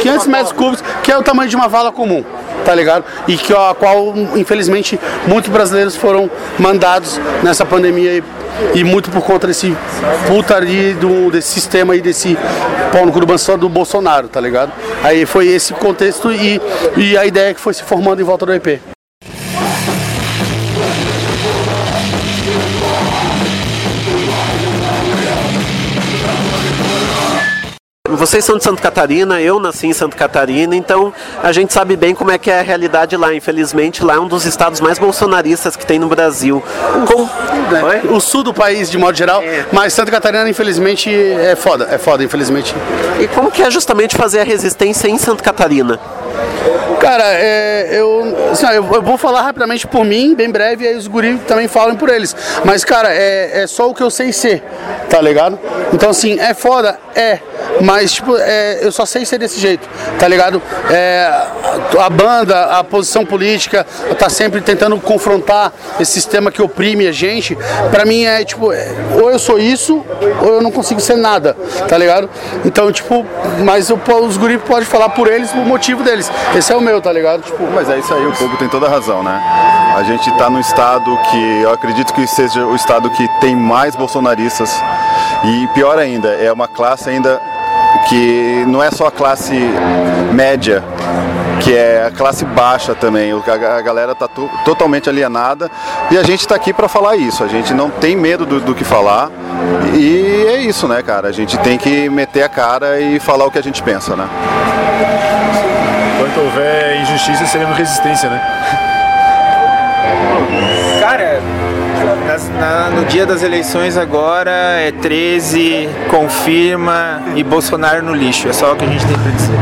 500 metros cúbicos, que é o tamanho de uma vala comum, tá ligado? E que a qual, infelizmente, muitos brasileiros foram mandados nessa pandemia e, e muito por conta desse putaria do, desse sistema aí, desse pau no do Bolso- do Bolsonaro, tá ligado? Aí foi esse contexto e, e a ideia que foi se formando em volta do EP. Vocês são de Santa Catarina, eu nasci em Santa Catarina, então a gente sabe bem como é que é a realidade lá. Infelizmente, lá é um dos estados mais bolsonaristas que tem no Brasil. Com... né? O sul do país, de modo geral, mas Santa Catarina, infelizmente, é foda, é foda, infelizmente. E como que é justamente fazer a resistência em Santa Catarina? Cara, é, eu, assim, eu, eu vou falar rapidamente por mim, bem breve, e aí os guris também falam por eles. Mas, cara, é, é só o que eu sei ser, tá ligado? Então, assim, é foda? É. Mas, tipo, é, eu só sei ser desse jeito, tá ligado? É, a, banda, a posição política, tá sempre tentando confrontar esse sistema que oprime a gente. Pra mim é, tipo, é, ou eu sou isso, ou eu não consigo ser nada, tá ligado? Então, tipo, mas eu, os guris podem falar por eles, o motivo deles. Esse é o meu, tá ligado? Tipo, Mas é isso aí, o povo tem toda a razão, né? A gente está no estado que eu acredito que seja o estado que tem mais bolsonaristas. E pior ainda, é uma classe ainda que não é só a classe média, que é a classe baixa também. O- A, a galera está totalmente alienada e a gente está aqui para falar isso. A gente não tem medo do, do que falar e é isso, né, cara? A gente tem que meter a cara e falar o que a gente pensa, né? Enquanto houver injustiça, seremos resistência, né? (laughs) Nas- na- no dia das eleições agora é 13, confirma e Bolsonaro no lixo. É só o que a gente tem pra dizer.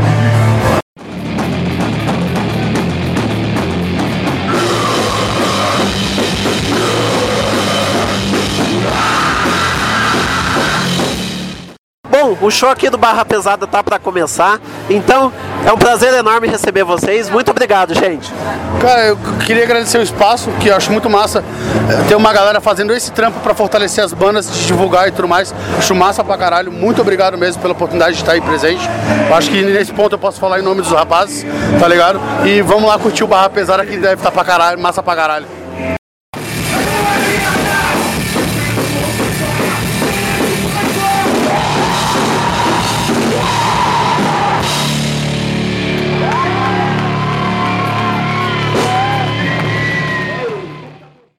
O show aqui do Barra Pesada tá para começar, então é um prazer enorme receber vocês. Muito obrigado, gente. Cara, eu queria agradecer o espaço, que eu acho muito massa eh, ter uma galera fazendo esse trampo pra fortalecer as bandas, divulgar e tudo mais. Acho massa pra caralho. Muito obrigado mesmo pela oportunidade de estar aí presente. Eu acho que nesse ponto eu posso falar em nome dos rapazes, tá ligado? E vamos lá curtir o Barra Pesada que deve estar pra caralho, massa pra caralho.